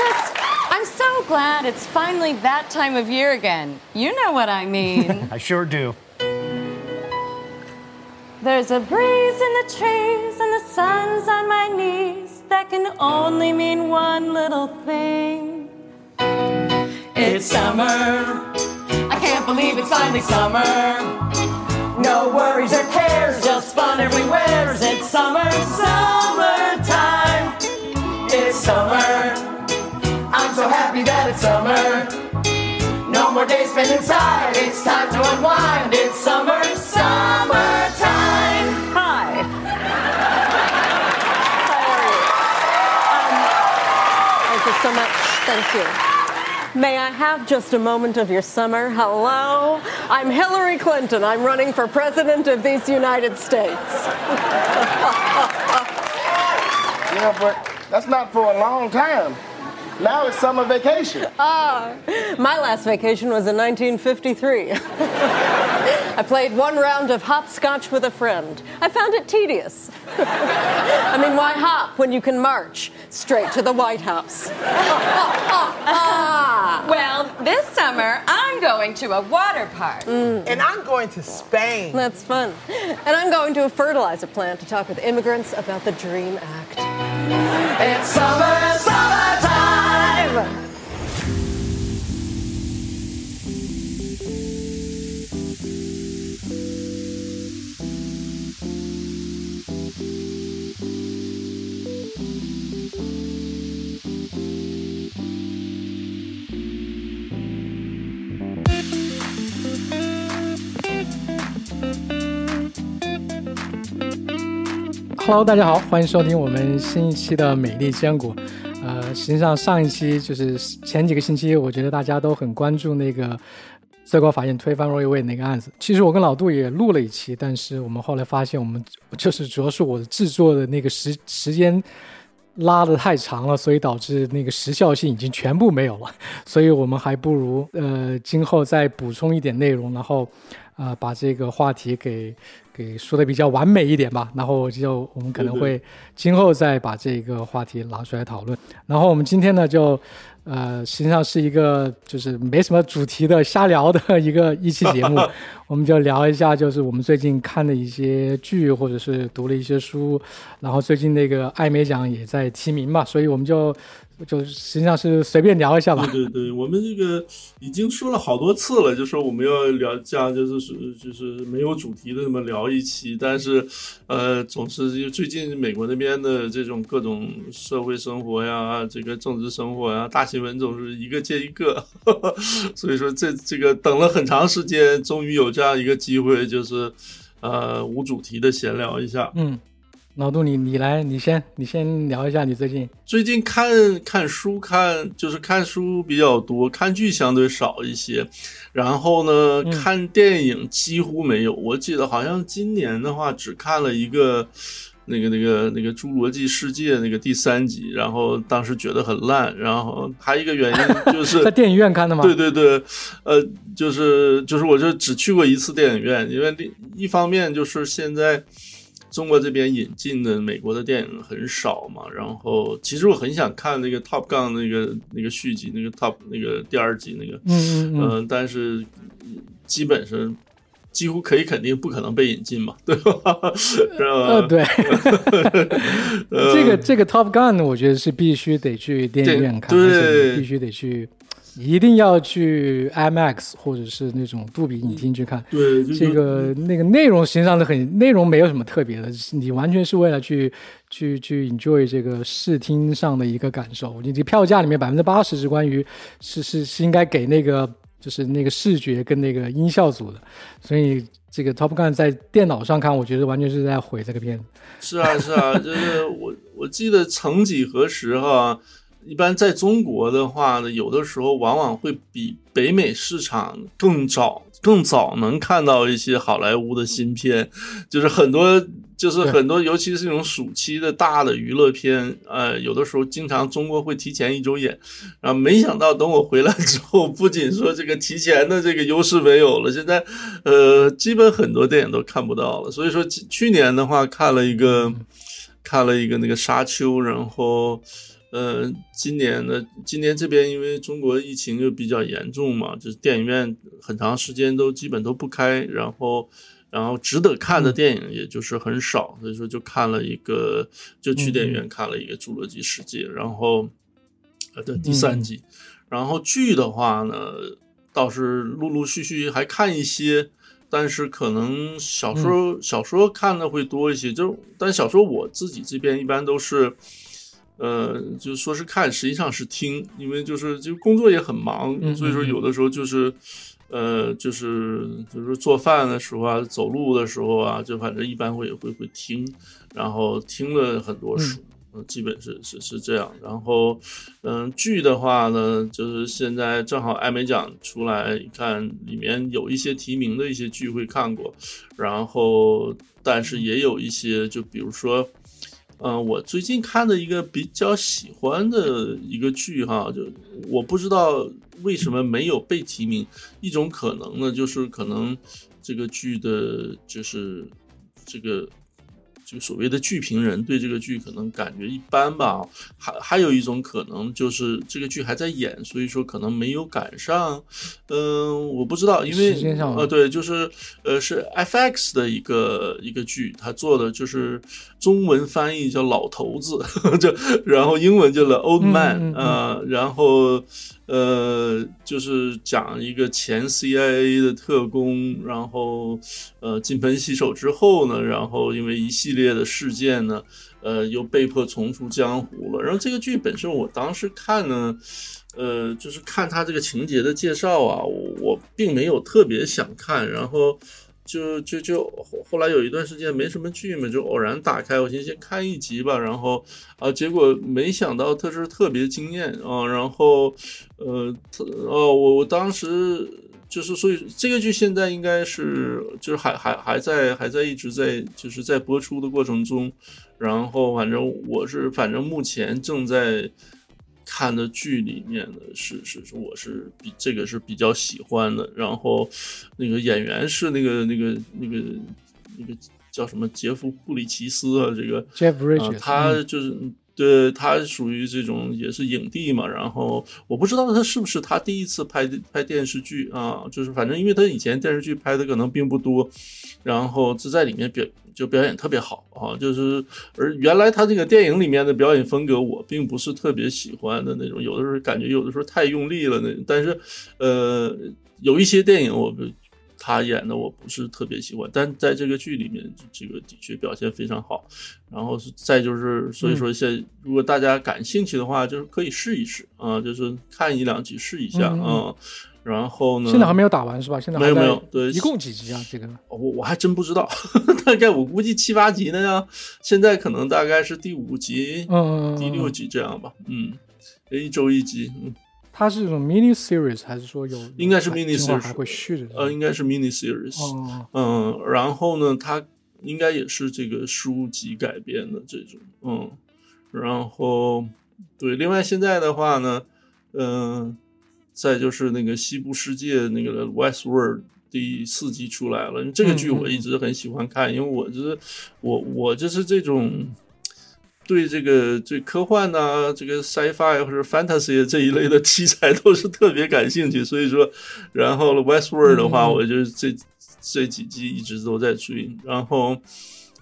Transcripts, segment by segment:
just, I'm so glad it's finally that time of year again. You know what I mean. I sure do. There's a breeze in the trees and the sun's on my knees. That can only mean one little thing. It's summer. I can't believe it's finally summer. No worries or cares, just fun everywhere. It's summer, summertime. It's summer. I'm so happy that it's summer. No more days spent inside. It's time to unwind. It's summer, summertime. Hi. Um, thank you so much. Thank you. May I have just a moment of your summer? Hello? I'm Hillary Clinton. I'm running for President of these United States. Yeah, but that's not for a long time. Now it's summer vacation. Ah, my last vacation was in 1953. I played one round of hopscotch with a friend. I found it tedious. I mean, why hop when you can march straight to the White House? Ah. Well, this summer I'm going to a water park. And I'm going to Spain. That's fun. And I'm going to a fertilizer plant to talk with immigrants about the DREAM Act. It's summer, summertime. Hello，大家好，欢迎收听我们新一期的美丽坚果。呃，实际上上一期就是前几个星期，我觉得大家都很关注那个最高法院推翻 Roe v 那个案子。其实我跟老杜也录了一期，但是我们后来发现，我们就是主要是我的制作的那个时时间拉的太长了，所以导致那个时效性已经全部没有了。所以我们还不如呃今后再补充一点内容，然后呃把这个话题给给说的比较完美一点吧。然后就我们可能会今后再把这个话题拿出来讨论。然后我们今天呢就。呃，实际上是一个就是没什么主题的瞎聊的一个一期节目，我们就聊一下，就是我们最近看的一些剧，或者是读了一些书，然后最近那个艾美奖也在提名嘛，所以我们就就实际上是随便聊一下吧。对对对，我们这个已经说了好多次了，就说我们要聊这样，就是是就是没有主题的这么聊一期，但是呃，总是最近美国那边的这种各种社会生活呀，这个政治生活呀，大新闻总是一个接一个，所以说这这个等了很长时间，终于有这样一个机会，就是呃无主题的闲聊一下。嗯，老杜你你来，你先你先聊一下你最近。最近看看书看就是看书比较多，看剧相对少一些。然后呢，看电影几乎没有。我记得好像今年的话只看了一个那个那个那个《侏罗纪世界》那个第三集，然后当时觉得很烂。然后还有一个原因就是 在电影院看的吗？对对对，呃，就是就是我就只去过一次电影院，因为另一方面就是现在。中国这边引进的美国的电影很少嘛，然后其实我很想看那个 Top Gun 那个那个续集，那个 Top 那个第二集那个，嗯嗯嗯，但是基本上几乎可以肯定不可能被引进嘛，对吧？是吧？呃，对，这个这个 Top Gun 我觉得是必须得去电影院看，对必须得去。一定要去 IMAX 或者是那种杜比影厅去看。对，这个那个内容实际上是很内容没有什么特别的，你完全是为了去去去 enjoy 这个视听上的一个感受。你这票价里面百分之八十是关于是是是应该给那个就是那个视觉跟那个音效组的，所以这个 Top Gun 在电脑上看，我觉得完全是在毁这个片子。是啊是啊，就是我我记得曾几何时哈。一般在中国的话呢，有的时候往往会比北美市场更早、更早能看到一些好莱坞的新片，就是很多，就是很多，尤其是这种暑期的大的娱乐片，呃，有的时候经常中国会提前一周演，然后，没想到等我回来之后，不仅说这个提前的这个优势没有了，现在，呃，基本很多电影都看不到了。所以说，去年的话看了一个，看了一个那个沙丘，然后。呃，今年呢，今年这边因为中国疫情又比较严重嘛，就是电影院很长时间都基本都不开，然后，然后值得看的电影也就是很少，所以说就看了一个，就去电影院看了一个《侏罗纪世界》，然后，呃的第三季，然后剧的话呢，倒是陆陆续续还看一些。但是可能小说小说看的会多一些，就但小说我自己这边一般都是，呃，就说是看，实际上是听，因为就是就工作也很忙，所以说有的时候就是，呃，就是就是做饭的时候啊，走路的时候啊，就反正一般会会会听，然后听了很多书。嗯，基本是是是这样。然后，嗯，剧的话呢，就是现在正好艾美奖出来，看里面有一些提名的一些剧会看过。然后，但是也有一些，就比如说，嗯，我最近看的一个比较喜欢的一个剧哈，就我不知道为什么没有被提名。一种可能呢，就是可能这个剧的，就是这个。就所谓的剧评人对这个剧可能感觉一般吧，还还有一种可能就是这个剧还在演，所以说可能没有赶上。嗯，我不知道，因为呃，对，就是呃，是 FX 的一个一个剧，他做的就是中文翻译叫老头子，就然后英文叫 The Old Man 啊，然后。呃，就是讲一个前 CIA 的特工，然后呃金盆洗手之后呢，然后因为一系列的事件呢，呃又被迫重出江湖了。然后这个剧本身，我当时看呢，呃，就是看他这个情节的介绍啊，我并没有特别想看，然后。就就就后后来有一段时间没什么剧嘛，就偶然打开，我先先看一集吧，然后啊，结果没想到特是特别惊艳啊，然后呃，哦，我我当时就是所以这个剧现在应该是就是还还还在还在一直在就是在播出的过程中，然后反正我是反正目前正在。看的剧里面的是是是，我是比这个是比较喜欢的。然后那个演员是那个那个那个那个叫什么杰夫布里奇斯啊，这个 Jeff Bridges，他就是。对他属于这种也是影帝嘛，然后我不知道他是不是他第一次拍拍电视剧啊，就是反正因为他以前电视剧拍的可能并不多，然后就在里面表就表演特别好啊，就是而原来他这个电影里面的表演风格我并不是特别喜欢的那种，有的时候感觉有的时候太用力了那种，但是呃有一些电影我。他演的我不是特别喜欢，但在这个剧里面，这个的确表现非常好。然后再就是，所以说现如果大家感兴趣的话，就是可以试一试啊，就是看一两集试一下啊。然后呢？现在还没有打完是吧？现在没有没有。对，一共几集啊？这个我我还真不知道，大概我估计七八集呢呀。现在可能大概是第五集、嗯，第六集这样吧。嗯，一周一集，嗯。它是一种 mini series 还是说有？应该是 mini series，还会续的。呃，应该是 mini series。嗯，然后呢，它应该也是这个书籍改编的这种。嗯，然后对，另外现在的话呢，嗯，再就是那个西部世界那个 West World 第四集出来了。这个剧我一直很喜欢看，因为我就是我我就是这种。对这个这科幻呐，这个 sci-fi 或者 fantasy 这一类的题材 都是特别感兴趣，所以说，然后 Westworld 的话，我就这这几季一直都在追，然后，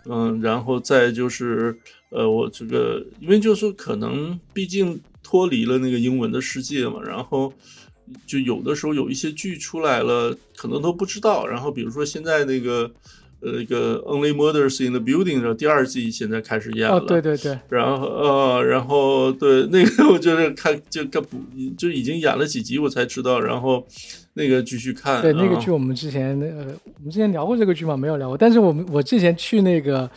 嗯，然后再就是，呃，我这个因为就是可能毕竟脱离了那个英文的世界嘛，然后就有的时候有一些剧出来了，可能都不知道，然后比如说现在那个。呃，一个 Only Murders in the Building，然后第二季现在开始演了，对对对，然后呃，然后对 那个我就是看就看不就已经演了几集我才知道，然后那个继续看。对那个剧我们之前呃我们之前聊过这个剧吗？没有聊过，但是我们我之前去那个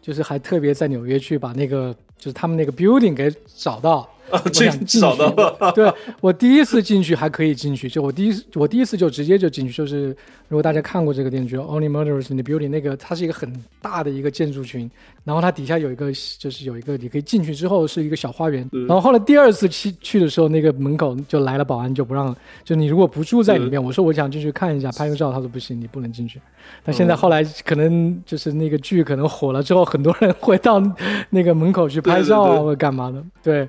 就是还特别在纽约去把那个就是他们那个 Building 给找到。啊，这找到了。对我第一次进去还可以进去，就我第一次我第一次就直接就进去，就是如果大家看过这个电视剧《Only Murders in the Building》，那个它是一个很大的一个建筑群，然后它底下有一个就是有一个你可以进去之后是一个小花园，然后后来第二次去去的时候，那个门口就来了保安就不让，就你如果不住在里面，我说我想进去看一下拍个照，他说不行，你不能进去。但现在后来可能就是那个剧可能火了之后，很多人会到那个门口去拍照或者干嘛的，对。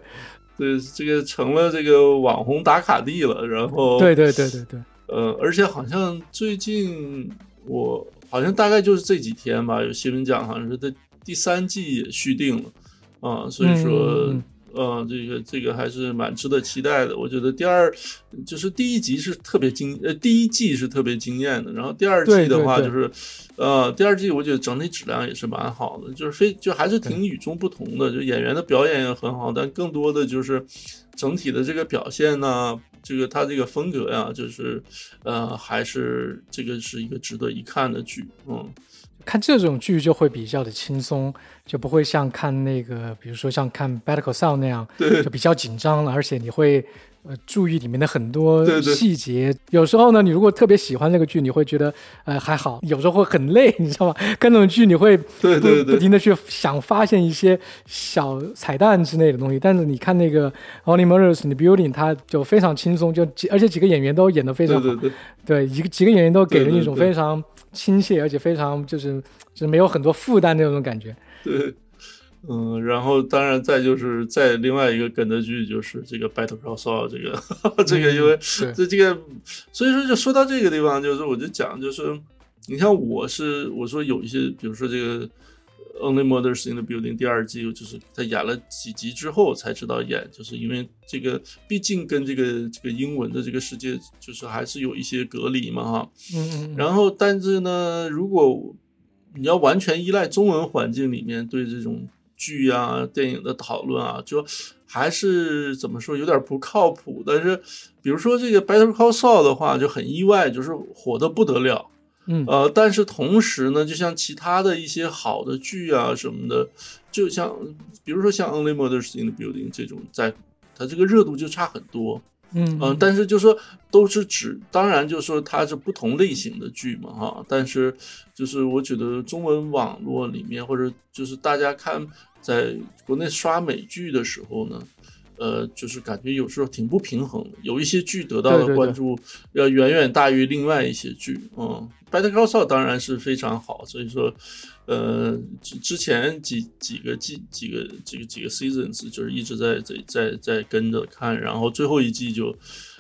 对，这个成了这个网红打卡地了。然后，对对对对对，呃，而且好像最近我好像大概就是这几天吧，有新闻讲，好像是它第三季也续订了啊，所以说。嗯嗯呃，这个这个还是蛮值得期待的。我觉得第二就是第一集是特别惊，呃，第一季是特别惊艳的。然后第二季的话，对对就是呃，第二季我觉得整体质量也是蛮好的，就是非就还是挺与众不同的。就演员的表演也很好，但更多的就是整体的这个表现呢，这个他这个风格呀，就是呃，还是这个是一个值得一看的剧，嗯。看这种剧就会比较的轻松，就不会像看那个，比如说像看《Better Call Saul》那样，就比较紧张了，而且你会呃注意里面的很多对对细节。有时候呢，你如果特别喜欢那个剧，你会觉得呃还好；有时候会很累，你知道吗？看那种剧你会不不停的去想发现一些小彩蛋之类的东西。但是你看那个《Only Murders in the Building》，它就非常轻松，就几而且几个演员都演得非常好。对一个几个演员都给人一种非常亲切，而且非常就是就是没有很多负担的那种感觉。对，嗯，然后当然再就是再另外一个跟的剧就是这个《Battle Royale》这个 这个，因为对这这个，所以说就说到这个地方，就是我就讲就是，你像我是我说有一些，比如说这个。Only Murders in the Building 第二季就是他演了几集之后才知道演，就是因为这个毕竟跟这个这个英文的这个世界就是还是有一些隔离嘛哈，嗯嗯，然后，但是呢，如果你要完全依赖中文环境里面对这种剧啊、电影的讨论啊，就还是怎么说有点不靠谱。但是，比如说这个《Better Call Saul》的话，就很意外，就是火的不得了。嗯呃，但是同时呢，就像其他的一些好的剧啊什么的，就像比如说像《Only Murders in the Building》这种，在它这个热度就差很多。嗯嗯，但是就说都是指，当然就是说它是不同类型的剧嘛，哈。但是就是我觉得中文网络里面，或者就是大家看在国内刷美剧的时候呢，呃，就是感觉有时候挺不平衡的，有一些剧得到的关注要远远大于另外一些剧，嗯。Better Call Saul 当然是非常好，所以说，呃，之之前几几个季几个几个几个 seasons 就是一直在在在在跟着看，然后最后一季就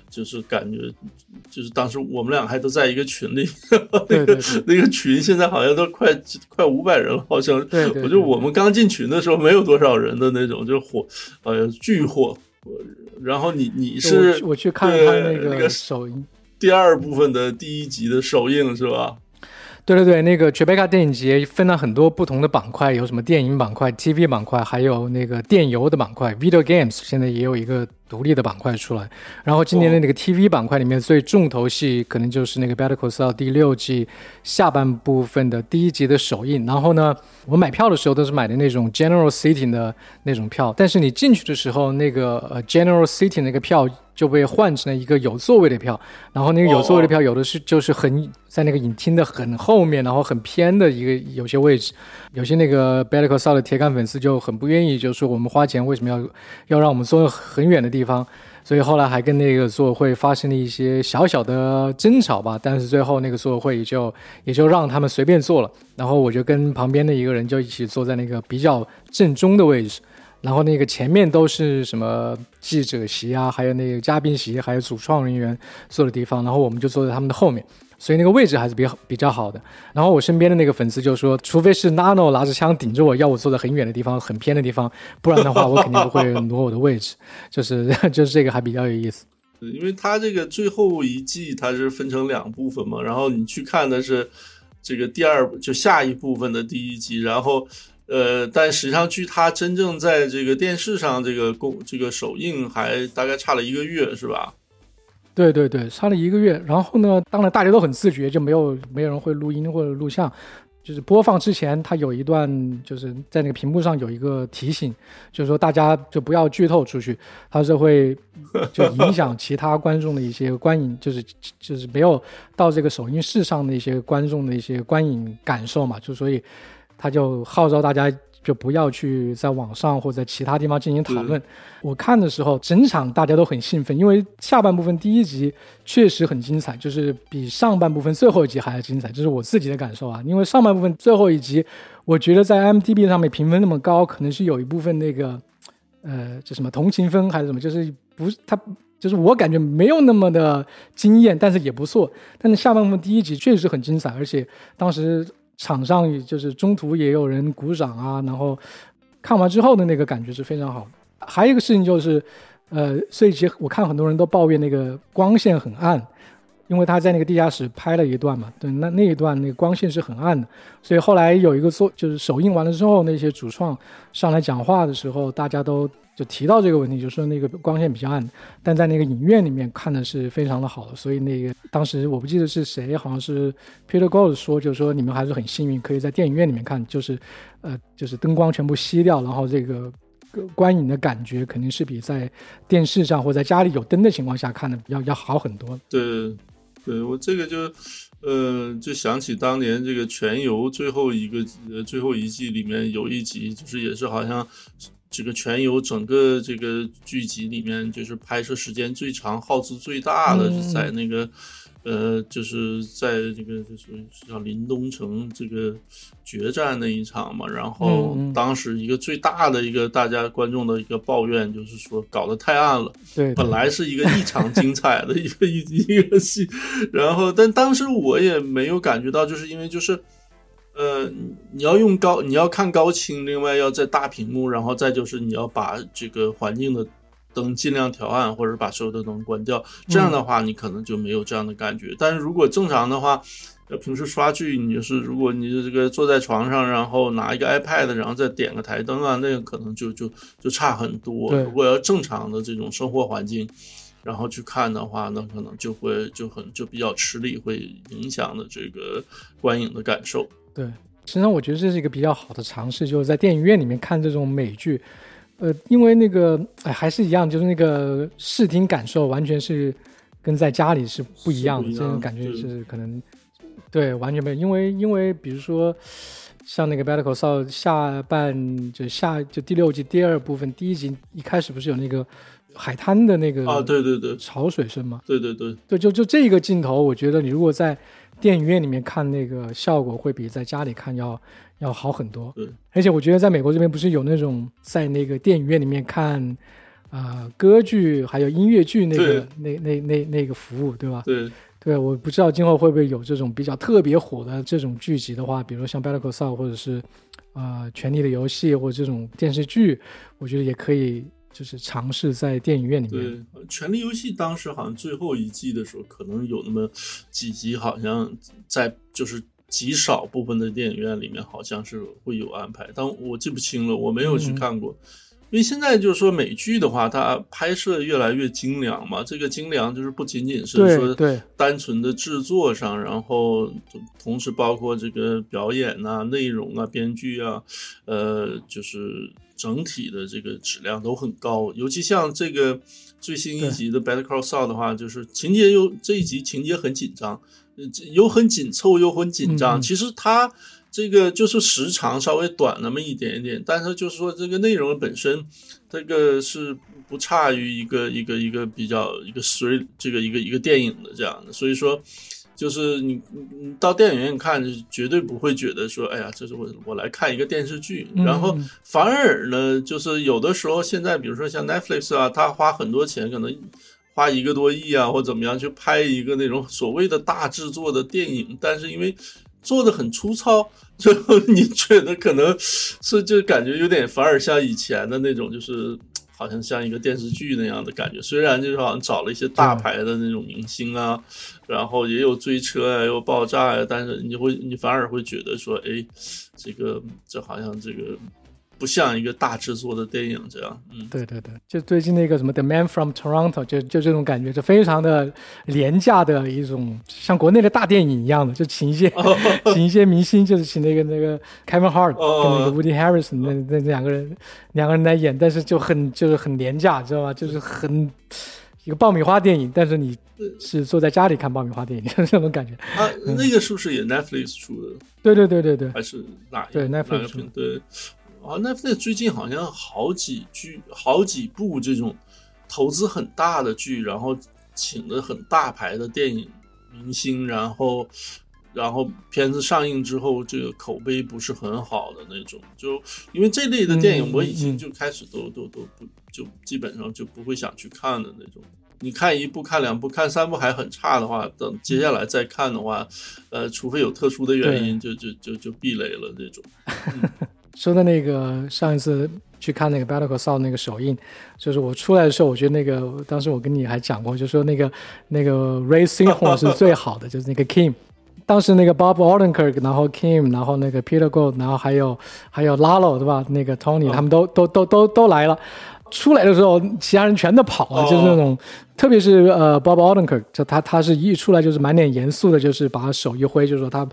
就是感觉就是当时我们俩还都在一个群里，那个对对对 那个群现在好像都快快五百人了，好像对对我就我们刚进群的时候没有多少人的那种，就火，哎呀巨火。然后你你是我我去看了他对那那个首映。第二部分的第一集的首映是吧？对对对，那个 Tribeca 电影节分了很多不同的板块，有什么电影板块、TV 板块，还有那个电游的板块，Video Games 现在也有一个独立的板块出来。然后今年的那个 TV 板块里面最重头戏可能就是那个《Better Call Saul》第六季下半部分的第一集的首映。然后呢，我买票的时候都是买的那种 General Sitting 的那种票，但是你进去的时候，那个呃 General Sitting 那个票就被换成了一个有座位的票，然后那个有座位的票有的是就是很在那个影厅的很后面，然后很偏的一个有些位置，有些那个 Better Call Saul 的铁杆粉丝就很不愿意，就说我们花钱为什么要要让我们坐很远的地方？所以后来还跟那个组委会发生了一些小小的争吵吧，但是最后那个组委会也就也就让他们随便坐了，然后我就跟旁边的一个人就一起坐在那个比较正中的位置。然后那个前面都是什么记者席啊，还有那个嘉宾席，还有主创人员坐的地方，然后我们就坐在他们的后面，所以那个位置还是比较比较好的。然后我身边的那个粉丝就说，除非是 Nano 拿着枪顶着我，要我坐在很远的地方、很偏的地方，不然的话我肯定不会挪我的位置。就是 就是这个还比较有意思。因为它这个最后一季它是分成两部分嘛，然后你去看的是这个第二就下一部分的第一集，然后。呃，但实际上，距它真正在这个电视上这个公这个首映还大概差了一个月，是吧？对对对，差了一个月。然后呢，当然大家都很自觉，就没有没有人会录音或者录像。就是播放之前，它有一段就是在那个屏幕上有一个提醒，就是说大家就不要剧透出去，它是会 就影响其他观众的一些观影，就是就是没有到这个首映式上的一些观众的一些观影感受嘛，就所以。他就号召大家就不要去在网上或者其他地方进行讨论。我看的时候，整场大家都很兴奋，因为下半部分第一集确实很精彩，就是比上半部分最后一集还要精彩，这是我自己的感受啊。因为上半部分最后一集，我觉得在 m d b 上面评分那么高，可能是有一部分那个呃，就什么同情分还是什么，就是不是他就是我感觉没有那么的惊艳，但是也不错。但是下半部分第一集确实很精彩，而且当时场上就是中途也有人鼓掌啊，然后看完之后的那个感觉是非常好。还有一个事情就是，呃，这一集我看很多人都抱怨那个光线很暗。因为他在那个地下室拍了一段嘛，对，那那一段那个光线是很暗的，所以后来有一个做就是首映完了之后，那些主创上来讲话的时候，大家都就提到这个问题，就说那个光线比较暗，但在那个影院里面看的是非常的好，所以那个当时我不记得是谁，好像是 Peter Gold 说，就是说你们还是很幸运，可以在电影院里面看，就是呃就是灯光全部熄掉，然后这个观影的感觉肯定是比在电视上或在家里有灯的情况下看的要要好很多。对。对我这个就，呃，就想起当年这个《全游》最后一个呃最后一季里面有一集，就是也是好像这个《全游》整个这个剧集里面，就是拍摄时间最长、耗资最大的是在那个。呃，就是在这个就是叫林东城这个决战那一场嘛，然后当时一个最大的一个大家观众的一个抱怨就是说搞得太暗了。对，本来是一个异常精彩的一个一一个戏，然后但当时我也没有感觉到，就是因为就是呃，你要用高，你要看高清，另外要在大屏幕，然后再就是你要把这个环境的。灯尽量调暗，或者把所有的灯关掉。这样的话，你可能就没有这样的感觉。但是如果正常的话，要平时刷剧，你就是如果你这个坐在床上，然后拿一个 iPad，然后再点个台灯啊，那个可能就就就差很多。如果要正常的这种生活环境，然后去看的话，那可能就会就很就比较吃力，会影响的这个观影的感受。对，实际上我觉得这是一个比较好的尝试，就是在电影院里面看这种美剧。呃，因为那个哎，还是一样，就是那个视听感受完全是跟在家里是不一样的，这种感觉是可能对完全没有。因为因为比如说像那个《Better Call Saul》下半就下就第六季第二部分第一集一开始不是有那个海滩的那个啊，对对对，潮水声吗？对对对对，就就这个镜头，我觉得你如果在电影院里面看那个效果会比在家里看要。要好很多，对，而且我觉得在美国这边不是有那种在那个电影院里面看，啊，歌剧还有音乐剧那个那那那那个服务，对吧？对，对，我不知道今后会不会有这种比较特别火的这种剧集的话，比如像《Better Call Saul》或者是啊《权力的游戏》或者这种电视剧，我觉得也可以就是尝试在电影院里面。对，《权力游戏》当时好像最后一季的时候，可能有那么几集，好像在就是。极少部分的电影院里面好像是会有安排，但我记不清了，我没有去看过。因为现在就是说美剧的话，它拍摄越来越精良嘛。这个精良就是不仅仅是说单纯的制作上，然后同时包括这个表演啊、内容啊、编剧啊，呃，就是整体的这个质量都很高。尤其像这个最新一集的《Better Call Saul》的话，就是情节又这一集情节很紧张。又很紧凑，又很紧张。其实它这个就是时长稍微短那么一点点，但是就是说这个内容本身，这个是不差于一个一个一个比较一个随这个一个一个电影的这样的。所以说，就是你你到电影院看，绝对不会觉得说，哎呀，这是我我来看一个电视剧。然后反而呢，就是有的时候现在，比如说像 Netflix 啊，他花很多钱，可能。花一个多亿啊，或怎么样去拍一个那种所谓的大制作的电影，但是因为做的很粗糙，最后 你觉得可能是就感觉有点反而像以前的那种，就是好像像一个电视剧那样的感觉。虽然就是好像找了一些大牌的那种明星啊，然后也有追车呀，有爆炸呀，但是你会你反而会觉得说，哎，这个这好像这个。不像一个大制作的电影这样，嗯，对对对，就最近那个什么《The Man from Toronto》，就就这种感觉，就非常的廉价的一种，像国内的大电影一样的，就请一些 请一些明星，就是请那个那个 Kevin Hart 跟那个 Woody Harrison 那那两个人两个人来演，但是就很就是很廉价，知道吧？就是很一个爆米花电影，但是你是坐在家里看爆米花电影，就 是这种感觉。啊，那个是不是也 Netflix 出的？对对对对对，还是哪对 Netflix 对。啊，那那最近好像好几剧、好几部这种投资很大的剧，然后请了很大牌的电影明星，然后然后片子上映之后，这个口碑不是很好的那种，就因为这类的电影，我已经就开始都都都不就基本上就不会想去看的那种。你看一部、看两部、看三部还很差的话，等接下来再看的话，呃，除非有特殊的原因，就就就就避雷了这种。说的那个上一次去看那个《Battle Call》那个首映，就是我出来的时候，我觉得那个当时我跟你还讲过，就说那个那个 Ray Singhorn 是最好的，就是那个 Kim。当时那个 Bob Odenkirk，然后 Kim，然后那个 Peter Gold，然后还有还有 Lalo 对吧？那个 Tony 他们都都都都都来了。出来的时候，其他人全都跑了，就是那种，特别是呃，Bob Odenkirk，就他他是一出来就是满脸严肃的，就是把手一挥，就是说他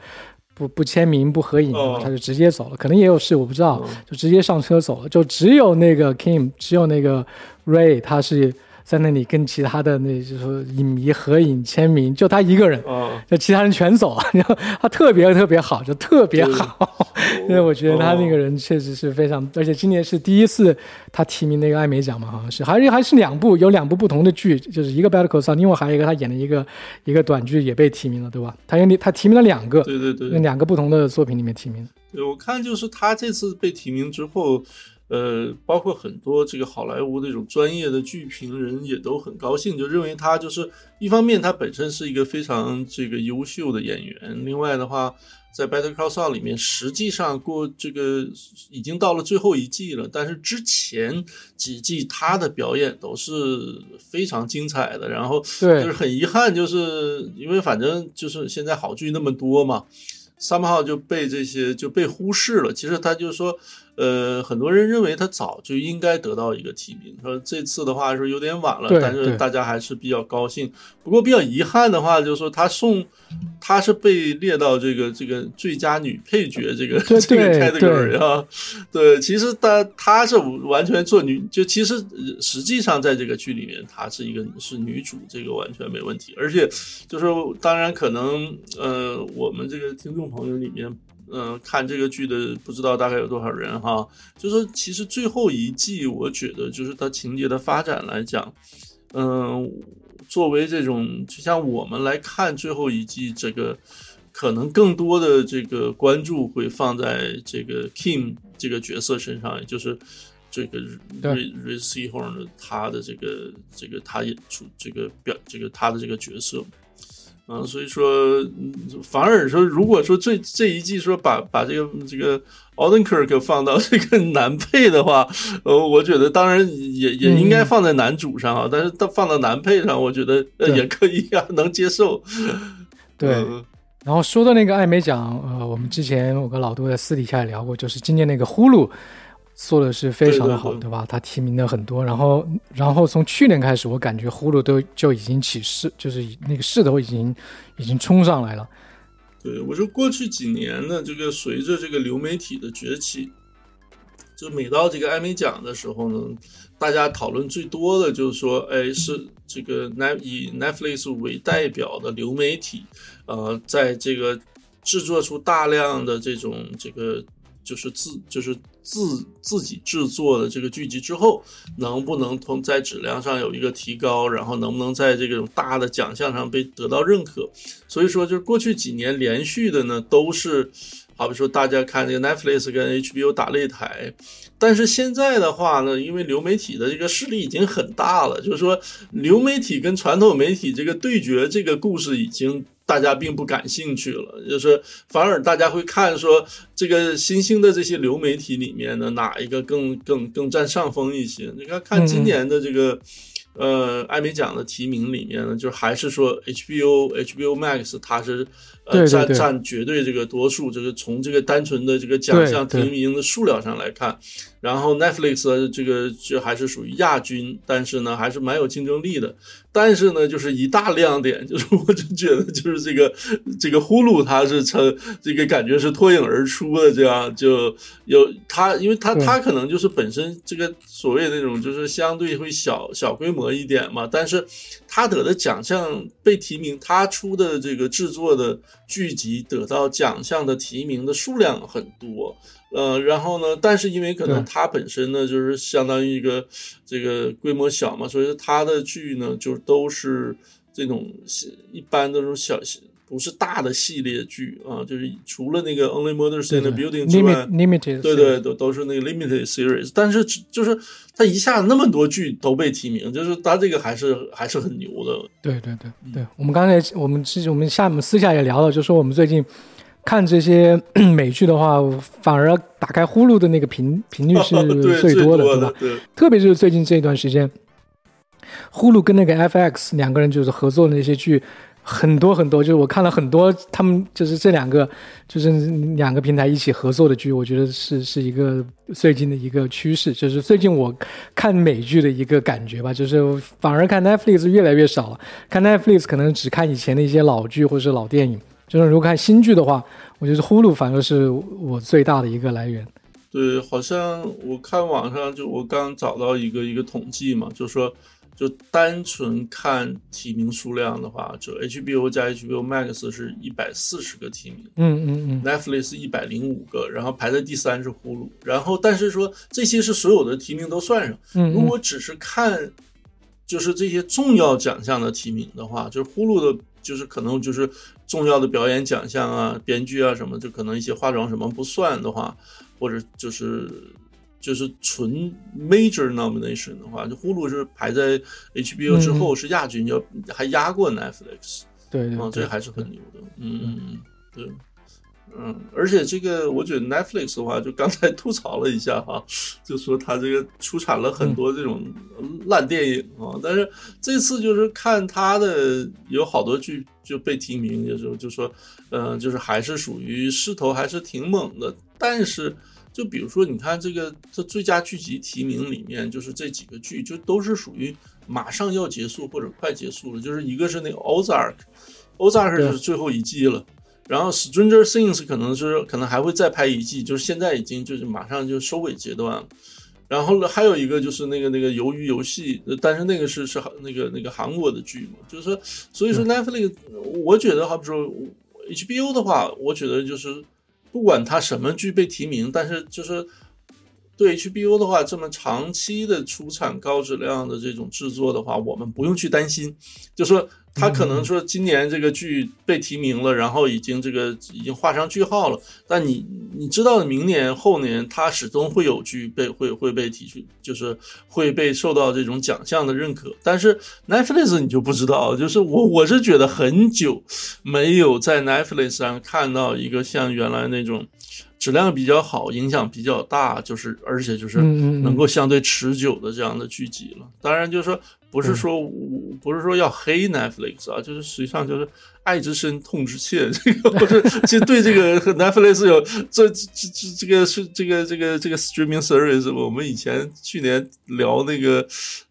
不不签名不合影，他就直接走了。可能也有事，我不知道，就直接上车走了。就只有那个 Kim，只有那个 Ray，他是。在那里跟其他的那就是影迷合影签名，就他一个人，就其他人全走了。然后他特别特别好，就特别好，因为我觉得他那个人确实是非常，而且今年是第一次他提名那个艾美奖嘛，好像是，还是还是两部，有两部不同的剧，就是一个《Better Call Saul》，另外还有一个他演的一个一个短剧也被提名了，对吧？他有他提名了两个，对对对，两个不同的作品里面提名。对，我看就是他这次被提名之后。呃，包括很多这个好莱坞这种专业的剧评人也都很高兴，就认为他就是一方面他本身是一个非常这个优秀的演员，另外的话，在《Better Call Saul》里面，实际上过这个已经到了最后一季了，但是之前几季他的表演都是非常精彩的，然后就是很遗憾，就是因为反正就是现在好剧那么多嘛。三号就被这些就被忽视了。其实他就说，呃，很多人认为他早就应该得到一个提名。说这次的话是有点晚了，但是大家还是比较高兴。不过比较遗憾的话，就是说他送，他是被列到这个这个最佳女配角这个 这个 category 啊。对，其实他他是完全做女，就其实实际上在这个剧里面，她是一个是女主，这个完全没问题。而且就是当然可能，呃，我们这个听众。朋友里面，嗯，看这个剧的不知道大概有多少人哈。就说其实最后一季，我觉得就是它情节的发展来讲，嗯，作为这种就像我们来看最后一季，这个可能更多的这个关注会放在这个 Kim 这个角色身上，也就是这个 Re Rece Horn 的他的这个这个他演出这个表这个他的这个角色。嗯，所以说，反而说，如果说这这一季说把把这个这个奥登克克放到这个 男配的话，呃，我觉得当然也也应该放在男主上啊，但是他放到男配上，我觉得也可以啊，能接受。对，然后说到那个艾美奖，呃，我们之前我跟老杜在私底下也聊过，就是今年那个呼噜。做的是非常的好，对吧？他提名的很多，然后，然后从去年开始，我感觉呼噜都就已经起势，就是那个势头已经已经冲上来了。对，我说过去几年呢，这个随着这个流媒体的崛起，就每到这个艾美奖的时候呢，大家讨论最多的就是说，哎，是这个以 Netflix 为代表的流媒体，呃，在这个制作出大量的这种这个。就是自就是自自己制作的这个剧集之后，能不能从在质量上有一个提高，然后能不能在这种大的奖项上被得到认可？所以说，就是过去几年连续的呢，都是好比说大家看这个 Netflix 跟 HBO 打擂台，但是现在的话呢，因为流媒体的这个势力已经很大了，就是说流媒体跟传统媒体这个对决这个故事已经。大家并不感兴趣了，就是反而大家会看说这个新兴的这些流媒体里面呢哪一个更更更占上风一些？你看看今年的这个呃艾美奖的提名里面呢，就还是说 HBO HBO Max 它是呃占占绝对这个多数，就是从这个单纯的这个奖项提名的数量上来看。然后 Netflix 这个就还是属于亚军，但是呢还是蛮有竞争力的。但是呢，就是一大亮点，就是 我就觉得就是这个这个呼噜它是成这个感觉是脱颖而出的，这样就有它，因为它它可能就是本身这个所谓那种就是相对会小小规模一点嘛，但是它得的奖项被提名，它出的这个制作的剧集得到奖项的提名的数量很多。呃，然后呢？但是因为可能它本身呢，就是相当于一个这个规模小嘛，所以它的剧呢，就都是这种一般的这种小不是大的系列剧啊，就是除了那个 Only Murders in the 对 Building 之外 limit，limited，对对，都都是那个 limited series，但是就是他一下那么多剧都被提名，就是他这个还是还是很牛的。对对对对，我们刚才我们之前我们下面私下也聊了，就说我们最近看这些 美剧的话，反而打开呼噜的那个频频率是，最多的，对的吧？，对，特别就是最近这段时间，呼噜跟那个 FX 两个人就是合作的那些剧很多很多，就是我看了很多他们就是这两个就是两个平台一起合作的剧，我觉得是是一个最近的一个趋势，就是最近我看美剧的一个感觉吧，就是反而看 Netflix 越来越少了，看 Netflix 可能只看以前的一些老剧或者是老电影，就是如果看新剧的话，我觉得呼噜反而是我最大的一个来源。对，好像我看网上就我刚找到一个一个统计嘛，就说就单纯看提名数量的话，就 HBO 加 HBO Max 是一百四十个提名嗯嗯嗯，，Netflix 一百零五个，然后排在第三是呼噜，然后但是说这些是所有的提名都算上，嗯嗯。如果只是看就是这些重要奖项的提名的话，就是呼噜的，就是可能就是重要的表演奖项啊、编剧啊什么，就可能一些化妆什么不算的话，或者就是就是纯 major nomination 的话，就呼噜是排在 HBO 之后是亚军，要还压过 Netflix 啊，对对对。这还是很牛的。嗯嗯嗯，对。嗯，而且这个我觉得 Netflix 的话，就刚才吐槽了一下哈，就说它这个出产了很多这种烂电影啊，但是这次就是看它的有好多剧就被提名，就是就说，呃，就是还是属于势头还是挺猛的，但是就比如说你看这个这最佳剧集提名里面，就是这几个剧就都是属于马上要结束或者快结束了，就是一个是那个 Ozark，Ozark 对是最后一季了。然后 Stranger Things 可能是可能还会再拍一季，就是现在已经就是马上就收尾阶段了。然后呢，还有一个就是那个那个鱿鱼游戏，呃但是那个是是那个那个韩国的剧嘛，就是说，所以说 Netflix，我觉得好比说 HBO 的话，我觉得就是不管他什么剧被提名，但是就是对 HBO 的话，这么长期的出产高质量的这种制作的话，我们不用去担心，就说他可能说今年这个剧被提名了，然后已经这个已经画上句号了，但你你知道明年后年他始终会有剧被会会被提出，就是会被受到这种奖项的认可。但是 Netflix 你就不知道，就是我我是觉得很久没有在 Netflix 上看到一个像原来那种质量比较好、影响比较大，就是而且就是能够相对持久的这样的剧集了。当然，就是说不是说不是说要黑 Netflix 啊，就是实际上就是爱之深，痛之切。这个 不是，其实对这个 Netflix 有这这这这个是这个这个这个 streaming service，我们以前去年聊那个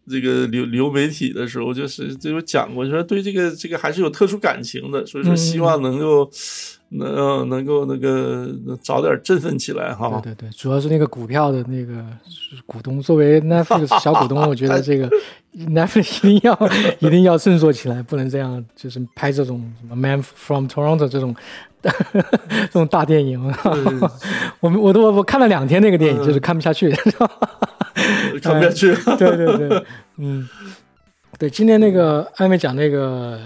这个流流媒体的时候，就是就有讲过，就说对这个这个还是有特殊感情的，所以说希望能够。能能够那个早点振奋起来哈，对对对，主要是那个股票的那个股东，作为 Netflix 小股东，我觉得这个 Netflix 一定要一定要振作起来，不能这样，就是拍这种什么 Man from Toronto 这种 这种大电影。我们我都我看了两天那个电影，就是看不下去，看不下去。对对对，嗯，对，今天那个艾美讲那个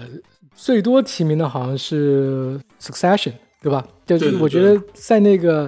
最多提名的好像是 Succession，对吧？就是我觉得在那个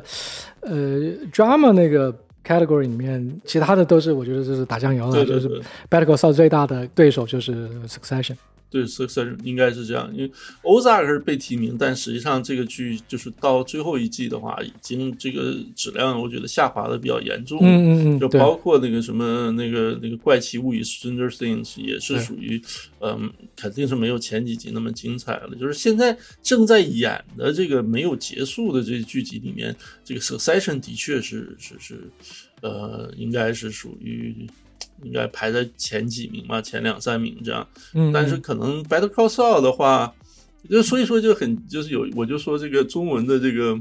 呃 drama 那个 category 里面，其他的都是我觉得就是打酱油了，就是 Better Call Saul 最大的对手就是 Succession。对，Succession 应该是这样，因为 Ozark 是被提名，但实际上这个剧就是到最后一季的话，已经这个质量我觉得下滑的比较严重。嗯嗯嗯，就包括那个什么那个那个怪奇物语 Stranger Things 也是属于，嗯，肯定是没有前几集那么精彩了。就是现在正在演的这个没有结束的这剧集里面，这个 Succession 的确是是是，呃，应该是属于。应该排在前几名吧，前两三名这样。嗯，但是可能 Better Call Saul 的话，就所以说就很就是有，我就说这个中文的这个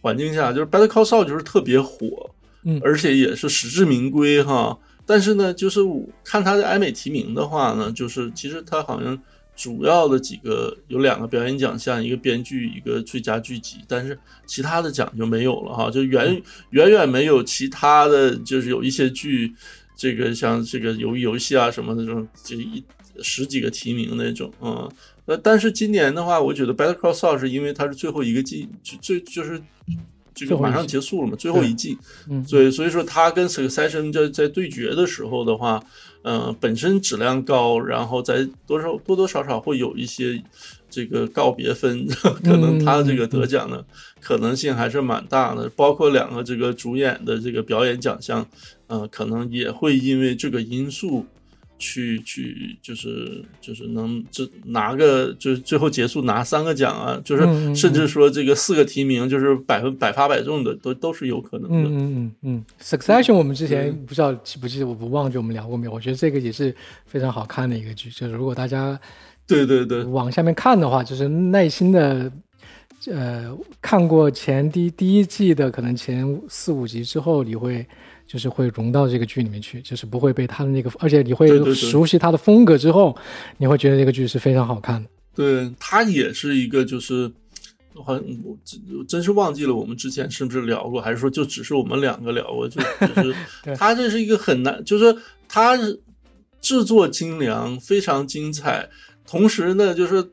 环境下，就是 Better Call Saul 就是特别火，嗯，而且也是实至名归哈。但是呢，就是看他的艾美提名的话呢，就是其实他好像主要的几个有两个表演奖项，一个编剧，一个最佳剧集，但是其他的奖就没有了哈，就远远远没有其他的就是有一些剧。这个像这个鱿鱼游戏啊什么的这种，就一十几个提名那种，嗯，呃，但是今年的话，我觉得《Better Call Saul》是因为它是最后一个季，就最就是这个马上结束了嘛，最后一季，嗯。所以所以说它跟《Succession》在在对决的时候的话，呃，本身质量高，然后在多少多多少少会有一些这个告别分，可能他这个得奖的可能性还是蛮大的，包括两个这个主演的这个表演奖项，呃，可能也会因为这个因素。去去就是就是能这拿个就是最后结束拿三个奖啊，就是甚至说这个四个提名就是百分百发百中的都都是有可能的。嗯嗯嗯嗯，Succession 我们之前不知道记不记得，我不忘记我们聊过没有？我觉得这个也是非常好看的一个剧，就是如果大家对对对，往下面看的话，就是耐心的，呃，看过前第第一季的可能前四五集之后，你会就是会融到这个剧里面去，就是不会被他的那个，而且你会熟悉他的风格之后，你会觉得这个剧是非常好看的。对，他也是一个就是。好像我真我真是忘记了我们之前是不是聊过，还是说就只是我们两个聊过？就就是 他这是一个很难，就是他制作精良，非常精彩，同时呢，就是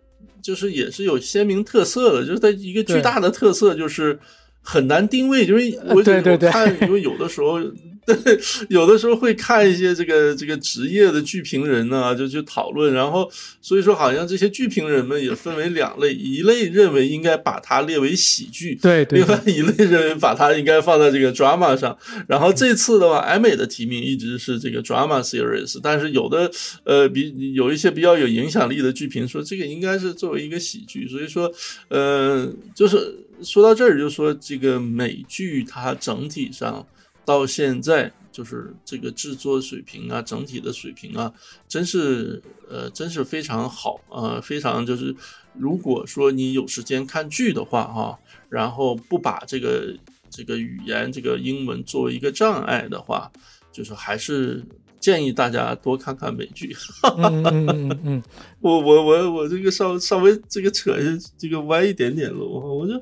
就是也是有鲜明特色的，就是它一个巨大的特色就是很难定位，就是我呃对对对我看，因为有的时候。对，有的时候会看一些这个这个职业的剧评人呢、就去讨论，然后所以说好像这些剧评人们也分为两类，一类认为应该把它列为喜剧，对对另外一类认为把它应该放在这个 drama 上。然后这次的话，艾美的提名一直是这个 drama series，但是有的呃比有一些比较有影响力的剧评说这个应该是作为一个喜剧，所以说呃就是说到这儿就说这个美剧它整体上。到现在就是这个制作水平啊，整体的水平啊，真是呃，真是非常好啊、呃，非常就是，如果说你有时间看剧的话哈、然后不把这个这个语言这个英文作为一个障碍的话，就是还是建议大家多看看美剧。嗯嗯嗯嗯，我我我我这个稍稍微这个扯这个歪一点点了，我就。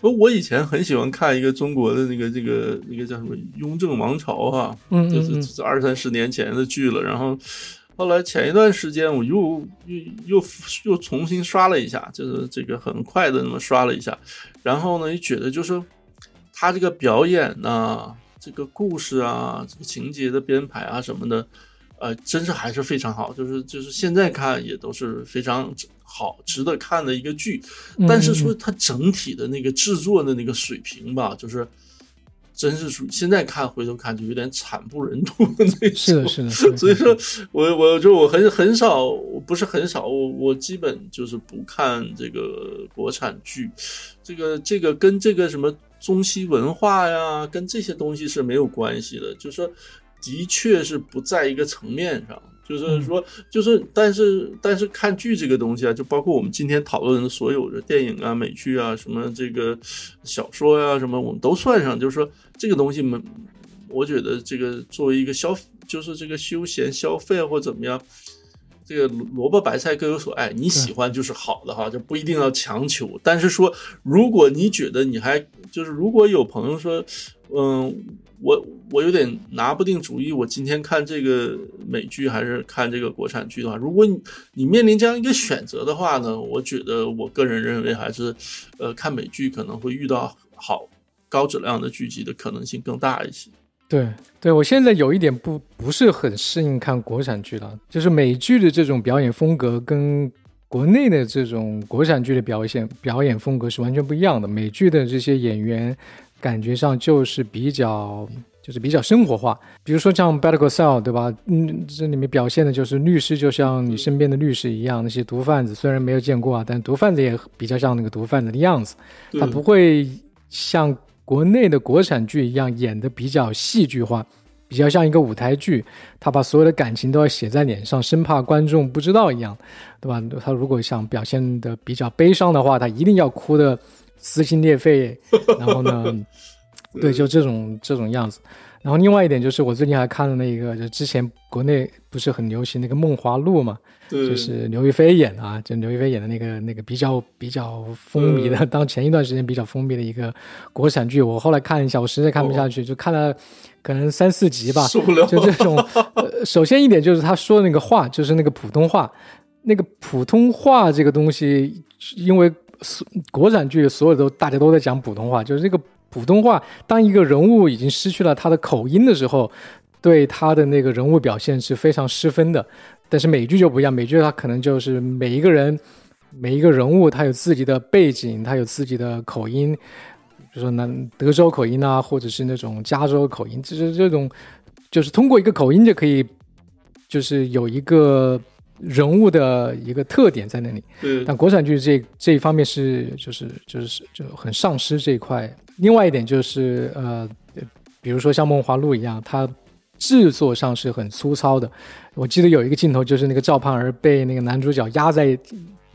我我以前很喜欢看一个中国的那个这个那个叫什么《雍正王朝》哈，嗯是是二三十年前的剧了。然后后来前一段时间我又又又又重新刷了一下，就是这个很快的那么刷了一下。然后呢，也觉得就是他这个表演呐、这个故事啊，这个情节的编排啊什么的，呃，真是还是非常好。就是就是现在看也都是非常好、值得看的一个剧。但是说它整体的那个制作的那个水平吧，就是真是属于现在看回头看就有点惨不忍睹的那种。是的，是的，是 的。所以说我我就我很很少，不是很少，我我基本就是不看这个国产剧，这个这个跟这个什么中西文化呀，跟这些东西是没有关系的，就是说的确是不在一个层面上。就是说，就是，但是，但是看剧这个东西啊，就包括我们今天讨论的所有的电影啊、美剧啊、什么这个小说呀、什么，我们都算上。就是说，这个东西们，我觉得这个作为一个消，就是这个休闲消费或怎么样，这个萝卜白菜各有所爱，你喜欢就是好的哈，就不一定要强求。但是说，如果你觉得你还就是，如果有朋友说，嗯。我我有点拿不定主意，我今天看这个美剧还是看这个国产剧的话，如果你你面临这样一个选择的话呢，我觉得我个人认为还是，呃，看美剧可能会遇到好高质量的剧集的可能性更大一些。对对，我现在有一点不不是很适应看国产剧了，就是美剧的这种表演风格跟国内的这种国产剧的表现表演风格是完全不一样的。美剧的这些演员。感觉上就是比较，就是比较生活化。比如说像《Better Call Saul》，对吧？嗯，这里面表现的就是律师就像你身边的律师一样，那些毒贩子虽然没有见过啊，但毒贩子也比较像那个毒贩子的样子。他不会像国内的国产剧一样演的比较戏剧化，比较像一个舞台剧。他把所有的感情都要写在脸上，生怕观众不知道一样，对吧？他如果想表现的比较悲伤的话，他一定要哭的。撕心裂肺，然后呢，对，就这种这种样子。然后另外一点就是我最近还看了那个，就之前国内不是很流行那个《梦华录》嘛，对，就是刘亦菲演的啊，就刘亦菲演的那个那个比较比较风靡的，当前一段时间比较风靡的一个国产剧。我后来看一下，我实在看不下去，就看了可能三四集吧。就这种，呃，首先一点就是他说的那个话，就是那个普通话，那个普通话这个东西，因为国产剧所有都大家都在讲普通话，就是这个。普通话，当一个人物已经失去了他的口音的时候，对他的那个人物表现是非常失分的。但是美剧就不一样，美剧它可能就是每一个人、每一个人物，他有自己的背景，他有自己的口音，比如说南德州口音啊，或者是那种加州口音，就是这种，就是通过一个口音就可以，就是有一个。人物的一个特点在那里，但国产剧这这一方面是就是就是就很丧失这一块。另外一点就是呃，比如说像《梦华录》一样，它制作上是很粗糙的。我记得有一个镜头就是那个赵盼儿被那个男主角压在，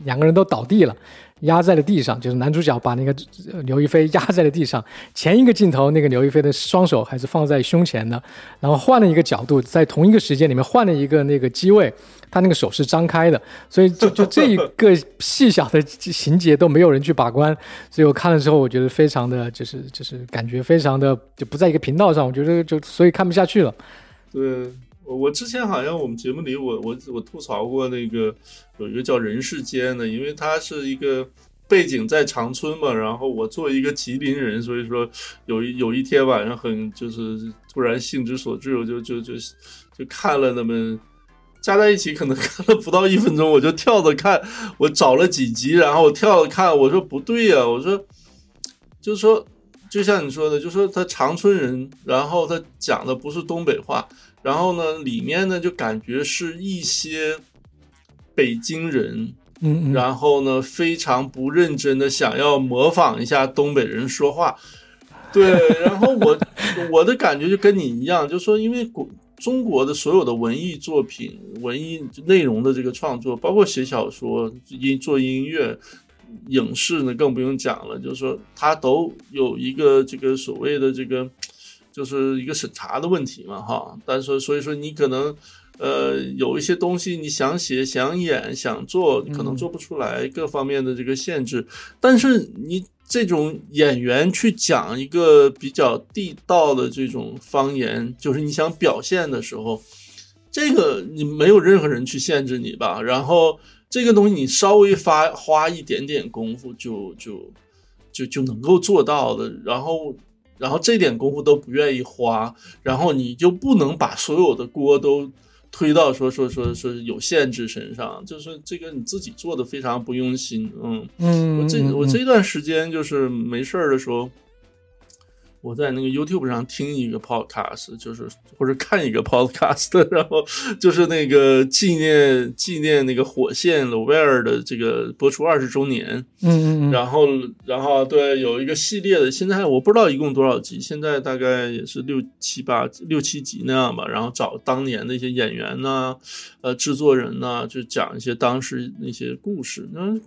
两个人都倒地了。压在了地上，就是男主角把那个刘亦菲压在了地上。前一个镜头，那个刘亦菲的双手还是放在胸前的，然后换了一个角度，在同一个时间里面换了一个那个机位，他那个手是张开的，所以就 就这一个细小的情节都没有人去把关，所以我看了之后，我觉得非常的就是就是感觉非常的就不在一个频道上，我觉得就所以看不下去了。对。我之前好像我们节目里我我我吐槽过那个有一个叫人世间的，因为它是一个背景在长春嘛，然后我作为一个吉林人，所以说有一有一天晚上很就是突然兴致所致，我就就就就看了那么加在一起可能 看了不到一分钟，我就跳着看，我找了几集，然后我跳着看，我说不对呀，我说就是说就像你说的，就说他长春人，然后他讲的不是东北话。然后呢，里面呢就感觉是一些北京人，嗯，然后呢非常不认真的想要模仿一下东北人说话，对，然后我 我的感觉就跟你一样，就说因为国中国的所有的文艺作品、文艺内容的这个创作，包括写小说、音做音乐、影视呢，更不用讲了，就是说它都有一个这个所谓的这个。就是一个审查的问题嘛，哈，但是所以说你可能，呃，有一些东西你想写、想演、想做，可能做不出来，各方面的这个限制。但是你这种演员去讲一个比较地道的这种方言，就是你想表现的时候，这个你没有任何人去限制你吧？然后这个东西你稍微发花一点点功夫，就就就就能够做到的。然后。然后这点功夫都不愿意花，然后你就不能把所有的锅都推到说说说说有限制身上，就是这个你自己做的非常不用心，嗯嗯，我这我这段时间就是没事儿的时候。我在那个 YouTube 上听一个 Podcast，就是或者看一个 Podcast，然后就是那个纪念纪念那个火线 l o w e r 的这个播出二十周年，嗯嗯，然后然后对有一个系列的，现在我不知道一共多少集，现在大概也是六七八六七集那样吧，然后找当年的一些演员呐，呃制作人呐，就讲一些当时那些故事，那。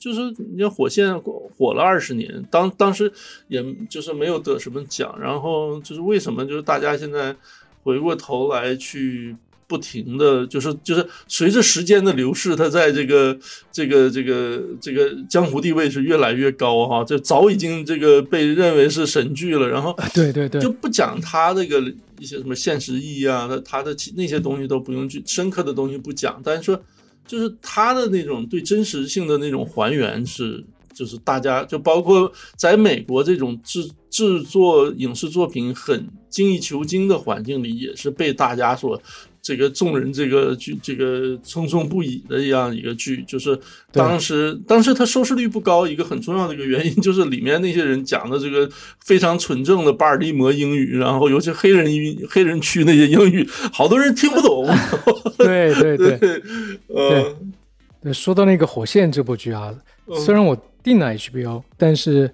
就是你像火线火了二十年，当当时也就是没有得什么奖，然后就是为什么就是大家现在回过头来去不停的就是就是随着时间的流逝，它在这个这个这个这个江湖地位是越来越高哈，这早已经这个被认为是神剧了，然后对对对，就不讲它这个一些什么现实意义啊，它它的那些东西都不用去深刻的东西不讲，但是说。就是他的那种对真实性的那种还原是，就是大家就包括在美国这种制制作影视作品很精益求精的环境里，也是被大家所。这个众人这个剧这个称颂不已的这样一个剧，就是当时当时它收视率不高，一个很重要的一个原因就是里面那些人讲的这个非常纯正的巴尔的摩英语，然后尤其黑人英黑人区那些英语，好多人听不懂。对对 对，呃，对，说到那个《火线》这部剧啊，虽然我订了 HBO，但是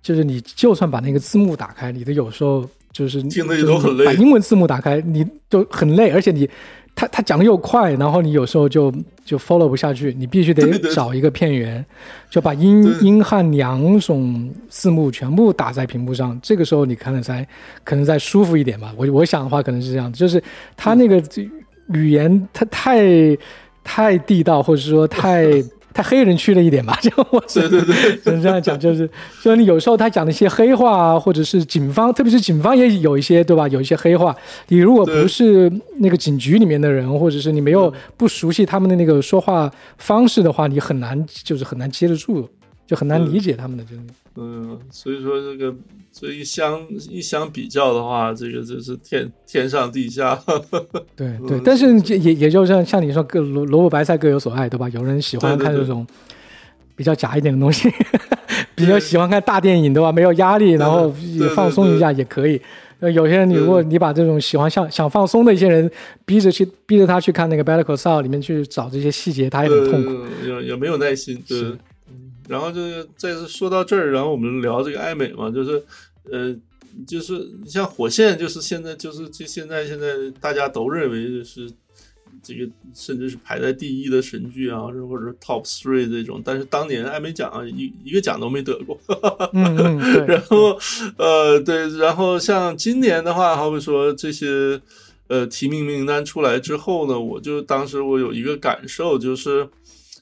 就是你就算把那个字幕打开，你的有时候。就是听的都很累，把英文字幕打开，你就很累，而且你他他讲的又快，然后你有时候就就 follow 不下去，你必须得找一个片源，就把英英汉两种字幕全部打在屏幕上，这个时候你看了才可能再舒服一点吧。我我想的话可能是这样，就是他那个语言他太太地道，或者说太太黑人区了一点吧，就我是对对对，只能这样讲，就是就是你有时候他讲的一些黑话啊，或者是警方，特别是警方也有一些对吧？有一些黑话，你如果不是那个警局里面的人，或者是你没有不熟悉他们的那个说话方式的话，你很难就是很难接得住，就很难理解他们的这种。嗯，所以说这个这一相一相比较的话，这个真是天天上地下。对对，但是也也也就像像你说，各萝萝卜白菜各有所爱，对吧？有人喜欢看这种比较假一点的东西，比较喜欢看大电影，对吧？没有压力，然后也放松一下也可以。呃，有些人，你如果你把这种喜欢想想放松的一些人，逼着去逼着他去看那个《Better Call Saul》里面去找这些细节，他也很痛苦。呃，也也没有耐心。对，是嗯然后就是再次说到这儿，然后我们聊这个爱美嘛，就是呃，就是像火线，就是现在就是这现在现在大家都认为是这个甚至是排在第一的神剧啊，或者是 top three 这种，但是当年艾美奖啊一一个奖都没得过。嗯嗯，对 然。后呃对，然后像今年的话，好比说这些呃提名名单出来之后呢，我就当时我有一个感受就是。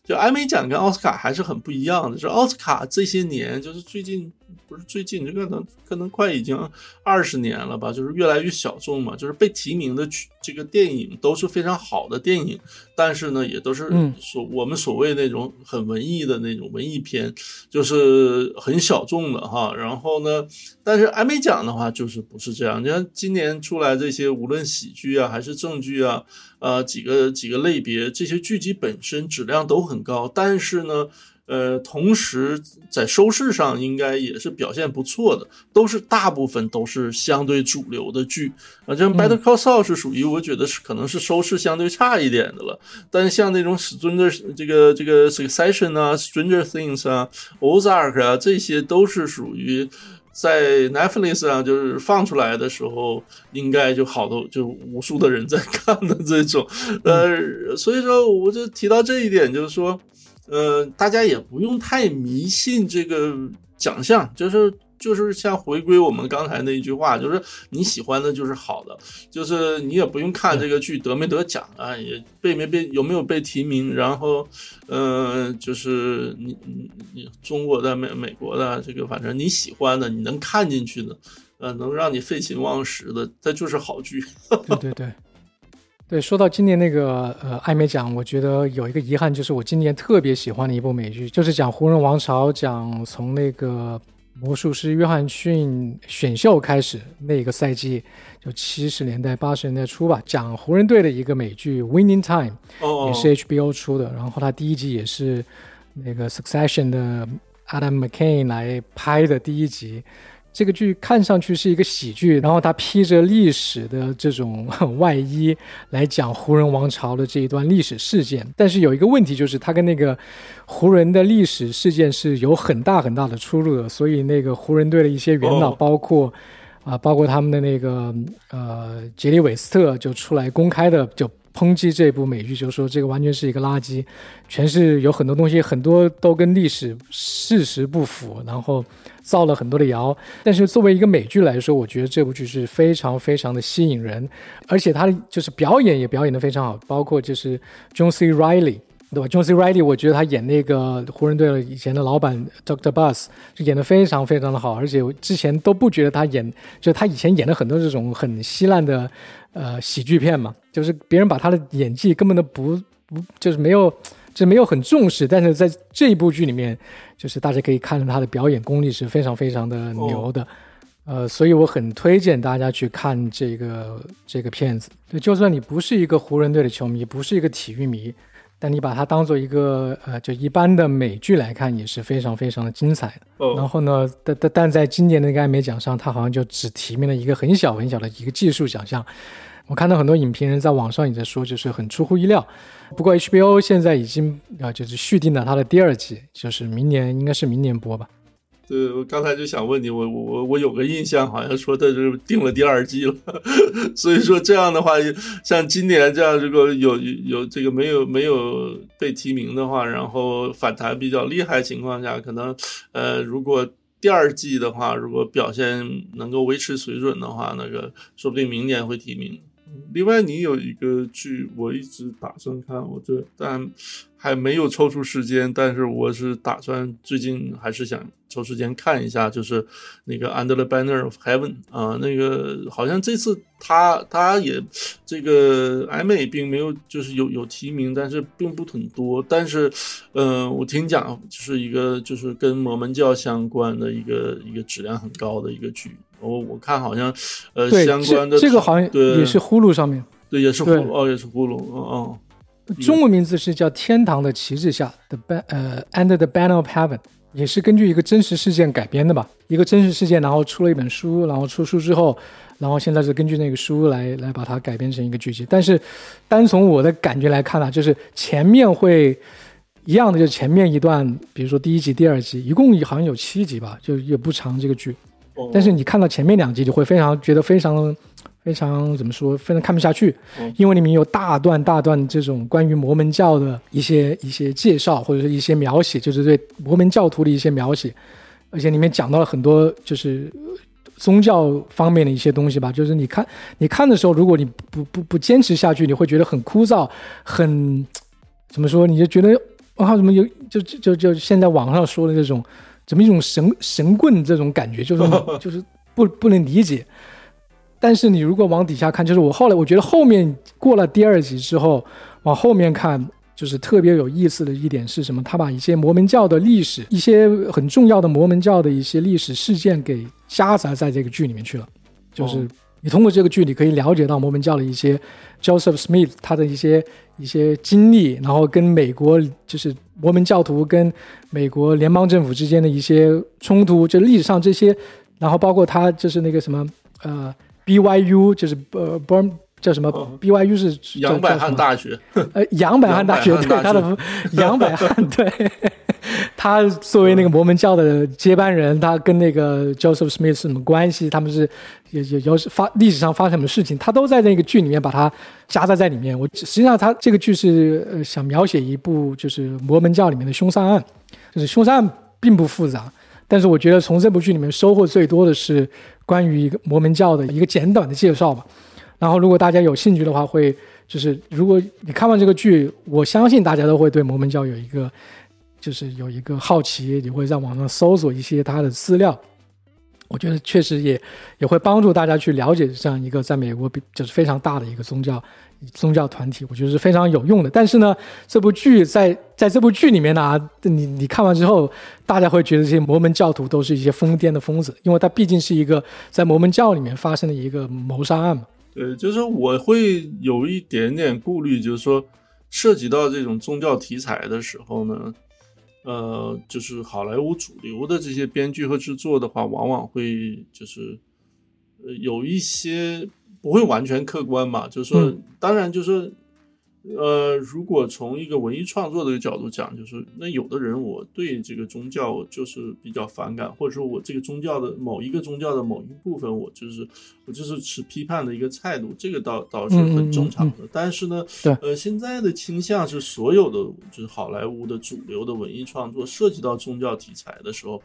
就艾美奖跟奥斯卡还是很不一样的，就奥斯卡这些年，就是最近不是最近，这可能可能快已经二十年了吧，就是越来越小众嘛，就是被提名的剧这个电影都是非常好的电影，但是呢，也都是嗯所我们所谓那种很文艺的那种文艺片，就是很小众的哈。然后呢，但是艾美奖的话就是不是这样，你看今年出来这些，无论喜剧啊还是正剧啊，呃几个几个类别，这些剧集本身质量都很高，但是呢。呃，同时在收视上应该也是表现不错的，都是大部分都是相对主流的剧啊。像《Better Call Saul》是属于我觉得是可能是收视相对差一点的了，但是像那种 Stranger 这个这个 Succession 啊、Stranger Things 啊、Ozark 啊，这些都是属于在 Netflix 上就是放出来的时候，应该就好多就无数的人在看的这种，呃，所以说我就提到这一点，就是说。呃，大家也不用太迷信这个奖项，就是就是像回归我们刚才那一句话，就是你喜欢的就是好的，就是你也不用看这个剧得没得奖啊，也被没被有没有被提名，然后呃，就是你你你中国的美美国的这个，反正你喜欢的，你能看进去的，呃，能让你废寝忘食的，它就是好剧。对对对，对，说到今年那个呃艾美奖，我觉得有一个遗憾，就是我今年特别喜欢的一部美剧，就是讲湖人王朝，讲从那个魔术师约翰逊选秀开始那个赛季，就七十年代八十年代初吧，讲湖人队的一个美剧《Winning Time》，哦，也是 HBO 出的，然后它第一集也是那个 Succession 的 Adam McCain 来拍的第一集。这个剧看上去是一个喜剧，然后它披着历史的这种 外衣来讲湖人王朝的这一段历史事件。但是有一个问题，就是它跟那个湖人的历史事件是有很大很大的出入的，所以那个湖人队的一些元老，哦包括啊、包括他们的那个呃杰里韦斯特就出来公开的就抨击这部美剧，就说这个完全是一个垃圾，全是有很多东西很多都跟历史事实不符，然后造了很多的谣。但是作为一个美剧来说，我觉得这部剧是非常非常的吸引人，而且它就是表演也表演的非常好，包括就是 John C. Riley。对吧？John C. Riley，我觉得他演那个湖人队的以前的老板 Dr. Bus 就演得非常非常的好，而且我之前都不觉得他演，就是他以前演了很多这种很稀烂的呃喜剧片嘛，就是别人把他的演技根本都不不就是没有就是没有很重视，但是在这一部剧里面，就是大家可以看到他的表演功力是非常非常的牛的。呃，所以我很推荐大家去看这个这个片子。对，就算你不是一个湖人队的球迷，不是一个体育迷，但你把它当做一个呃就一般的美剧来看，也是非常非常的精彩的。然哦，后呢，但但但在今年的那个艾美奖上，他好像就只提名了一个很小很小的一个技术奖项。我看到很多影评人在网上也在说，就是很出乎意料。不过 HBO 现在已经啊、呃就是续订了它的第二季，就是明年应该是明年播吧。对，我刚才就想问你，我我我有个印象，好像说他是定了第二季了，所以说这样的话，像今年这样，如果有有这个没有没有被提名的话，然后反弹比较厉害情况下，可能呃，如果第二季的话，如果表现能够维持水准的话，那个说不定明年会提名。另外，你有一个剧，我一直打算看，我这但还没有抽出时间，但是我是打算最近还是想。抽时间看一下，就是那个《Under the Banner of Heaven》啊，那个好像这次他他也这个艾美并没有就是有有提名，但是并不很多。但是，嗯，我听讲就是一个就是跟摩门教相关的一个一个质量很高的一个剧。我我看好像呃相关的这个好像也是呼噜上面，对，也是呼噜哦，也是呼噜哦哦。中文名字是叫《天堂的旗帜下》的 Ban 呃《Under the Banner of Heaven》。也是根据一个真实事件改编的吧，一个真实事件，然后出了一本书，然后出书之后，然后现在是根据那个书来来把它改编成一个剧集。但是，单从我的感觉来看呢，就是前面会一样的，就前面一段，比如说第一集、第二集，一共好像有七集吧，就也不长这个剧。但是你看到前面两集，就会非常觉得非常。非常怎么说，非常看不下去，因为里面有大段大段这种关于摩门教的一些一些介绍，或者是一些描写，就是对摩门教徒的一些描写，而且里面讲到了很多就是宗教方面的一些东西吧。就是你看你看的时候，如果你不不不坚持下去，你会觉得很枯燥，很怎么说，你就觉得啊，怎么有就就就现在网上说的这种怎么一种神神棍这种感觉，就是 就是不不能理解。但是你如果往底下看，就是我后来我觉得后面过了第二集之后，往后面看，就是特别有意思的一点是什么？他把一些摩门教的历史，一些很重要的摩门教的一些历史事件给夹杂在这个剧里面去了。就是你通过这个剧，你可以了解到摩门教的一些 Joseph Smith 他的一些一些经历，然后跟美国就是摩门教徒跟美国联邦政府之间的一些冲突，就历史上这些，然后包括他就是那个什么呃。B Y U 就是呃不叫什么 B Y U 是杨百翰大学，呃杨百翰大学对他的杨百翰对，他作为那个摩门教的接班人，他跟那个 Joseph Smith 是什么关系？他们是有有有发历史上发生什么事情？他都在那个剧里面把它夹杂在里面。我实际上他这个剧是呃想描写一部就是摩门教里面的凶杀案，就是凶杀案并不复杂。但是我觉得从这部剧里面收获最多的是关于一个摩门教的一个简短的介绍吧。然后如果大家有兴趣的话，会就是如果你看完这个剧，我相信大家都会对摩门教有一个就是有一个好奇，你会在网上搜索一些他的资料。我觉得确实也也会帮助大家去了解这样一个在美国就是非常大的一个宗教宗教团体，我觉得是非常有用的。但是呢，这部剧在在这部剧里面呢，你你看完之后，大家会觉得这些摩门教徒都是一些疯癫的疯子，因为它毕竟是一个在摩门教里面发生的一个谋杀案嘛。对，就是我会有一点点顾虑，就是说涉及到这种宗教题材的时候呢。呃，就是好莱坞主流的这些编剧和制作的话，往往会就是呃有一些不会完全客观嘛，就是说，当然就是。呃，如果从一个文艺创作的角度讲，就是那有的人我对这个宗教就是比较反感，或者说我这个宗教的某一个宗教的某一部分，我就是我就是持批判的一个态度，这个倒倒是很正常的。但是呢，呃，现在的倾向是所有的就是好莱坞的主流的文艺创作涉及到宗教题材的时候，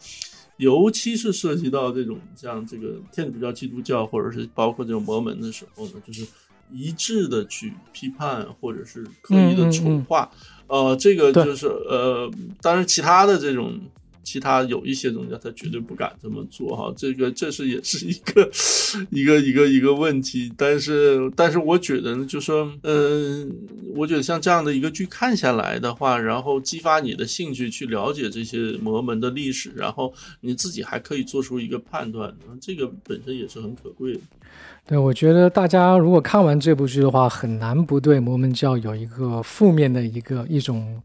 尤其是涉及到这种像这个天主教、基督教，或者是包括这种摩门的时候呢，就是。一致的去批判，或者是刻意的丑化，呃，这个就是呃，当然其他的这种。其他有一些宗教，他绝对不敢这么做哈，这个这是也是一个 一个一个一个问题。但是，但是我觉得呢，就说，嗯，我觉得像这样的一个剧看下来的话，然后激发你的兴趣去了解这些魔门的历史，然后你自己还可以做出一个判断，这个本身也是很可贵的。对，我觉得大家如果看完这部剧的话，很难不对摩门教有一个负面的一个一种。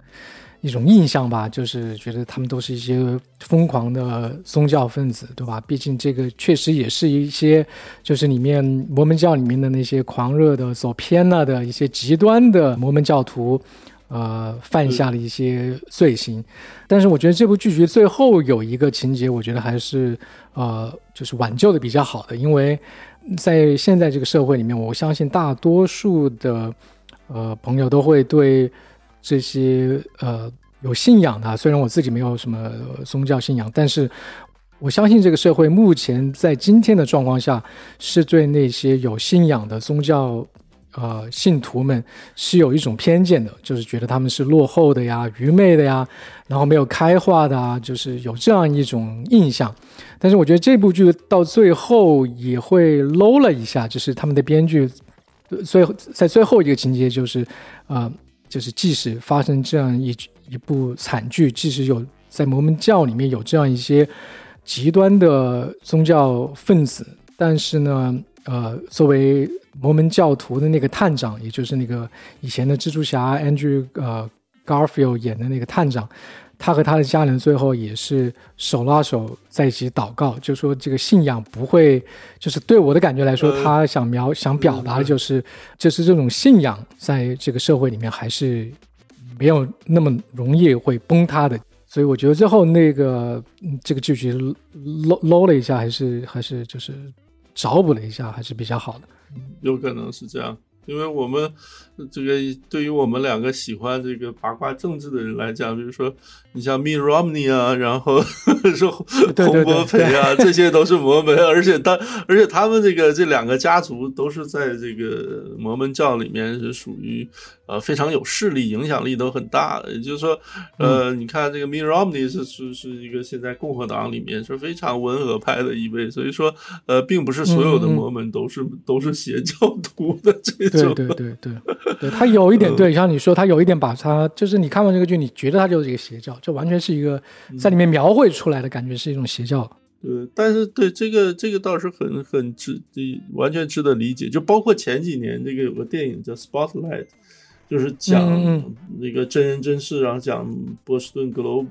一种印象吧，就是觉得他们都是一些疯狂的宗教分子，对吧？毕竟这个确实也是一些，就是里面摩门教里面的那些狂热的、走偏了的一些极端的摩门教徒，呃犯下了一些罪行。但是我觉得这部剧集最后有一个情节，我觉得还是呃就是挽救的比较好的，因为在现在这个社会里面，我相信大多数的呃朋友都会对这些呃有信仰的，虽然我自己没有什么宗教信仰，但是我相信这个社会目前在今天的状况下，是对那些有信仰的宗教呃信徒们是有一种偏见的，就是觉得他们是落后的呀、愚昧的呀，然后没有开化的啊，就是有这样一种印象。但是我觉得这部剧到最后也会 low 了一下，就是他们的编剧最后在最后一个情节就是，呃，就是即使发生这样一一部惨剧，即使有在摩门教里面有这样一些极端的宗教分子，但是呢，呃，作为摩门教徒的那个探长，也就是那个以前的蜘蛛侠 Andrew 呃 Garfield 演的那个探长，他和他的家人最后也是手拉手在一起祷告，就说这个信仰不会，就是对我的感觉来说，呃他想描想表达的就是，就是这种信仰在这个社会里面还是没有那么容易会崩塌的。所以我觉得最后那个嗯这个剧集搂搂了一下，还是还是就是找补了一下，还是比较好的。有可能是这样，因为我们这个对于我们两个喜欢这个八卦政治的人来讲，比如说你像 Mitt Romney 啊，然后 说洪博培啊，这些都是摩门，而且他而且他们这个这两个家族都是在这个摩门教里面是属于呃非常有势力、影响力都很大的。也就是说，呃，你看这个 Mitt Romney 是是是一个现在共和党里面是非常温和派的一位，所以说呃，并不是所有的摩门都是、都是邪教 徒的这对。对对对对，他有一点对，像你说，他有一点把他就是你看完这个剧，你觉得他就是一个邪教，就完全是一个在里面描绘出来的感觉是一种邪教。对，但是对这个这个倒是很很值，完全值得理解。就包括前几年这个有个电影叫《Spotlight》，就是讲那个真人真事，然后讲波士顿 Globe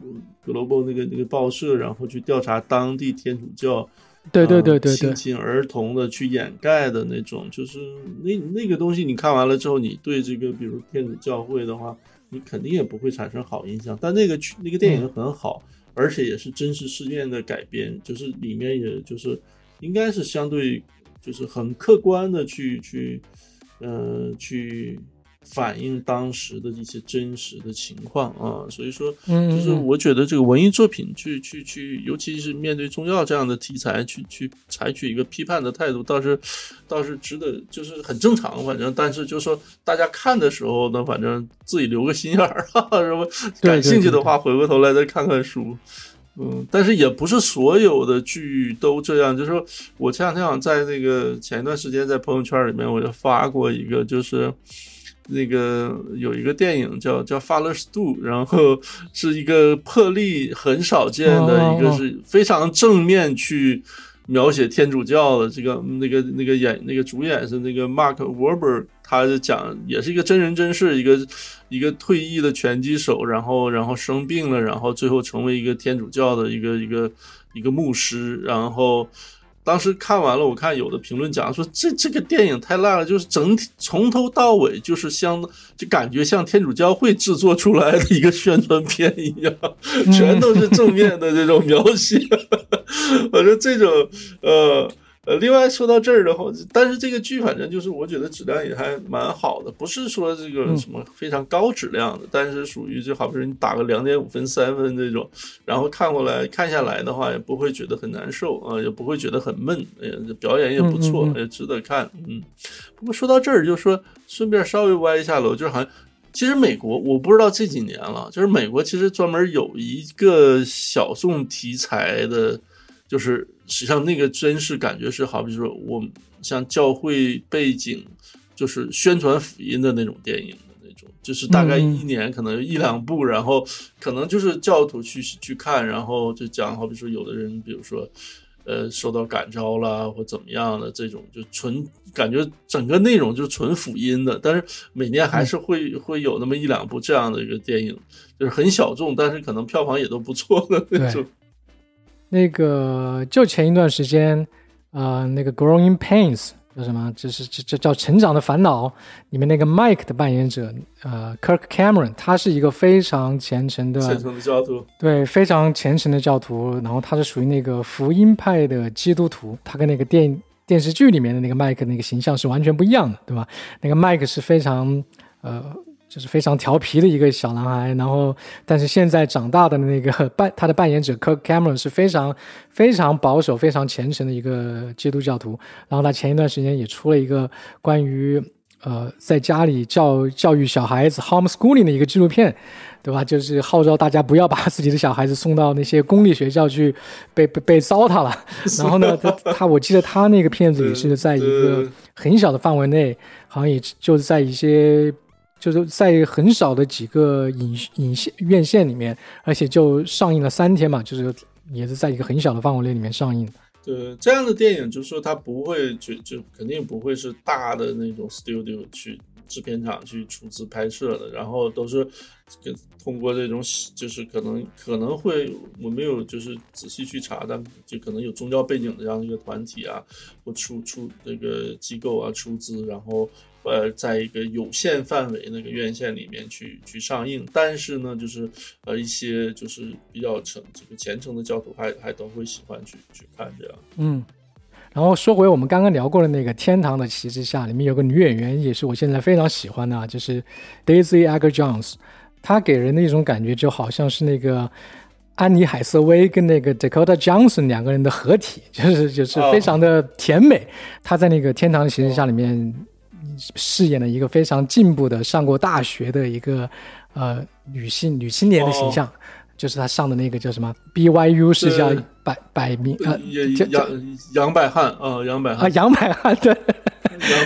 Global 那个那个报社，然后去调查当地天主教对对呃对对对性侵儿童的去掩盖的那种，就是那那个东西，你看完了之后，你对这个比如天主教会的话，你肯定也不会产生好印象。但那个去那个电影很好，而且也是真实事件的改编，就是里面也就是应该是相对就是很客观的去去呃去反映当时的一些真实的情况啊，所以说，嗯就是嗯我觉得这个文艺作品去去去，尤其是面对宗教这样的题材，去去采取一个批判的态度，倒是倒是值得，就是很正常。反正，但是就是说，大家看的时候呢，反正自己留个心眼儿，哈哈，什么感兴趣的话，回过头来再看看书。嗯，但是也不是所有的剧都这样。就是说我前两天好像在那个前一段时间在朋友圈里面，我就发过一个，就是那个有一个电影叫叫《Father's Do》，然后是一个破例很少见的一个是非常正面去描写天主教的这个那个那个演那个主演是那个 Mark Wahlberg，他是讲也是一个真人真事，一个一个退役的拳击手，然后然后生病了，然后最后成为一个天主教的一个一个一个牧师，然后。当时看完了，我看有的评论讲说这这个电影太烂了，就是整体从头到尾就是相就感觉像天主教会制作出来的一个宣传片一样，全都是正面的这种描写。我说这种呃呃，另外说到这儿的话，但是这个剧反正就是我觉得质量也还蛮好的，不是说这个什么非常高质量的，但是属于就好比说你打个两点五分、三分这种，然后看过来看下来的话，也不会觉得很难受啊、也不会觉得很闷，呃，表演也不错，嗯嗯嗯也值得看。嗯，不过说到这儿，就说顺便稍微歪一下楼，就是好像。其实美国我不知道这几年了，就是美国其实专门有一个小众题材的，就是实际上那个真是感觉是好比说我们像教会背景，就是宣传福音的那种电影的那种，就是大概嗯一年可能一两部，然后可能就是教徒去去看，然后就讲好比说有的人，比如说。呃，受到感召啦，或怎么样的这种，就纯感觉整个内容就是纯福音的，但是每年还是会、会有那么一两部这样的一个电影，就是很小众，但是可能票房也都不错的那种。那个就前一段时间，呃，那个《Growing Pains》叫什么？就是这这叫《成长的烦恼》里面那个 Mike 的扮演者，呃，Kirk Cameron，他是一个非常虔诚的，虔诚的教徒，对，非常虔诚的教徒。然后他是属于那个福音派的基督徒，他跟那个电电视剧里面的那个 Mike 那个形象是完全不一样的，对吧？那个 Mike 是非常呃。就是非常调皮的一个小男孩，然后，但是现在长大的那个扮他的扮演者 Kirk Cameron 是非常非常保守、非常虔诚的一个基督教徒。然后他前一段时间也出了一个关于呃在家里教教育小孩子 homeschooling 的一个纪录片，对吧？就是号召大家不要把 自己的小孩子送到那些公立学校去被被被糟蹋了。然后呢，他他我记得他那个片子也是在一个很小的范围内，好像也就是在一些。就是在很少的几个影影线院线里面，而且就上映了三天嘛，就是也是在一个很小的范围内里面上映。对这样的电影，就是说它不会就就肯定不会是大的那种 studio 去制片厂去出资拍摄的，然后都是跟通过这种就是可能可能会我没有就是仔细去查，但就可能有宗教背景的这样一个团体啊，或出出这个机构啊出资，然后。呃，在一个有限范围那个院线里面去去上映，但是呢，就是呃一些就是比较诚这个虔诚的教徒还还都会喜欢去去看这样。嗯，然后说回我们刚刚聊过的那个《天堂的旗帜下》，里面有个女演员也是我现在非常喜欢的，就是 Daisy Edgar Jones，她给人的一种感觉就好像是那个安妮海瑟薇跟那个 Dakota Johnson 两个人的合体，就是就是非常的甜美。她在那个《天堂的旗帜下》里面。饰演了一个非常进步的上过大学的一个呃女性女青年的形象，就是她上的那个叫什么 BYU 是叫百百名呃杨杨百翰啊杨百翰。啊杨百翰对。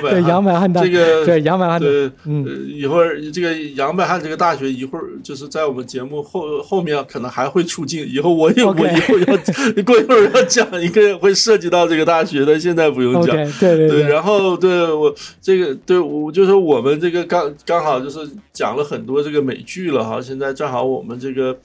对杨百翰大这个对杨百翰对嗯。一会儿这个杨百翰这个大学一会儿就是在我们节目后后面可能还会出镜，以后我也我以后要 过一会儿要讲一个会涉及到这个大学的，现在不用讲。对对对，然后对我这个对我就是我们这个刚刚好就是讲了很多这个美剧了哈，现在正好我们这个。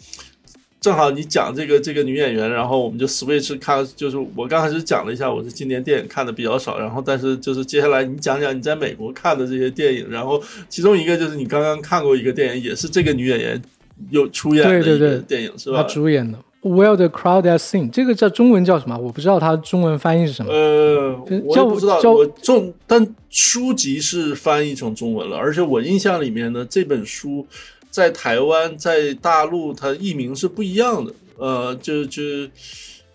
正好你讲这个这个女演员，然后我们就 switch 看，就是我刚开始讲了一下，我是今年电影看的比较少，然后但是就是接下来你讲讲你在美国看的这些电影，然后其中一个就是你刚刚看过一个电影，也是这个女演员有出演的一个电影，是吧？她主演的《Where the Crowd Is Sing》，这个叫中文叫什么？我不知道它中文翻译是什么。呃，我不知道，我中但书籍是翻译成中文了，而且我印象里面呢，这本书。在台湾，在大陆，它译名是不一样的，呃，就就，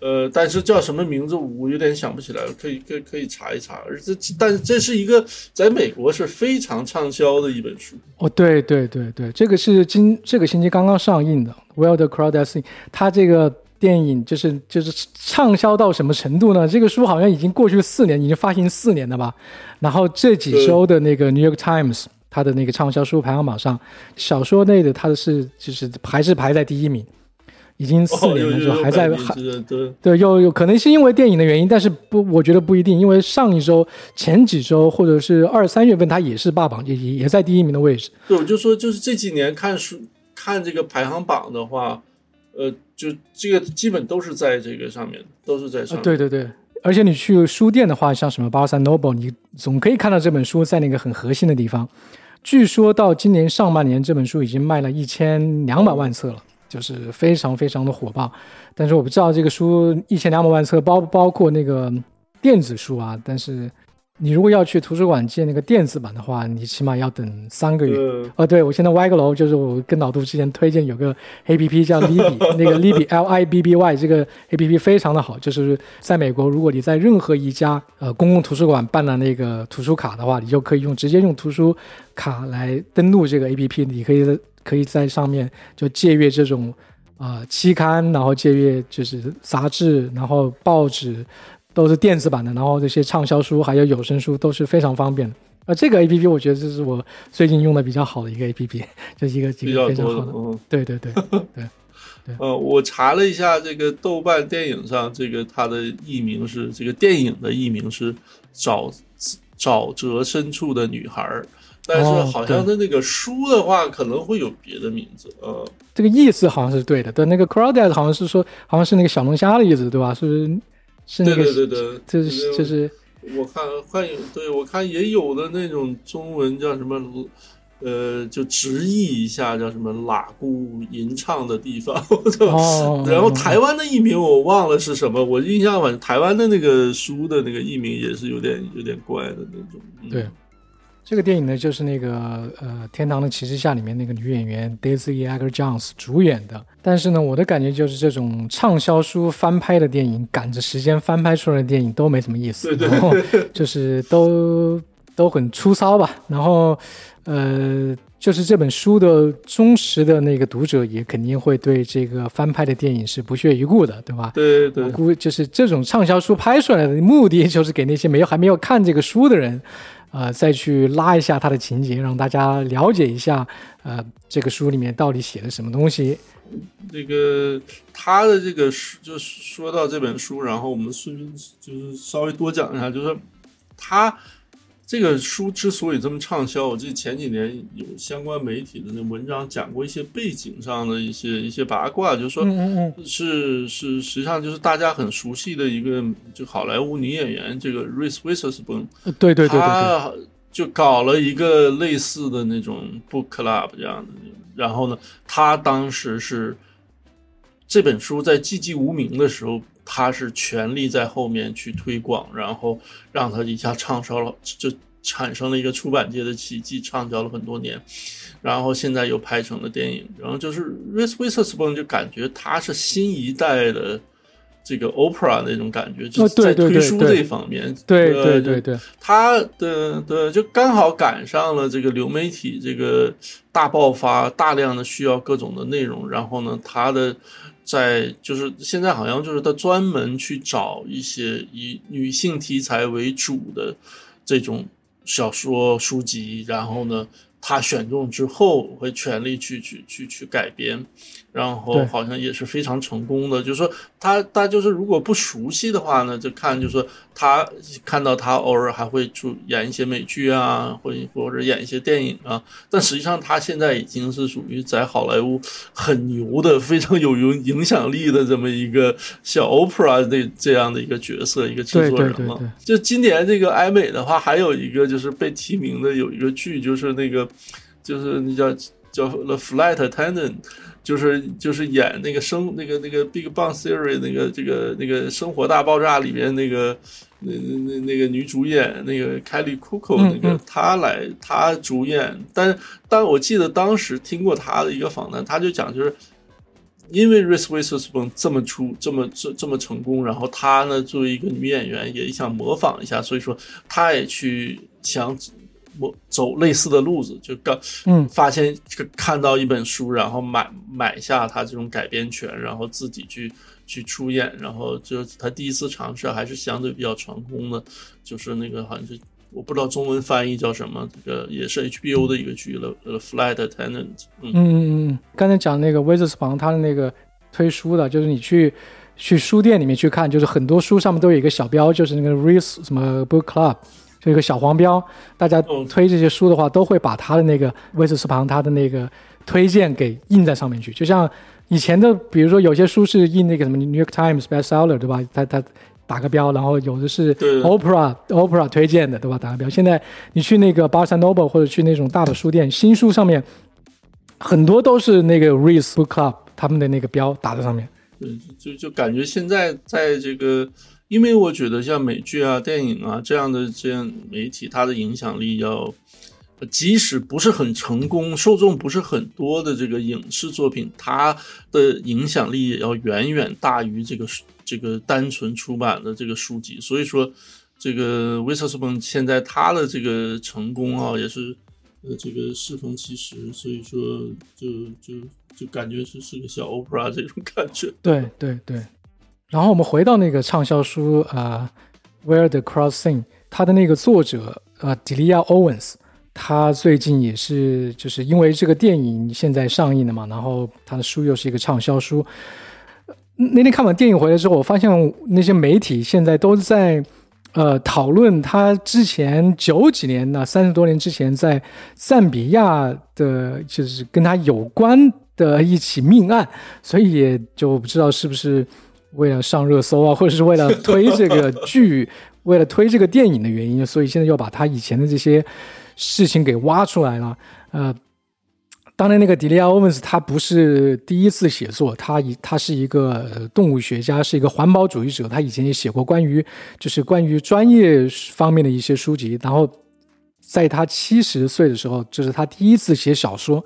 呃，但是叫什么名字，我有点想不起来了，可以可以可以查一查。而这，但是这是一个在美国是非常畅销的一本书。哦，对对对对，这个是今这个星期刚刚上映的《Where the Crowd Is Sing》，它这个电影就是就是畅销到什么程度呢？这个书好像已经过去四年，已经发行四年了吧？然后这几周的那个《New York Times》。他的那个畅销书排行榜上，小说类的它的是就是还是排在第一名，已经四年了，就还在还对，有有可能是因为电影的原因，但是不，我觉得不一定，因为上一周、前几周或者是二三月份，它也是霸榜，也也在第一名的位置。对，我就说，就是这几年看书看这个排行榜的话，呃，就这个基本都是在这个上面，都是在上面。对对对。而且你去书店的话，像什么 Barnes Noble，你总可以看到这本书在那个很核心的地方。据说到今年上半年，这本书已经卖了一千两百万册了，就是非常非常的火爆。但是我不知道这个书一千两百万册包不包括那个电子书啊？但是。你如果要去图书馆借那个电子版的话，你起码要等三个月。哦，对，我现在歪个楼，就是我跟老杜之前推荐有个 A P P 叫 Libby，那个 Libby L I B B Y 这个 A P P 非常的好，就是在美国，如果你在任何一家呃公共图书馆办了那个图书卡的话，你就可以用直接用图书卡来登录这个 A P P，你可以可以在上面就借阅这种啊期刊，然后借阅就是杂志，然后报纸。都是电子版的，然后这些畅销书还有有声书都是非常方便的。呃，这个 A P P 我觉得这是我最近用的比较好的一个 A P P，这是一个比较非常好的。嗯，对对对对对。呃，我查了一下这个豆瓣电影上，这个它的译名是这个电影的译名是沼沼泽深处的女孩，但是好像它那个书的话可能会有别的名字。呃，这个意思好像是对的。对，那个 Crawdad 好像是说好像是那个小龙虾的意思，对吧？是不是？是那个，对对对，就是就是我看还有对我看也有的那种中文叫什么，呃，就直译一下叫什么“喇姑吟唱的地方”，哦 然后台湾的译名我忘了是什么，我印象反正台湾的那个书的那个译名也是有点有点怪的那种。嗯对，这个电影呢，就是那个呃《天堂的旗帜下》里面那个女演员 Daisy Edgar Jones 主演的。但是呢，我的感觉就是这种畅销书翻拍的电影，赶着时间翻拍出来的电影都没什么意思，然后 就是都都很粗糙吧。然后呃，就是这本书的忠实的那个读者也肯定会对这个翻拍的电影是不屑一顾的，对吧？对对我估就是这种畅销书拍出来的目的，就是给那些没有还没有看这个书的人，呃，再去拉一下它的情节，让大家了解一下，呃，这个书里面到底写的什么东西。那个他的这个书，就说到这本书，然后我们顺便就是稍微多讲一下，就是他这个书之所以这么畅销，我记得前几年有相关媒体的那文章讲过一些背景上的一些一些八卦，就是说是是实际上就是大家很熟悉的一个就好莱坞女演员这个 Reese Witherspoon，嗯，对对对对对，他就搞了一个类似的那种 book club 这样的，然后呢，他当时是这本书在寂寂无名的时候，他是全力在后面去推广，然后让他一下畅销了，就产生了一个出版界的奇迹，畅销了很多年。然后现在又拍成了电影，然后就是 Reese Witherspoon 就感觉他是新一代的这个 opera 那种感觉，就是在推书这方面，对对对，他的对就刚好赶上了这个流媒体这个大爆发，大量的需要各种的内容，然后呢，他的在就是现在好像就是他专门去找一些以女性题材为主的这种小说书籍，然后呢，他选中之后会全力去去去去改编，然后好像也是非常成功的。就是说他他就是如果不熟悉的话呢，就看就是说他看到他偶尔还会出演一些美剧啊，或或者演一些电影啊，但实际上他现在已经是属于在好莱坞很牛的、非常有影影响力的这么一个小 opera 这这样的一个角色，一个制作人了。就今年这个艾美的话，还有一个就是被提名的有一个剧，就是那个就是那叫叫 The Flight Attendant。就是就是演那个生那个那个 Big Bang Theory 那个这个那个生活大爆炸里面那个那那那那个女主演那个 Kelly c u c o 那个嗯她来她主演，但但我记得当时听过她的一个访谈，她就讲就是。因为 Reese Witherspoon 这么出这么这这么成功，然后她呢作为一个女演员也想模仿一下，所以说她也去想模走类似的路子，就刚嗯。发现这个看到一本书，然后买买下它这种改编权，然后自己去去出演，然后就他第一次尝试还是相对比较成功的，就是那个好像是我不知道中文翻译叫什么，这个也是 HBO 的一个剧了，呃，Flight Attendant，嗯。嗯嗯嗯，刚才讲那个 w i z e r s 旁他的那个推书的，就是你去去书店里面去看，就是很多书上面都有一个小标，就是那个 Reese 什么 Book Club，就一个小黄标。大家哦推这些书的话，都会把他的那个威斯斯旁他的那个推荐给印在上面去，就像以前的，比如说有些书是印那个什么 New York Times bestseller，对吧？他他打个标，然后有的是 Opera Opera 推荐的，对吧？打个标。现在你去那个 Barnes Noble 或者去那种大的书店，新书上面很多都是那个 Reese Book Club 他们的那个标打在上面。对，就就感觉现在在这个，因为我觉得像美剧啊、电影啊这样的这样媒体，它的影响力要，即使不是很成功、受众不是很多的这个影视作品，它的影响力也要远远大于这个这个单纯出版的这个书籍。所以说，这个威瑟斯本现在他的这个成功啊，也是呃这个适逢其时，所以说就就就感觉是是个小 opera 这种感觉。对对对。然后我们回到那个畅销书啊、w h e r e the Cross Sing》，它的那个作者呃 Delia Owens，他最近也是就是因为这个电影现在上映了嘛，然后他的书又是一个畅销书。那天看完电影回来之后，我发现那些媒体现在都在呃讨论他之前九几年呢，三十多年之前在赞比亚的，就是跟他有关的一起命案，所以也就不知道是不是为了上热搜啊，或者是为了推这个剧，为了推这个电影的原因，所以现在又把他以前的这些事情给挖出来了。呃，当年那个迪利亚·欧文斯他不是第一次写作，他以他是一个动物学家，是一个环保主义者，他以前也写过关于就是关于专业方面的一些书籍。然后在他七十岁的时候，这是他第一次写小说，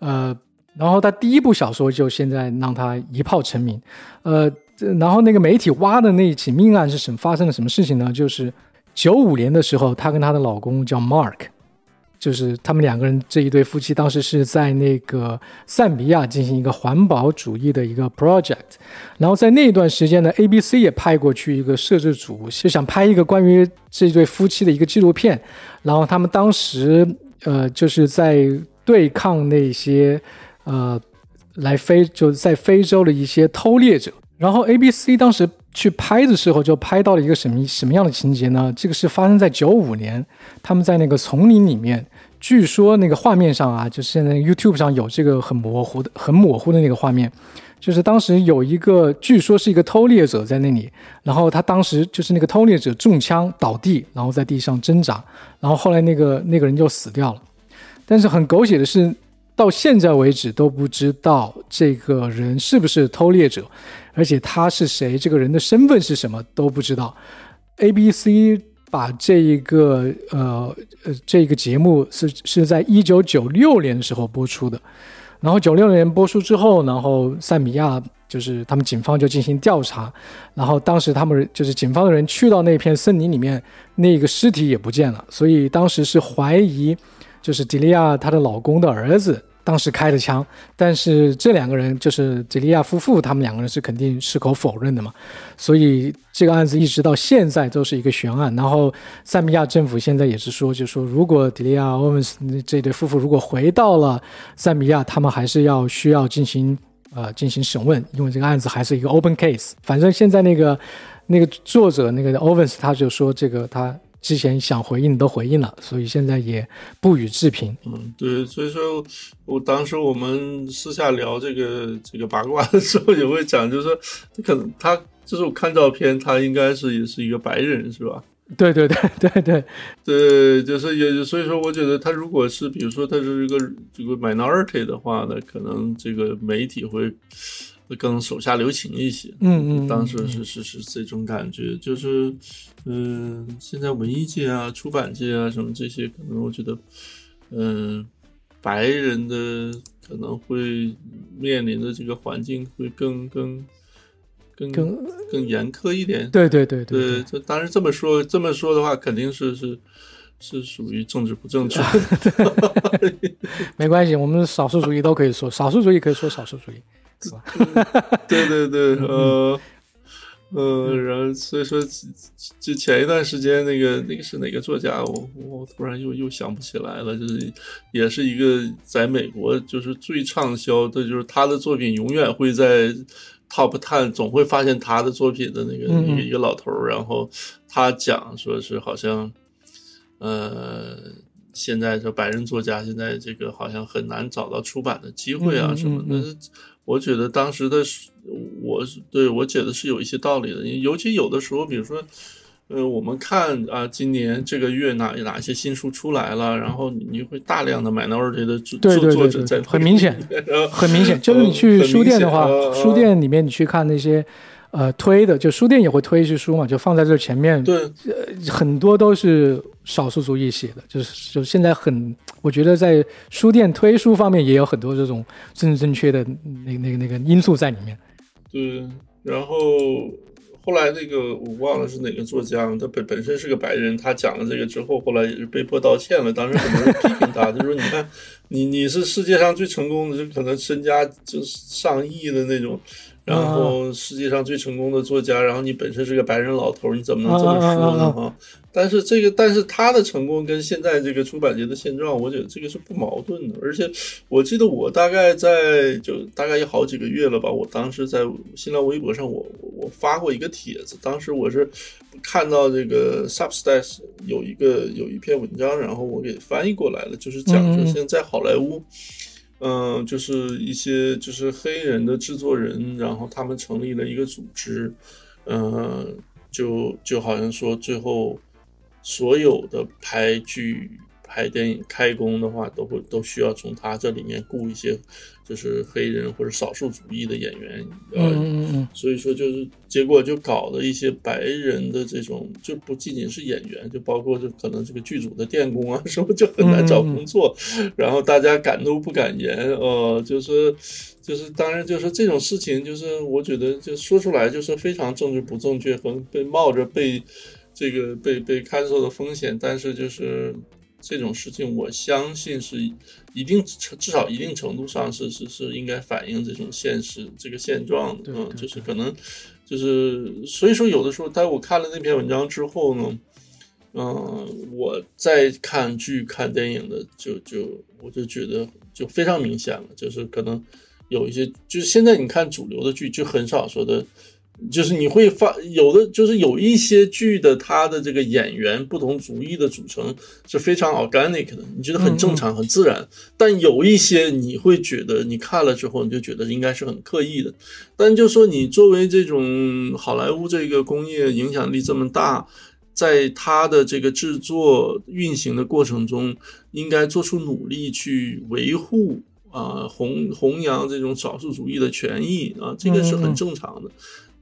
呃，然后他第一部小说就现在让他一炮成名，呃。然后那个媒体挖的那一起命案是什么发生了什么事情呢？就是九五年的时候，她跟她的老公叫 Mark，就是他们两个人这一对夫妻当时是在那个赞比亚进行一个环保主义的一个 project。然后在那段时间呢，ABC 也派过去一个摄制组，就想拍一个关于这对夫妻的一个纪录片。然后他们当时呃就是在对抗那些呃来非就在非洲的一些偷猎者。然后 A B C 当时去拍的时候，就拍到了一个什么什么样的情节呢？这个是发生在九五年，他们在那个丛林里面，据说那个画面上啊，就是现在 YouTube 上有这个很模糊的、很模糊的那个画面，就是当时有一个，据说是一个偷猎者在那里，然后他当时就是那个偷猎者中枪倒地，然后在地上挣扎，然后后来那个那个人就死掉了。但是很狗血的是，到现在为止都不知道这个人是不是偷猎者。而且他是谁，这个人的身份是什么都不知道。A B C 把这一个呃呃这个节目是是在一九九六年的时候播出的，然后九六年播出之后，然后塞米亚就是他们警方就进行调查，然后当时他们就是警方的人去到那片森林里面，那个尸体也不见了，所以当时是怀疑就是迪利亚她的老公的儿子。当时开的枪，但是这两个人就是吉利亚夫妇，他们两个人是肯定矢口否认的嘛，所以这个案子一直到现在都是一个悬案。然后赞比亚政府现在也是说，就说如果迪利亚欧文斯这对夫妇如果回到了赞比亚，他们还是要需要进行呃进行审问，因为这个案子还是一个 open case。反正现在那个那个作者那个欧文斯他就说这个他。之前想回应都回应了，所以现在也不予置评。嗯，对，所以说我当时我们私下聊这个这个八卦的时候，也会讲，就是说可能他就是我看照片，他应该是也是一个白人，是吧？对对对对对对，就是也所以说，我觉得他如果是比如说他是一个这个 minority 的话呢，可能这个媒体会。更手下留情一些，嗯嗯，当时是是是这种感觉，就是，嗯，现在文艺界啊、出版界啊什么这些，可能我觉得，嗯，白人的可能会面临的这个环境会更更更更更严苛一点。对对对对，这当然这么说这么说的话，肯定是是是属于政治不正确。没关系，我们少数主义都可以说，少数主义可以说少数主义。对对对，呃，呃，然后所以说，就前一段时间那个那个是哪个作家，我我突然又又想不起来了，就是也是一个在美国就是最畅销的，就是他的作品永远会在 top ten，总会发现他的作品的那个一个一个老头儿，然后他讲说是好像，呃。现在这白人作家现在这个好像很难找到出版的机会啊什么的，我觉得当时的我是对我觉得是有一些道理的，尤其有的时候，比如说，呃，我们看啊，今年这个月哪哪些新书出来了，然后你会大量的买到这些的作作者在，很明显，很明显，就是你去书店的话，书店里面你去看那些。呃，推的就书店也会推一些书嘛，就放在这前面。对，呃，很多都是少数族裔写的，就是就现在很，我觉得在书店推书方面也有很多这种政治正确的那那个那个因素在里面。对，然后后来那个我忘了是哪个作家，他本本身是个白人，他讲了这个之后，后来也是被迫道歉了。当时很多人批评他，就说你看，你你是世界上最成功的，就可能身家就是上亿的那种。然后世界上最成功的作家，然后你本身是个白人老头，你怎么能这么说呢？哈，但是这个，但是他的成功跟现在这个出版界的现状，我觉得这个是不矛盾的。而且我记得我大概在就大概有好几个月了吧，我当时在新浪微博上，我我发过一个帖子，当时我是看到这个 Substack 有一个有一篇文章，然后我给翻译过来了，就是讲说现在好莱坞。嗯，嗯就是一些就是黑人的制作人，然后他们成立了一个组织，嗯，就就好像说最后所有的拍剧。拍电影开工的话，都会都需要从他这里面雇一些，就是黑人或者少数主义的演员。嗯嗯嗯。所以说，就是结果就搞了一些白人的这种，就不仅仅是演员，就包括就可能这个剧组的电工啊什么，就很难找工作。然后大家敢怒不敢言，呃，就是就是当然就是这种事情，就是我觉得就说出来就是非常政治不正确和被冒着被这个被被 cancel 的风险，但是就是。这种事情，我相信是一定至少一定程度上是是是应该反映这种现实这个现状的，嗯，就是可能就是所以说有的时候，当我看了那篇文章之后呢，嗯，我在看剧看电影的就就我就觉得就非常明显了，就是可能有一些就是现在你看主流的剧就很少说的。就是你会发有的，就是有一些剧的它的这个演员不同族裔的组成是非常 organic 的，你觉得很正常、很自然。但有一些你会觉得你看了之后，你就觉得应该是很刻意的。但就说你作为这种好莱坞这个工业影响力这么大，在它的这个制作运行的过程中，应该做出努力去维护啊弘弘扬这种少数主义的权益啊，这个是很正常的。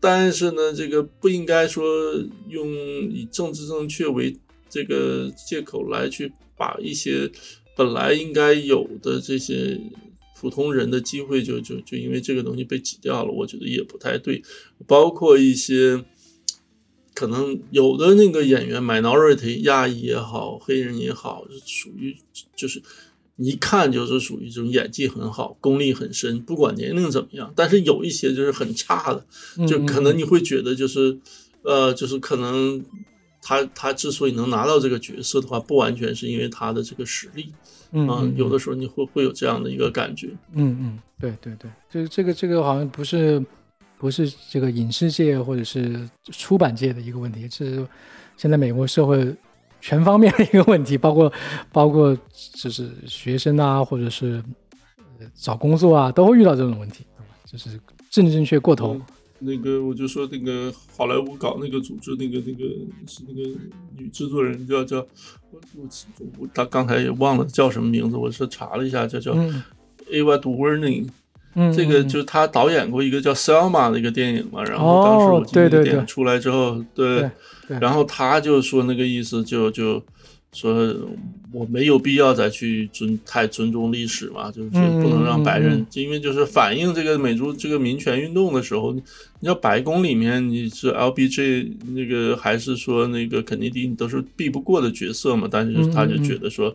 但是呢，这个不应该说用以政治正确为这个借口来去把一些本来应该有的这些普通人的机会就就就因为这个东西被挤掉了，我觉得也不太对。包括一些可能有的那个演员，minority 亚裔也好，黑人也好，属于就是。一看就是属于这种演技很好、功力很深，不管年龄怎么样。但是有一些就是很差的，就可能你会觉得就是，呃，就是可能他他之所以能拿到这个角色的话，不完全是因为他的这个实力，嗯，有的时候你会会有这样的一个感觉。嗯嗯，对对对，这这个这个好像不是不是这个影视界或者是出版界的一个问题，是现在美国社会。全方面的一个问题，包括包括就是学生啊，或者是找工作啊，都会遇到这种问题，就是政治正确过头。那个我就说那个好莱坞搞那个组织，那个那个是那个女制作人叫叫我我我他刚才也忘了叫什么名字，我是查了一下，叫叫 Ava DuVernay。嗯，这个就是他导演过一个叫《Selma》的一个电影嘛，然后当时我记得电影出来之后，对，然后他就说那个意思，就就说我没有必要再去尊太尊重历史嘛，就是不能让白人，因为就是反映这个美洲这个民权运动的时候，你要白宫里面你是 LBJ 那个还是说那个肯尼迪，你都是避不过的角色嘛，但是他就觉得说。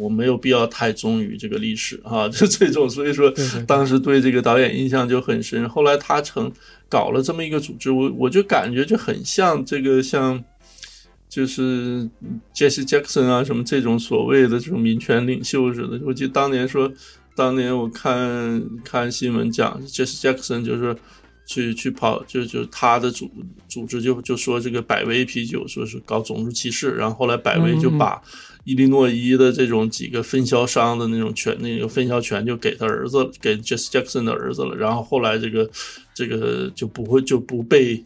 我没有必要太忠于这个历史啊，就这种，所以说当时对这个导演印象就很深。后来他成搞了这么一个组织，我我就感觉就很像这个像，就是 Jesse Jackson 啊什么这种所谓的这种民权领袖似的。我记得当年说，当年我看看新闻讲 Jesse Jackson 就是去去跑，就就他的组组织就就说这个百威啤酒说是搞种族歧视，然后后来百威就把。伊利诺伊的这种几个分销商的那种权，那个分销权就给他儿子，给 Jesse Jackson 的儿子了。然后后来这个这个就不会就不被。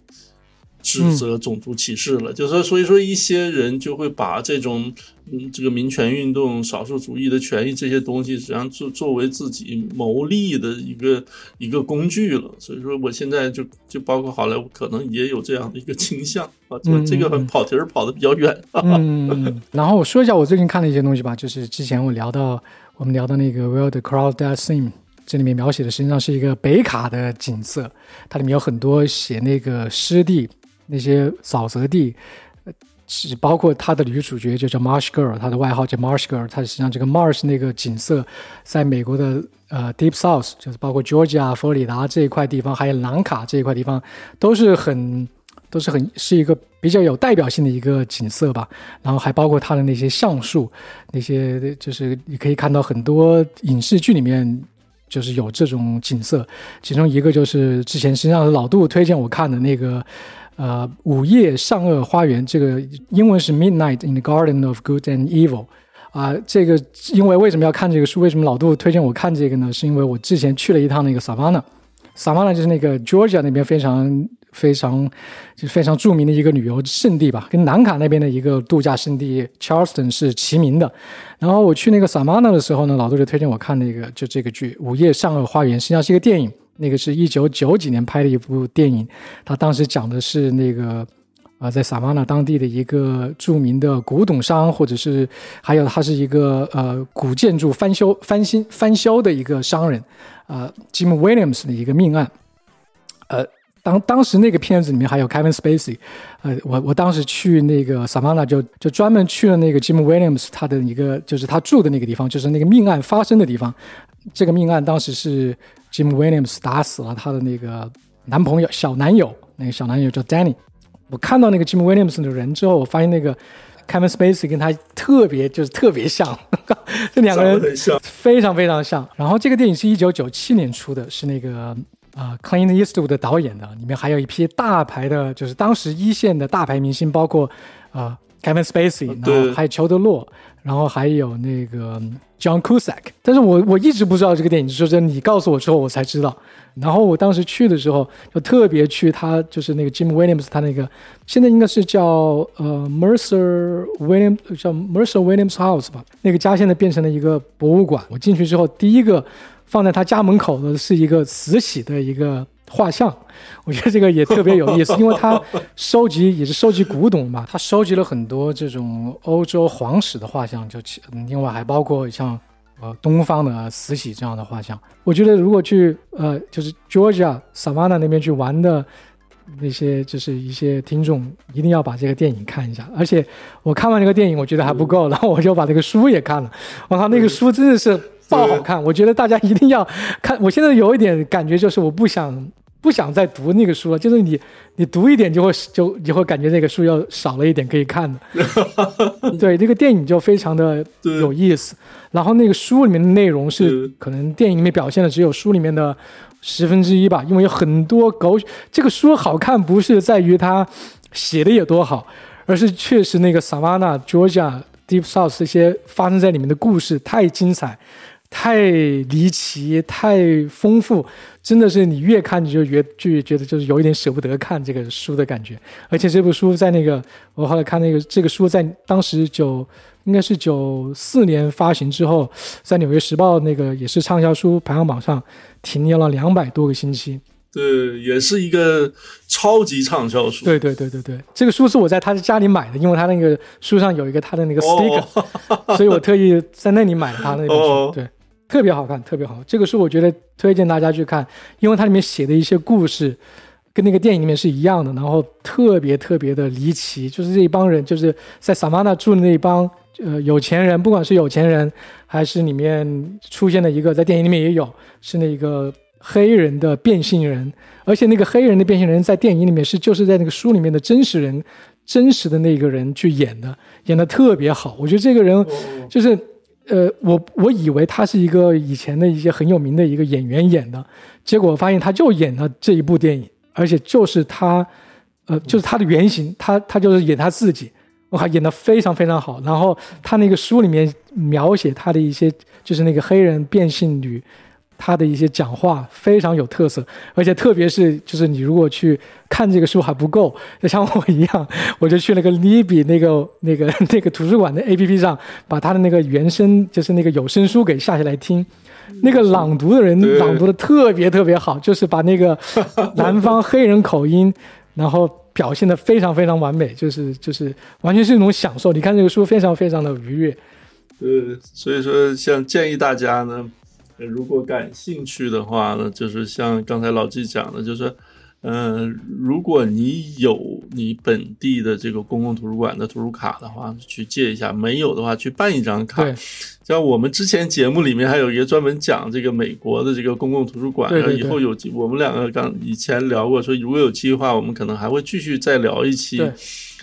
指责种族歧视了，就是说所以说一些人就会把这种嗯这个民权运动、少数主义的权益这些东西，实际上作作为自己谋利的一个一个工具了。所以说我现在就就包括好莱坞，可能也有这样的一个倾向啊，这个跑题儿跑的比较远。嗯，然后我说一下我最近看的一些东西吧，就是之前我聊到我们聊到那个《Where the Crowd That Sing》，这里面描写的实际上是一个北卡的景色，它里面有很多写那个湿地。那些沼泽地，是包括他的女主角就叫 Marsh Girl，她的外号叫 Marsh Girl。她实际上这个 Marsh 那个景色，在美国的呃 Deep South，就是包括 Georgia、佛罗里达这一块地方，还有南卡这一块地方，都是很都是很是一个比较有代表性的一个景色吧。然后还包括它的那些橡树，那些就是你可以看到很多影视剧里面就是有这种景色。其中一个就是之前实际上是老杜推荐我看的那个。呃，午夜善恶花园，这个英文是 Midnight in the Garden of Good and Evil，啊，这个因为为什么要看这个书？为什么老杜推荐我看这个呢？是因为我之前去了一趟那个 Savannah，Savannah 就是那个 Georgia 那边非常非常就是非常著名的一个旅游胜地吧，跟南卡那边的一个度假胜地 Charleston 是齐名的。然后我去那个 Samana 的时候呢，老杜就推荐我看那个就这个剧《午夜上颚花园》，实际上是一个电影，那个是一九九几年拍的一部电影，他当时讲的是那个。啊，在萨曼纳当地的一个著名的古董商，或者是还有他是一个呃古建筑翻修翻新翻修的一个商人，呃，Jim Williams 的一个命案。呃，当当时那个片子里面还有 Kevin Spacey，呃，我我当时去那个萨曼纳就就专门去了那个 Jim Williams 他的一个就是他住的那个地方，就是那个命案发生的地方。这个命案当时是 Jim Williams 打死了他的那个男朋友小男友，那个小男友叫 Danny。我看到那个 Jim Williams 的人之后，我发现那个 Kevin Spacey 跟他特别就是特别像，这两个人非常非常像。然后这个电影是一九九七年出的，是那个啊 Clint Eastwood 的导演的，里面还有一批大牌的，就是当时一线的大牌明星，包括啊 Kevin Spacey，然后还有乔德洛，然后还有那个 John Cusack。但是我我一直不知道这个电影，就是，你告诉我之后我才知道。然后我当时去的时候，就特别去他就是那个 Jim Williams，他那个现在应该是叫呃 Mercer Williams，叫 Mercer Williams House 吧。那个家现在变成了一个博物馆。我进去之后，第一个放在他家门口的是一个慈禧的一个画像。我觉得这个也特别有意思，因为他收集也是收集古董嘛，他收集了很多这种欧洲皇室的画像，就另外还包括像。呃，东方的慈禧这样的画像，我觉得如果去呃，就是 Georgia Savannah 那边去玩的那些，就是一些听众，一定要把这个电影看一下。而且我看完这个电影，我觉得还不够，然后我就把这个书也看了。我靠，那个书真的是爆好看！我觉得大家一定要看。我现在有一点感觉，就是我不想。不想再读那个书了，就是你，你读一点就会就你会感觉那个书要少了一点可以看的。对，这个电影就非常的有意思。然后那个书里面的内容是可能电影里面表现的只有书里面的十分之一吧，因为有很多狗。这个书好看不是在于它写的有多好，而是确实那个 Savannah Georgia Deep South 这些发生在里面的故事太精彩。太离奇，太丰富，真的是你越看你就越就觉得就是有一点舍不得看这个书的感觉。而且这部书在那个我后来看那个这个书在当时九应该是九四年发行之后，在《纽约时报》那个也是畅销书排行榜上停留了两百多个星期。对，也是一个超级畅销书。对对对对对，这个书是我在他的家里买的，因为他那个书上有一个他的那个 sticker，所以我特意在那里买了他那本书。对。特别好看，特别好。这个书我觉得推荐大家去看，因为它里面写的一些故事，跟那个电影里面是一样的，然后特别特别的离奇。就是这一帮人，就是在萨玛纳住的那一帮呃有钱人，不管是有钱人，还是里面出现的一个，在电影里面也有，是那个黑人的变性人，而且那个黑人的变性人在电影里面是就是在那个书里面的真实人，真实的那个人去演的，演的特别好。我觉得这个人就是。呃，我我以为他是一个以前的一些很有名的一个演员演的，结果发现他就演了这一部电影，而且就是他，呃，就是他的原型，他他就是演他自己，哇，演的非常非常好。然后他那个书里面描写他的一些，就是那个黑人变性女。他的一些讲话非常有特色，而且特别是就是你如果去看这个书还不够，就像我一样，我就去了个 Libby 那个那个 那个图书馆的 APP 上，把他的那个原声就是那个有声书给下下来听。那个朗读的人朗读的特别特别好，就是把那个 南方黑人口音，然后表现的非常非常完美，就是就是完全是一种享受。你看这个书非常非常的愉悦。呃，所以说像建议大家呢。如果感兴趣的话呢，就是像刚才老纪讲的，就是，嗯，如果你有你本地的这个公共图书馆的图书卡的话，去借一下；没有的话，去办一张卡。像我们之前节目里面还有一个专门讲这个美国的这个公共图书馆，然后以后有我们两个刚以前聊过，说如果有机会的话，我们可能还会继续再聊一期。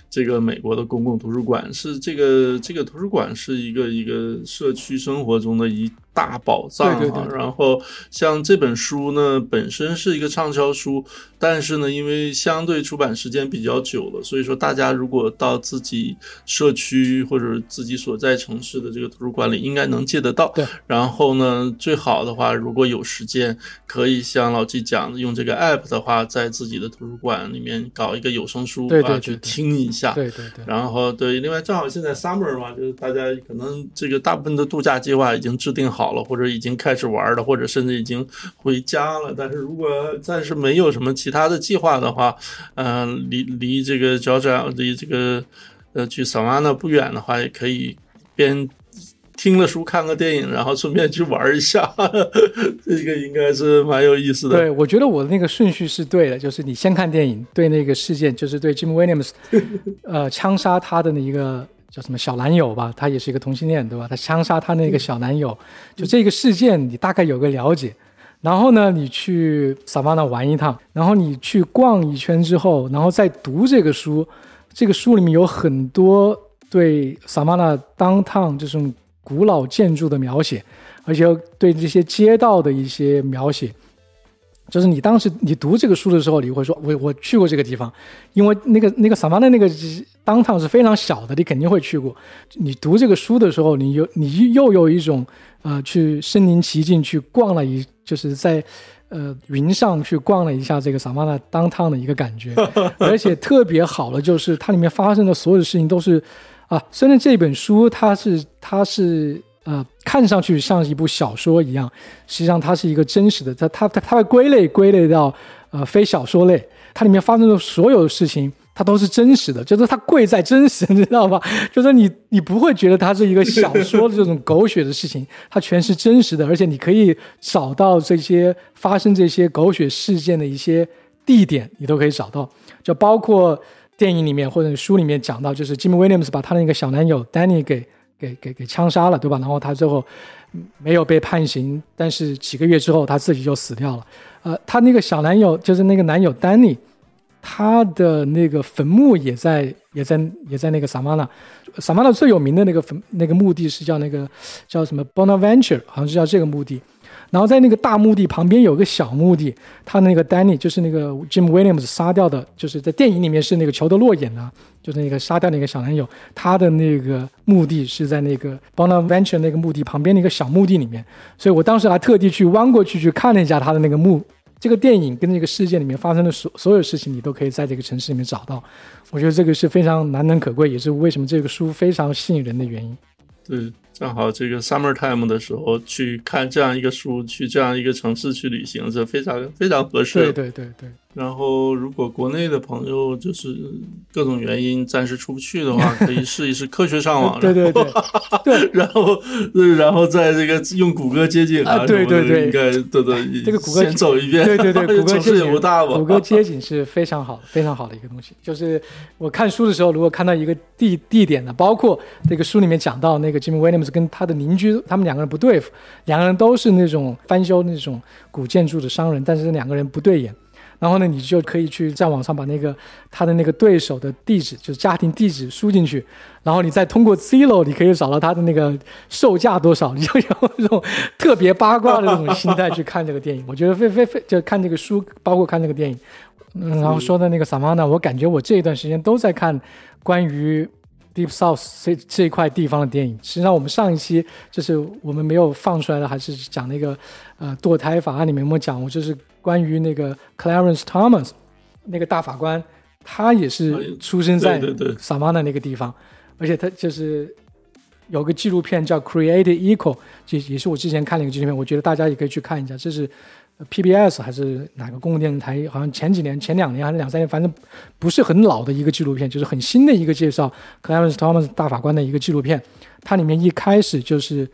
这个美国的公共图书馆是这个这个图书馆是一个一个社区生活中的一大宝藏啊。对对对然后像这本书呢，本身是一个畅销书，但是呢，因为相对出版时间比较久了，所以说大家如果到自己社区或者自己所在城市的这个图书馆里，应该能借得到。对。然后呢，最好的话，如果有时间，可以像老季讲的，用这个 app 的话，在自己的图书馆里面搞一个有声书啊，去听一下。对对对，然后对，另外正好现在 summer 嘛，就是大家可能这个大部分的度假计划已经制定好了，或者已经开始玩了，或者甚至已经回家了。但是如果暂时没有什么其他的计划的话，嗯、离离这个脚掌离这个呃去萨瓦纳不远的话，也可以边听了书看个电影，然后顺便去玩一下，这个应该是蛮有意思的。对，我觉得我的那个顺序是对的，就是你先看电影，对那个事件，就是对 Jim Williams，呃，枪杀他的那一个叫什么小男友吧，他也是一个同性恋，对吧？他枪杀他那个小男友，就这个事件你大概有个了解。然后呢，你去萨瓦纳玩一趟，然后你去逛一圈之后，然后再读这个书，这个书里面有很多对萨瓦纳 downtown 这种古老建筑的描写，而且对这些街道的一些描写。就是你当时你读这个书的时候，你会说，我我去过这个地方，因为那个那个萨瓦纳那个当趟是非常小的，你肯定会去过。你读这个书的时候，你有你又有一种呃去身临其境去逛了一，就是在呃云上去逛了一下这个萨瓦纳当趟的一个感觉，而且特别好的就是它里面发生的所有的事情都是啊，虽然这本书它是它是。呃，看上去像一部小说一样，实际上它是一个真实的，它它它它会归类归类到呃非小说类，它里面发生的所有的事情，它都是真实的，就是它贵在真实，你知道吧？就是你你不会觉得它是一个小说的这种狗血的事情，它全是真实的，而且你可以找到这些发生这些狗血事件的一些地点，你都可以找到，就包括电影里面或者书里面讲到，就是 Jim Williams 把他的那个小男友 Danny 给。给给给枪杀了，对吧？然后他最后没有被判刑，但是几个月之后他自己就死掉了。呃，他那个小男友就是那个男友丹尼，他的那个坟墓也在也在也在那个萨瓦纳。萨瓦纳最有名的那个坟那个墓地是叫那个叫什么 Bonaventure，好像是叫这个墓地。然后在那个大墓地旁边有个小墓地，他那个 Danny 就是那个 Jim Williams 杀掉的，就是在电影里面是那个裘德洛演的，就是那个杀掉那个小男友，他的那个墓地是在那个 Bonaventure 那个墓地旁边的一个小墓地里面，所以我当时还特地去弯过去去看了一下他的那个墓。这个电影跟这个事件里面发生的所所有事情，你都可以在这个城市里面找到。我觉得这个是非常难能可贵，也是为什么这个书非常吸引人的原因。对，正好这个 summer time 的时候去看这样一个书，去这样一个城市去旅行是非常非常合适。对对对对，然后，如果国内的朋友就是各种原因暂时出不去的话，可以试一试科学上网。对对对对，然后，对然后在这个用谷歌街景啊对对对应该对对，这个谷歌先走一遍。对对对，谷歌街景 不大嘛。谷歌街景是非常好、非常好的一个东西。就是我看书的时候，如果看到一个地地点的，包括这个书里面讲到那个 Jim Williams 跟他的邻居，他们两个人不对付，两个人都是那种翻修那种古建筑的商人，但是两个人不对眼。然后呢，你就可以去在网上把那个他的那个对手的地址，就是家庭地址输进去，然后你再通过 Zillow，你可以找到他的那个售价多少，你就有这种特别八卦的这种心态去看这个电影。我觉得非非非就看这个书，包括看这个电影。嗯，然后说的那个萨玛纳，我感觉我这一段时间都在看关于 Deep South 这这一块地方的电影。实际上，我们上一期就是我们没有放出来的，还是讲那个呃堕胎法案里面我们讲过，就是关于那个 Clarence Thomas 那个大法官，他也是出生在萨玛纳那个地方，而且他就是有个纪录片叫《Created Equal》，就也是我之前看了一个纪录片，我觉得大家也可以去看一下。这是呃 PBS 还是哪个公共电视台？好像前几年、前两年还是两三年，反正不是很老的一个纪录片，就是很新的一个介绍 Clarence Thomas 大法官的一个纪录片。它里面一开始就是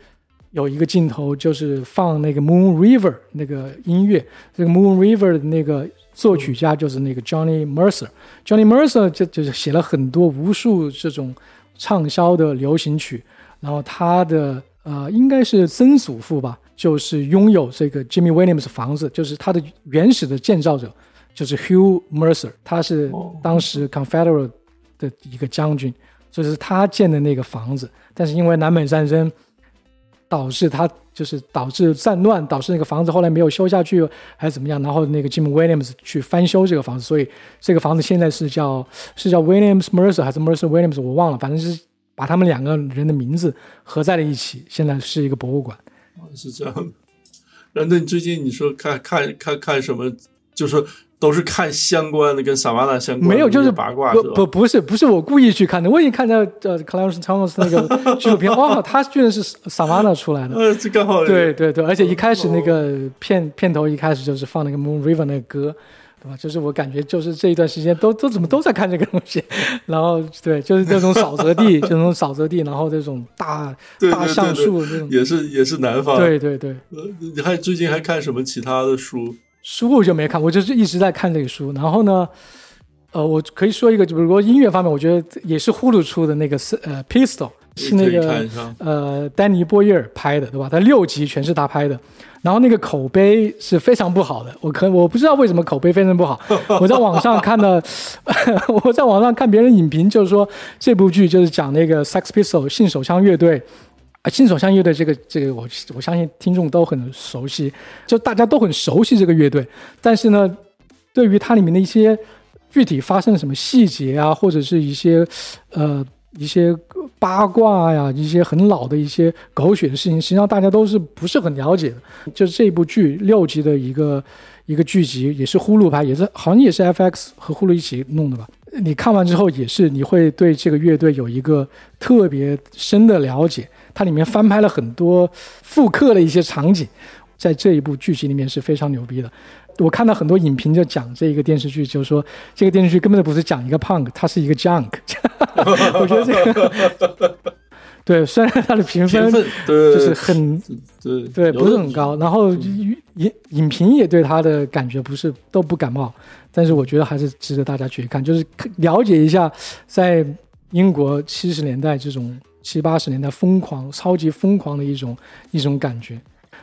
有一个镜头，就是放那个 Moon River 那个音乐，这个 Moon River 的那个作曲家就是那个 Johnny Mercer。Johnny Mercer 就就是写了很多无数这种畅销的流行曲，然后他的呃应该是曾祖父吧，就是拥有这个 Jimmy Williams 房子，就是他的原始的建造者就是 Hugh Mercer，他是当时 Confederate 的一个将军，就是他建的那个房子，但是因为南北战争导致他就是导致战乱，导致那个房子后来没有修下去，还是怎么样？然后那个 Jim Williams 去翻修这个房子，所以这个房子现在是叫是叫 Williams Mercer 还是 Mercer Williams，我忘了，反正是把他们两个人的名字合在了一起，现在是一个博物馆。是这样的。然后，那你最近你说看看看看什么？就是都是看相关的，跟萨瓦纳相关的没有，就是八卦不是吧不不是不是我故意去看的，我已经看到呃 Clarence Thomas 那个 纪录片，哇，他居然是萨瓦纳出来的。呃，这刚好对对对，而且一开始那个片片头一开始就是放那个 Moon River 那个歌，对吧？就是我感觉就是这一段时间都都怎么都在看这个东西，然后对，就是这种沼泽地，这种沼泽地，然后这种大大橡树这种，也是也是南方。对对对，呃，你还最近还看什么其他的书？书我就没看，我就是一直在看这个书。然后呢，呃，我可以说一个，就比如说音乐方面，我觉得也是呼噜出的那个是呃 Pistol，是那个呃丹尼波耶尔拍的，对吧？他六集全是他拍的。然后那个口碑是非常不好的，我可我不知道为什么口碑非常不好。我在网上看的，我在网上看别人影评，就是说这部剧就是讲那个 Sex Pistol 性手枪乐队。啊，新手枪乐队这个这个我我相信听众都很熟悉，就大家都很熟悉这个乐队，但是呢，对于它里面的一些具体发生了什么细节啊，或者是一些呃一些八卦呀、一些很老的一些狗血的事情，实际上大家都是不是很了解的。就是这部剧六集的一个一个剧集，也是呼噜拍，也是好像也是 FX 和呼噜一起弄的吧。你看完之后，也是你会对这个乐队有一个特别深的了解。它里面翻拍了很多复刻的一些场景，在这一部剧集里面是非常牛逼的。我看到很多影评就讲这一个电视剧，就是说这个电视剧根本就不是讲一个 punk，它是一个 junk。我觉得这个对，虽然它的评分就是很对，不是很高。然后影影评也对他的感觉不是都不感冒，但是我觉得还是值得大家去看，就是了解一下在英国七十年代这种七八十年代疯狂、超级疯狂的一种一种感觉。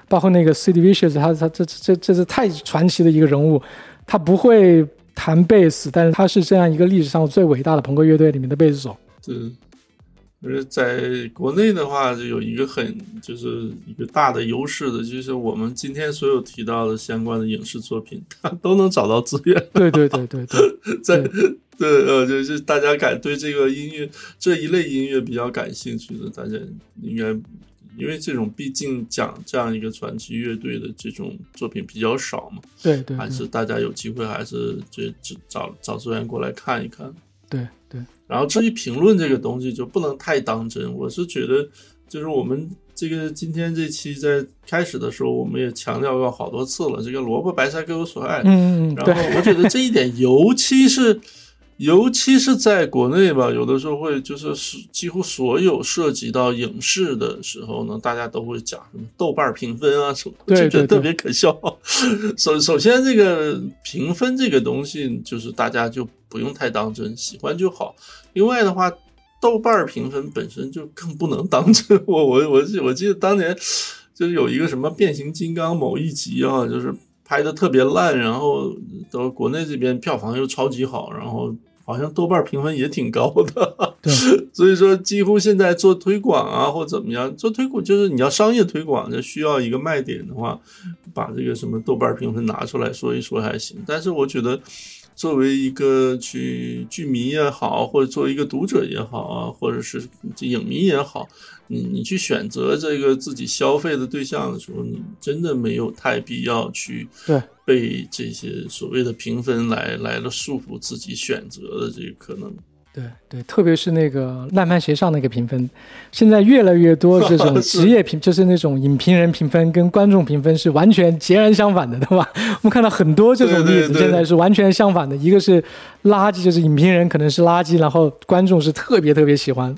包括那个 Sid Vicious，他他这这这是太传奇的一个人物，他不会弹贝斯，但是他是这样一个历史上最伟大的朋克乐队里面的贝斯手。对，而在国内的话，就有一个很就是一个大的优势的，就是我们今天所有提到的相关的影视作品，它 都能找到资源。对对对对对，在 对呃，就是大家感对这个音乐这一类音乐比较感兴趣的，大家应该因为这种毕竟讲这样一个传奇乐队的这种作品比较少嘛，对对还是大家有机会还是就就找找资源过来看一看。对对然后至于评论这个东西，就不能太当真。我是觉得，就是我们这个今天这期在开始的时候，我们也强调过好多次了，这个萝卜白菜各有所爱。嗯，然后我觉得这一点，尤其是尤其是在国内吧，有的时候会就是是几乎所有涉及到影视的时候呢，大家都会讲什么豆瓣评分啊什么，就觉得特别可笑。首首先，这个评分这个东西，就是大家就不用太当真，喜欢就好。另外的话，豆瓣评分本身就更不能当真。我我我记我记得当年就是有一个什么变形金刚某一集啊，就是拍的特别烂，然后到国内这边票房又超级好，然后好像豆瓣评分也挺高的。对，所以说几乎现在做推广啊或怎么样，做推广就是你要商业推广，这需要一个卖点的话，把这个什么豆瓣评分拿出来说一说还行。但是我觉得。作为一个去剧迷也好，或者作为一个读者也好啊，或者是影迷也好，你你去选择这个自己消费的对象的时候，你真的没有太必要去对被这些所谓的评分来来了束缚自己选择的这个可能。对对，特别是那个烂番茄上那个评分，现在越来越多这种 职业评，就是那种影评人评分跟观众评分是完全截然相反的，对吧？我们看到很多这种例子，对对对现在是完全相反的，一个是垃圾，就是影评人可能是垃圾，然后观众是特别特别喜欢，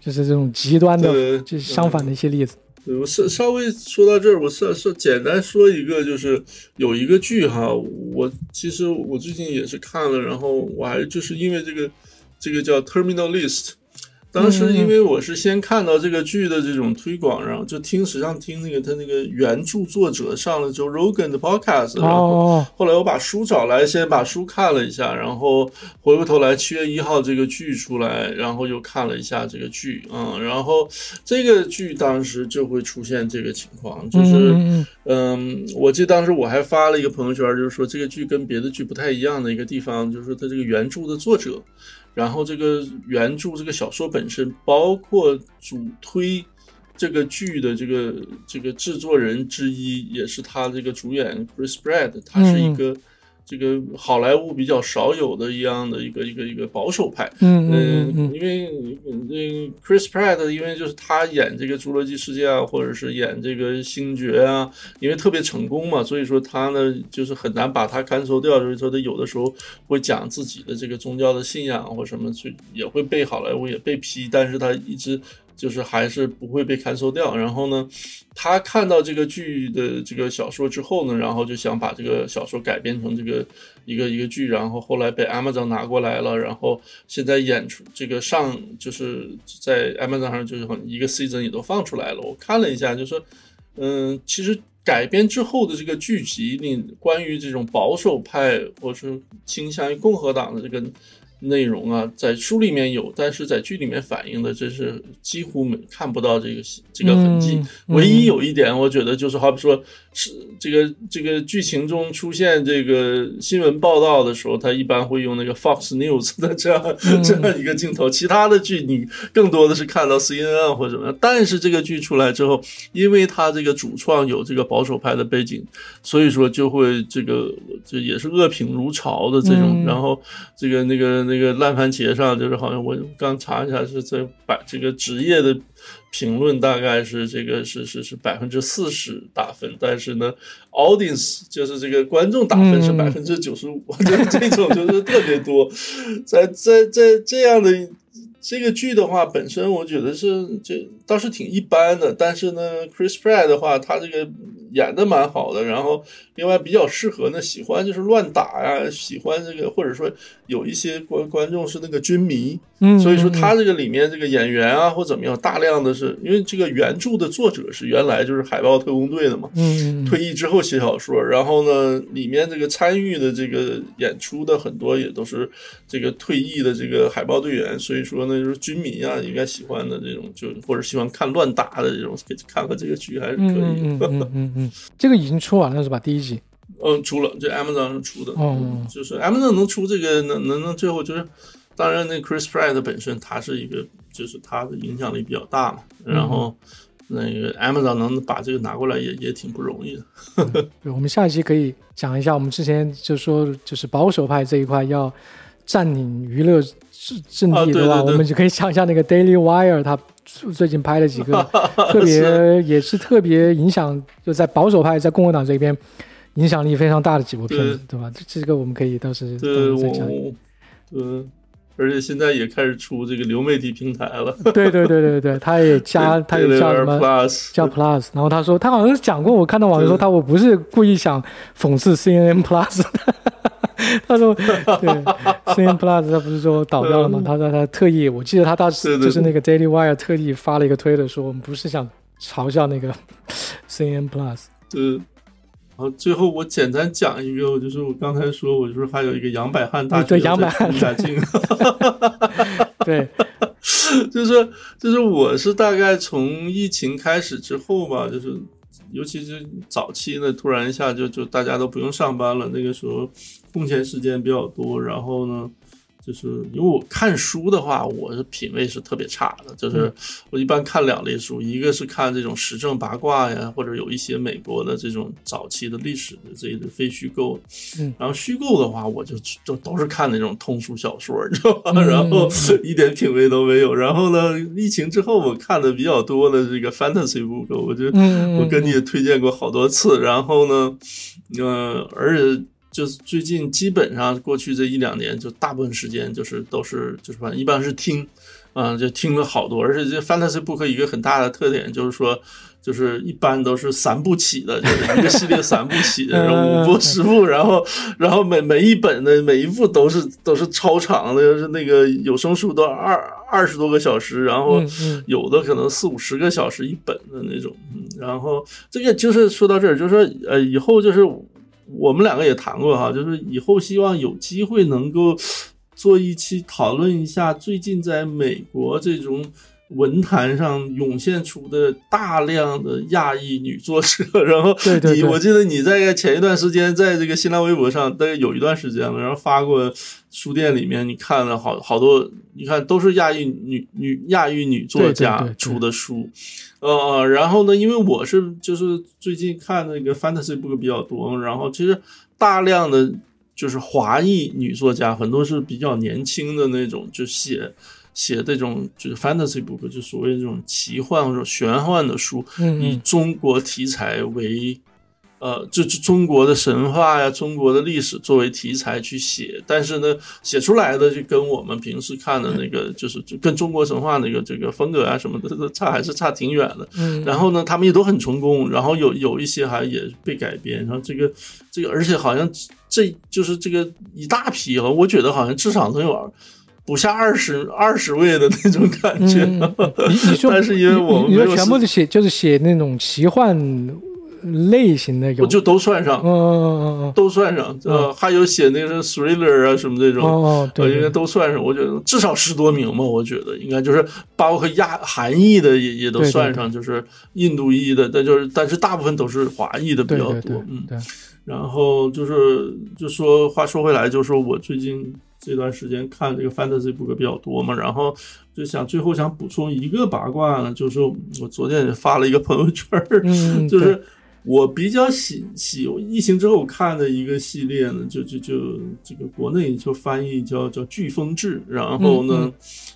就是这种极端的，就是相反的一些例子。对我稍稍微说到这儿，我稍稍简单说一个，就是有一个剧哈，我其实我最近也是看了，然后我还就是因为这个这个叫 Terminal List，当时因为我是先看到这个剧的这种推广，然后就听，实际上听那个他那个原著作者上了 Joe Rogan 的 podcast，然后哦，后来我把书找来，先把书看了一下，然后回过头来七月一号这个剧出来，然后又看了一下这个剧，嗯，然后这个剧当时就会出现这个情况，就是嗯。嗯，我记得当时我还发了一个朋友圈，就是说这个剧跟别的剧不太一样的一个地方，就是说它这个原著的作者，然后这个原著这个小说本身，包括主推这个剧的这个这个制作人之一，也是他这个主演 Chris Brad，他是一个。这个好莱坞比较少有的一样的一个一个一个保守派，嗯嗯嗯嗯，因为嗯，Chris Pratt，因为就是他演这个《侏罗纪世界》啊，或者是演这个《星爵》啊，因为特别成功嘛，所以说他呢就是很难把他看收掉。所以说他有的时候会讲自己的这个宗教的信仰或什么，就也会被好莱坞也被批，但是他一直就是还是不会被看收掉。然后呢，他看到这个剧的这个小说之后呢，然后就想把这个小说改编成这个一个一个剧，然后后来被 Amazon 拿过来了，然后现在演出这个上就是在 Amazon 上就是很一个 season 也都放出来了。我看了一下，就说，嗯，其实改编之后的这个剧集，你关于这种保守派或是倾向于共和党的这个。内容啊，在书里面有，但是在剧里面反映的，真是几乎没看不到这个这个痕迹。嗯唯一有一点，我觉得就是好比说，是这个这个剧情中出现这个新闻报道的时候，他一般会用那个 Fox News 的这样、嗯这样一个镜头。其他的剧你更多的是看到 CNN 或者什么样。但是这个剧出来之后，因为他这个主创有这个保守派的背景，所以说就会这个这也是恶评如潮的这种。嗯然后这个那个那个烂番茄上，就是好像我刚查一下是在把这个职业的。评论大概是这个是是是百分之四十打分，但是呢，audience 就是这个观众打分是嗯。百分之九十五，就 是这种就是特别多，在在在这样的这个剧的话，本身我觉得是这倒是挺一般的，但是呢，Chris Pratt 的话，他这个演的蛮好的，然后另外比较适合呢，喜欢就是乱打呀，喜欢这个或者说有一些观观众是那个军迷，嗯，所以说他这个里面这个演员啊或怎么样，大量的是因为这个原著的作者是原来就是海豹特工队的嘛，嗯，嗯。退役之后写小说，然后呢，里面这个参与的这个演出的很多也都是这个退役的这个海豹队员，所以说呢，就是军迷啊应该喜欢的这种，就或者喜欢看乱打的这种，看看这个剧还是可以。嗯嗯嗯嗯嗯，这个已经出完了是吧？第一集。嗯，出了，这 Amazon 上出的，哦嗯就是 Amazon 能出这个，能能能最后就是，当然那 Chris Pratt 本身他是一个，就是他的影响力比较大嘛，然后那个 Amazon 能把这个拿过来也也挺不容易的。对，我们下一期可以讲一下，我们之前就说就是保守派这一块要占领娱乐阵阵地，啊对吧？对对。我们就可以讲一下那个 Daily Wire，他最近拍了几个 特别也是特别影响，就在保守派在共和党这边影响力非常大的几部片子，对。吧？这这个我们可以到时候再讲。嗯，而且现在也开始出这个流媒体平台了，对对对对对，他也加他也叫什么？Plus，叫 Plus，然后他说他好像讲过，我看到网上说他我不是故意想讽刺 CNN Plus 的。他说：“对，CNN Plus 他不是说倒掉了吗？他说他特意，我记得他当时就是那个 Daily Wire 特意发了一个推的，说我们不是想嘲笑那个 CNN Plus。对。然后最后我简单讲一个，就是我刚才说，我就是还有一个杨百翰大学对杨百翰在出下镜，对，就是就是我是大概从疫情开始之后吧，就是尤其是早期呢，突然一下就就大家都不用上班了，那个时候空闲时间比较多，然后呢。就是因为我看书的话，我的品味是特别差的。就是我一般看两类书，一个是看这种时政八卦呀，或者有一些美国的这种早期的历史的这个非虚构。嗯，然后虚构的话，我就就都是看那种通俗小说，你知道吧？嗯然后一点品味都没有。然后呢，疫情之后我看的比较多的这个 fantasy book，我就嗯我跟你也推荐过好多次。然后呢，呃，而且。就是最近基本上过去这一两年，就大部分时间就是都是就是反正一般是听，啊、就听了好多，而且这 fantasy book 一个很大的特点就是说，就是一般都是三部起的，就是一个系列三部起的，然后五部十部，然后然后每每一本的每一部都是都是超长的，就是那个有声书都二二十多个小时，然后有的可能四五十个小时一本的那种。嗯，然后这个就是说到这儿，就是说呃，以后就是我们两个也谈过哈，就是以后希望有机会能够做一期讨论一下最近在美国这种。文坛上涌现出的大量的亚裔女作者，然后你我记得你在前一段时间在这个新浪微博上，大概有一段时间了，然后发过书店里面你看了好好多，你看都是亚裔女女亚裔女作家出的书，呃，然后呢，因为我是就是最近看那个 fantasy book 比较多，然后其实大量的就是华裔女作家，很多是比较年轻的那种，就写。写这种就是 fantasy book，就所谓这种奇幻或者玄幻的书，以中国题材为，呃，就就中国的神话呀、中国的历史作为题材去写，但是呢，写出来的就跟我们平时看的那个，就是就跟中国神话那个这个风格啊什么的，差还是差挺远的。然后呢，他们也都很成功，然后有有一些还也被改编，然后这个这个，而且好像这就是这个一大批啊，我觉得好像至少能有。不下二十二十位的那种感觉，你你说，但是因为我们你说全部都写就是写那种奇幻类型的，我就都算上，嗯嗯嗯都算上，呃，还有写那个 thriller 啊什么这种，哦，对，应该都算上。我觉得至少十多名嘛，我觉得应该就是包括亚韩裔的也也都算上，就是印度裔的，但就是但是大部分都是华裔的比较多，嗯，对。然后就是就说话说回来，就是说我最近。这段时间看这个 fantasy book 比较多嘛，然后就想最后想补充一个八卦呢，就是我昨天也发了一个朋友圈 就是我比较喜喜疫情之后看的一个系列呢，就就就这个国内就翻译叫叫《飓风志》，然后呢，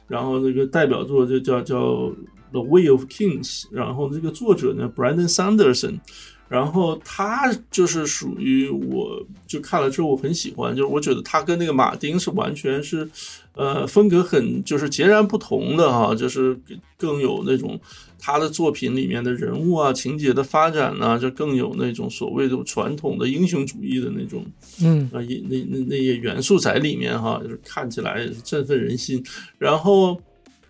然后那个代表作就叫叫《The Way of Kings》，然后这个作者呢，Brandon Sanderson。然后他就是属于我，就看了之后我很喜欢，就是我觉得他跟那个马丁是完全是，呃，风格很就是截然不同的哈，就是更有那种他的作品里面的人物啊、情节的发展呢，就更有那种所谓的传统的英雄主义的那种，嗯啊，那那那那些元素在里面哈，就是看起来振奋人心，然后。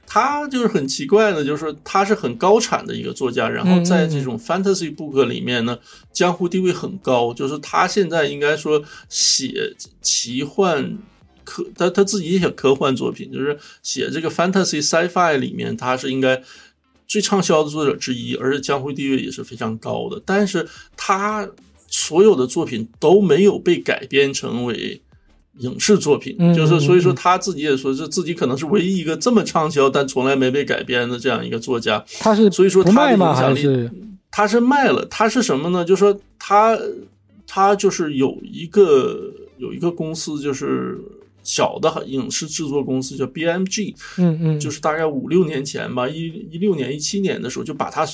他就是很奇怪的，就是说他是很高产的一个作家，然后在这种 fantasy book 里面呢，江湖地位很高。就是他现在应该说写奇幻科，他他自己也写科幻作品，就是写这个 fantasy sci-fi 里面，他是应该最畅销的作者之一，而且江湖地位也是非常高的。但是他所有的作品都没有被改编成为。影视作品，就是所以说他自己也说是自己可能是唯一一个这么畅销但从来没被改编的这样一个作家。他是所以说他的影响力，他是卖了。他是什么呢？就是说他他就是有一个有一个公司，就是小的影视制作公司叫 BMG，嗯嗯，就是大概五六年前吧，一一六年一七年的时候就把他。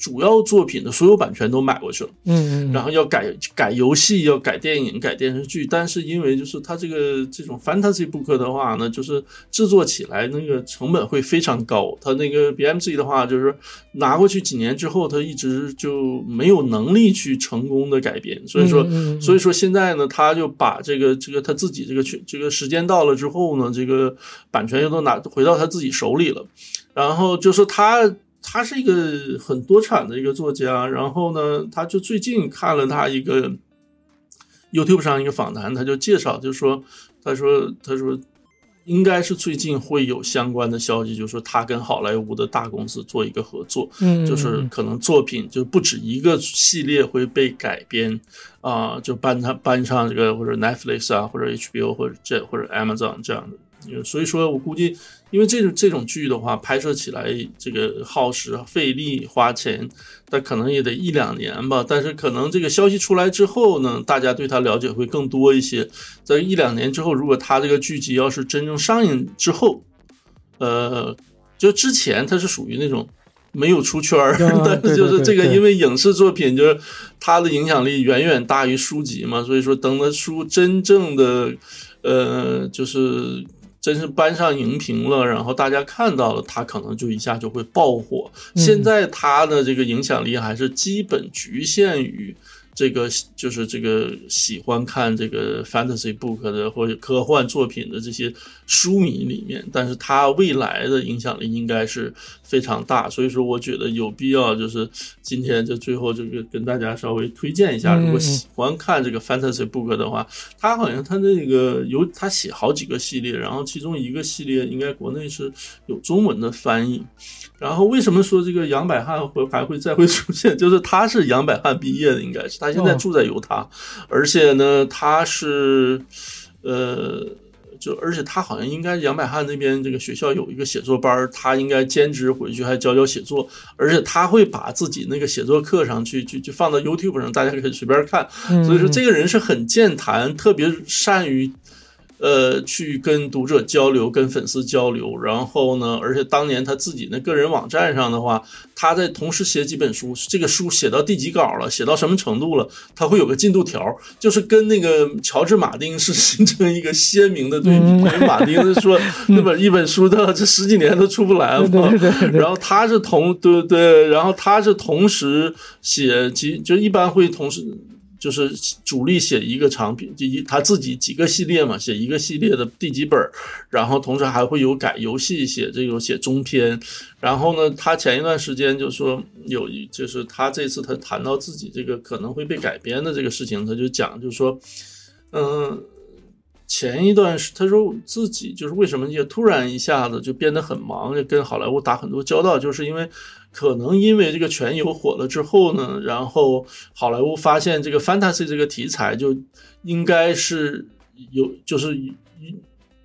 主要作品的所有版权都买过去了，嗯，然后要改改游戏，要改电影，改电视剧，但是因为就是它这个这种 fantasy book 的话呢，就是制作起来那个成本会非常高。它那个 BMG 的话，就是拿过去几年之后，他一直就没有能力去成功的改编，所以说，所以说现在呢，他就把这个这个他自己这个去这个时间到了之后呢，这个版权又都拿回到他自己手里了，然后就是他。他是一个很多产的一个作家，然后呢，他就最近看了他一个 YouTube 上一个访谈，他就介绍，就说，他说，他说，应该是最近会有相关的消息，就是说他跟好莱坞的大公司做一个合作，嗯，就是可能作品就不止一个系列会被改编啊，就搬他搬上这个或者 Netflix 啊，或者 HBO 或者这或者 Amazon 这样的。所以说我估计，因为这种这种剧的话，拍摄起来这个耗时费力花钱，但可能也得一两年吧。但是可能这个消息出来之后呢，大家对他了解会更多一些。在一两年之后，如果他这个剧集要是真正上映之后，呃，就之前他是属于那种没有出圈儿，但是就是这个，因为影视作品就是它的影响力远远大于书籍嘛，所以说等到书真正的呃就是。真是搬上荧屏了，然后大家看到了，他可能就一下就会爆火。现在他的这个影响力还是基本局限于。这个就是这个喜欢看这个 fantasy book 的或者科幻作品的这些书迷里面，但是他未来的影响力应该是非常大，所以说我觉得有必要就是今天就最后这个跟大家稍微推荐一下，如果喜欢看这个 fantasy book 的话，他好像他那个有他写好几个系列，然后其中一个系列应该国内是有中文的翻译。然后为什么说这个杨百翰会还会再会出现？就是他是杨百翰毕业的，应该是他现在住在犹他，而且呢，他是，呃，就而且他好像应该杨百翰那边这个学校有一个写作班，他应该兼职回去还教教写作，而且他会把自己那个写作课上去去去放到 YouTube 上，大家可以随便看。所以说这个人是很健谈，特别善于。呃，去跟读者交流，跟粉丝交流，然后呢，而且当年他自己那个人网站上的话，他在同时写几本书，这个书写到第几稿了，写到什么程度了，他会有个进度条，就是跟那个乔治马丁是 形成一个鲜明的对比。马丁是说 那本一本书的这十几年都出不来了，然后他是同对对，然后他是同时写，其就一般会同时。就是主力写一个长篇，就一他自己几个系列嘛，写一个系列的第几本然后同时还会有改游戏，写这个写中篇。然后呢，他前一段时间就说有一，就是他这次他谈到自己这个可能会被改编的这个事情，他就讲，就是说，嗯，前一段是他说自己就是为什么也突然一下子就变得很忙，就跟好莱坞打很多交道，就是因为。可能因为这个全游火了之后呢，然后好莱坞发现这个 fantasy 这个题材就应该是有就是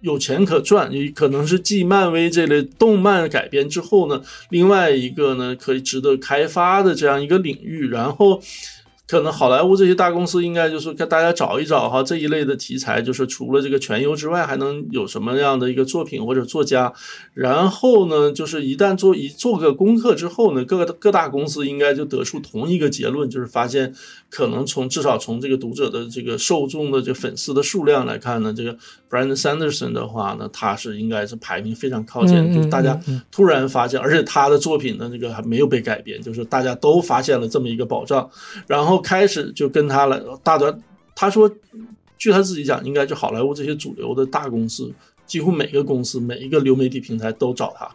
有钱可赚，可能是继漫威这类动漫改编之后呢，另外一个呢可以值得开发的这样一个领域，然后。可能好莱坞这些大公司应该就是跟大家找一找哈这一类的题材，就是除了这个全游之外，还能有什么样的一个作品或者作家？然后呢，就是一旦做一做个功课之后呢，各个各大公司应该就得出同一个结论，就是发现可能从至少从这个读者的这个受众的这粉丝的数量来看呢，这个 Brandon Sanderson 的话呢，他是应该是排名非常靠前，就是大家突然发现，而且他的作品呢，这个还没有被改编，就是大家都发现了这么一个宝藏，然后。开始就跟他了，大段他说，据他自己讲，应该就好莱坞这些主流的大公司，几乎每个公司每一个流媒体平台都找他。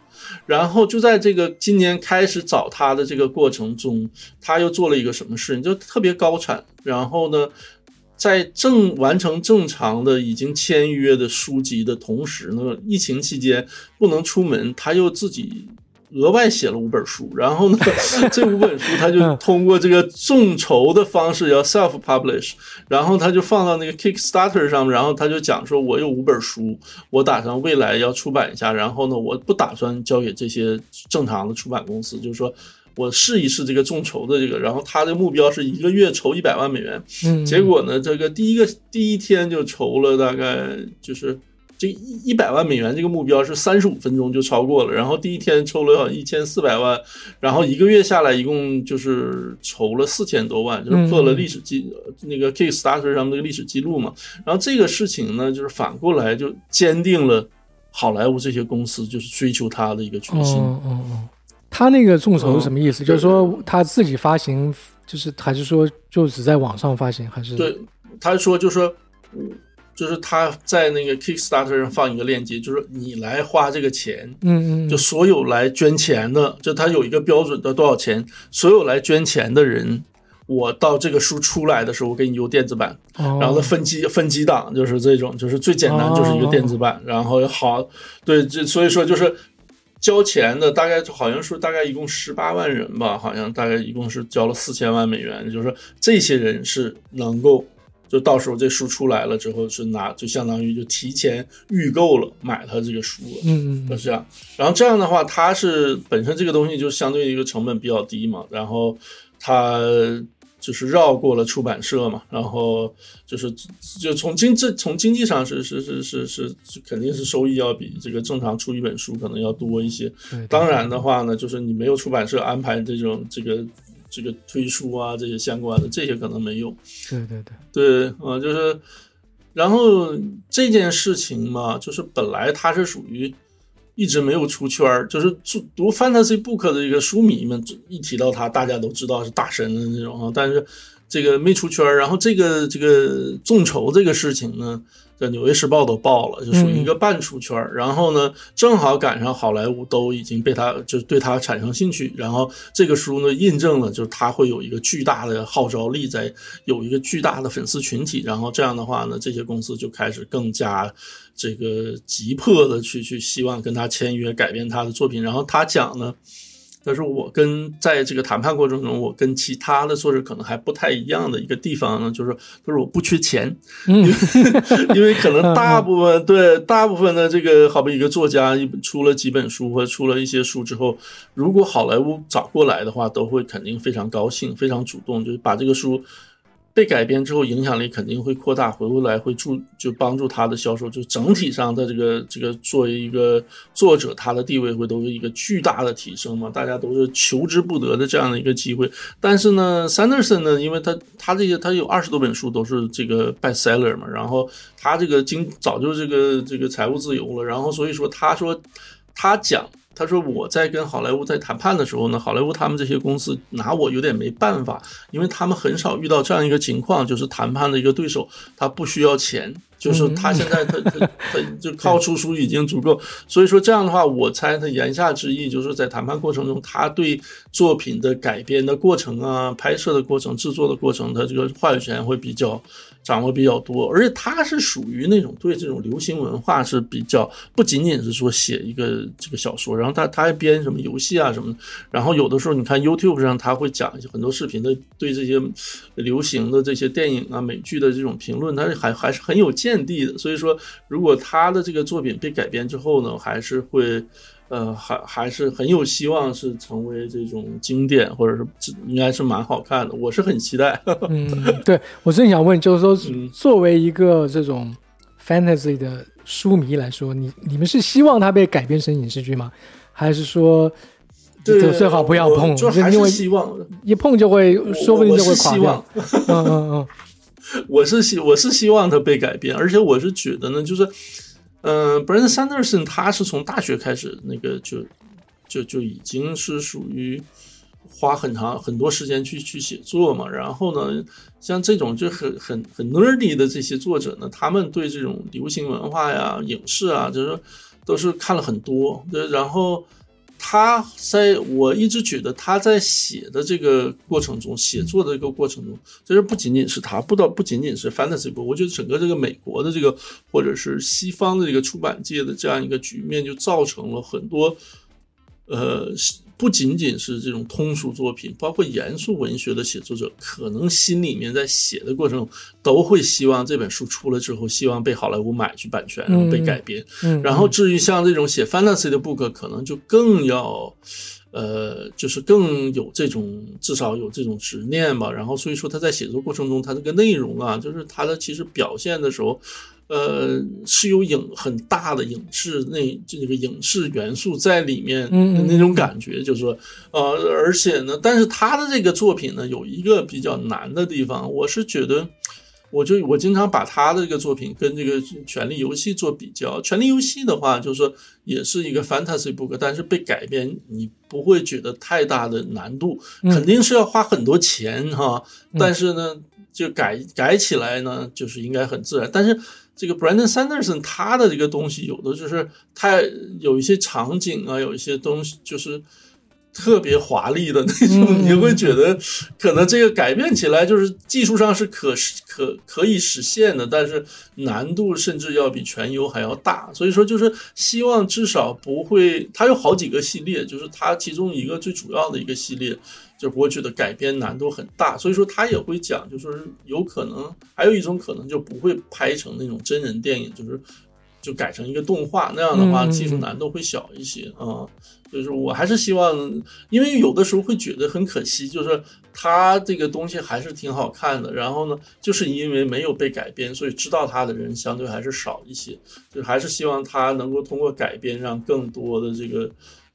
然后就在这个今年开始找他的这个过程中，他又做了一个什么事情，就特别高产。然后呢，在正完成正常的已经签约的书籍的同时呢，疫情期间不能出门，他又自己。额外写了五本书，然后呢，这五本书他就通过这个众筹的方式要 self publish，然后他就放到那个 Kickstarter 上面，然后他就讲说，我有五本书，我打算未来要出版一下，然后呢，我不打算交给这些正常的出版公司，就是说我试一试这个众筹的这个，然后他的目标是一个月筹一百万美元，结果呢，这个第一个第一天就筹了大概就是。这一一百万美元这个目标是三十五分钟就超过了，然后第一天抽了一千四百万，然后一个月下来一共就是筹了四千多万，就是破了历史记那个 Kickstarter 上那个历史记录嘛。然后这个事情呢，就是反过来就坚定了好莱坞这些公司就是追求他的一个决心。哦哦，他那个众筹是什么意思？就是说他自己发行，就是还是说就只在网上发行？还是对他说就是说。就是他在那个 Kickstarter 上放一个链接，就是你来花这个钱，嗯嗯，就所有来捐钱的，就他有一个标准的多少钱，所有来捐钱的人，我到这个书出来的时候，我给你邮电子版，然后分几分几档，就是这种，就是最简单就是一个电子版，然后好，对，这所以说就是交钱的大概好像说大概一共十八万人吧，好像大概一共是交了四千万美元，就是这些人是能够。就到时候这书出来了之后，是拿就相当于就提前预购了买他这个书了，嗯嗯，是这样。然后这样的话，它是本身这个东西就相对一个成本比较低嘛，然后它就是绕过了出版社嘛，然后就是就从经这从经济上是是是是是肯定是收益要比这个正常出一本书可能要多一些。当然的话呢，就是你没有出版社安排这种这个。这个推出啊，这些相关的这些可能没用。对对对对，啊，就是然后这件事情嘛，就是本来它是属于一直没有出圈儿，就是读读 fantasy book 的一个书迷们一提到他，大家都知道是大神的那种啊，但是这个没出圈儿。然后这个这个众筹这个事情呢，在《纽约时报》都报了，就属于一个半出圈儿。然后呢，正好赶上好莱坞都已经被他就对他产生兴趣，然后这个书呢印证了，就是他会有一个巨大的号召力，在有一个巨大的粉丝群体。然后这样的话呢，这些公司就开始更加这个急迫的去去希望跟他签约，改变他的作品。然后他讲呢。但是我跟在这个谈判过程中，我跟其他的作者可能还不太一样的一个地方呢，就是就是我不缺钱，因为 因为可能大部分对大部分的这个好比一个作家一出了几本书或者出了一些书之后，如果好莱坞找过来的话，都会肯定非常高兴，非常主动，就是把这个书。被改编之后，影响力肯定会扩大，回过来会助就帮助他的销售，就整体上的这个这个作为一个作者，他的地位会都是一个巨大的提升嘛，大家都是求之不得的这样的一个机会。但是呢，Sanderson 呢，因为他他这些他有二十多本书都是这个 bestseller 嘛，然后他这个经早就这个这个财务自由了，然后所以说他说他讲。他说我在跟好莱坞在谈判的时候呢，好莱坞他们这些公司拿我有点没办法，因为他们很少遇到这样一个情况，就是谈判的一个对手他不需要钱，就是他现在他他他 就靠出书已经足够，所以说这样的话，我猜他言下之意就是在谈判过程中，他对作品的改编的过程啊、拍摄的过程、制作的过程，他这个话语权会比较。掌握比较多，而且他是属于那种对这种流行文化是比较不仅仅是说写一个这个小说，然后他他还编什么游戏啊什么的，然后有的时候你看 YouTube 上他会讲一些很多视频的对这些流行的这些电影啊美剧的这种评论，他是还还是很有见地的。所以说，如果他的这个作品被改编之后呢，还是会。呃，还还是很有希望是成为这种经典，或者是应该是蛮好看的，我是很期待。嗯，对我正想问，就是说，作为一个这种 fantasy 的书迷来说，你你们是希望它被改编成影视剧吗？还是说，对最好不要碰？就还是希望一碰就会，说不定就会垮掉。嗯嗯嗯，我是希我是希望他被改编，而且我是觉得呢，就是。嗯，Brandon Sanderson 他是从大学开始，那个就就就已经是属于花很长很多时间去去写作嘛。然后呢，像这种就很很很 nerdy 的这些作者呢，他们对这种流行文化呀、影视啊，就是都是看了很多。对然后。他在我一直觉得他在写的这个过程中，写作的这个过程中，其实不仅仅是他，不到不仅仅是 fantasy 部，我觉得整个这个美国的这个或者是西方的这个出版界的这样一个局面，就造成了很多，呃。不仅仅是这种通俗作品，包括严肃文学的写作者，可能心里面在写的过程中，都会希望这本书出了之后，希望被好莱坞买去版权，然后被改编。然后至于像这种写 fantasy 的 book，可能就更要，呃，就是更有这种至少有这种执念吧。然后所以说他在写作过程中，他这个内容啊，就是他的其实表现的时候。呃，是有影很大的影视那这个影视元素在里面的那种感觉，就是说，呃，而且呢，但是他的这个作品呢，有一个比较难的地方，我是觉得，我就我经常把他的这个作品跟这个《权力游戏》做比较，《权力游戏》的话，就是说也是一个 fantasy book，但是被改编，你不会觉得太大的难度，肯定是要花很多钱哈，但是呢，就改改起来呢，就是应该很自然，但是。这个 Brandon Sanderson 他的这个东西，有的就是他有一些场景啊，有一些东西就是特别华丽的那种，你会觉得可能这个改变起来就是技术上是可可可以实现的，但是难度甚至要比全游还要大。所以说，就是希望至少不会，它有好几个系列，就是它其中一个最主要的一个系列。就我觉得改编难度很大，所以说他也会讲，就是有可能还有一种可能就不会拍成那种真人电影，就是就改成一个动画，那样的话技术难度会小一些啊。就是我还是希望，因为有的时候会觉得很可惜，就是他这个东西还是挺好看的，然后呢，就是因为没有被改编，所以知道他的人相对还是少一些。就还是希望他能够通过改编，让更多的这个。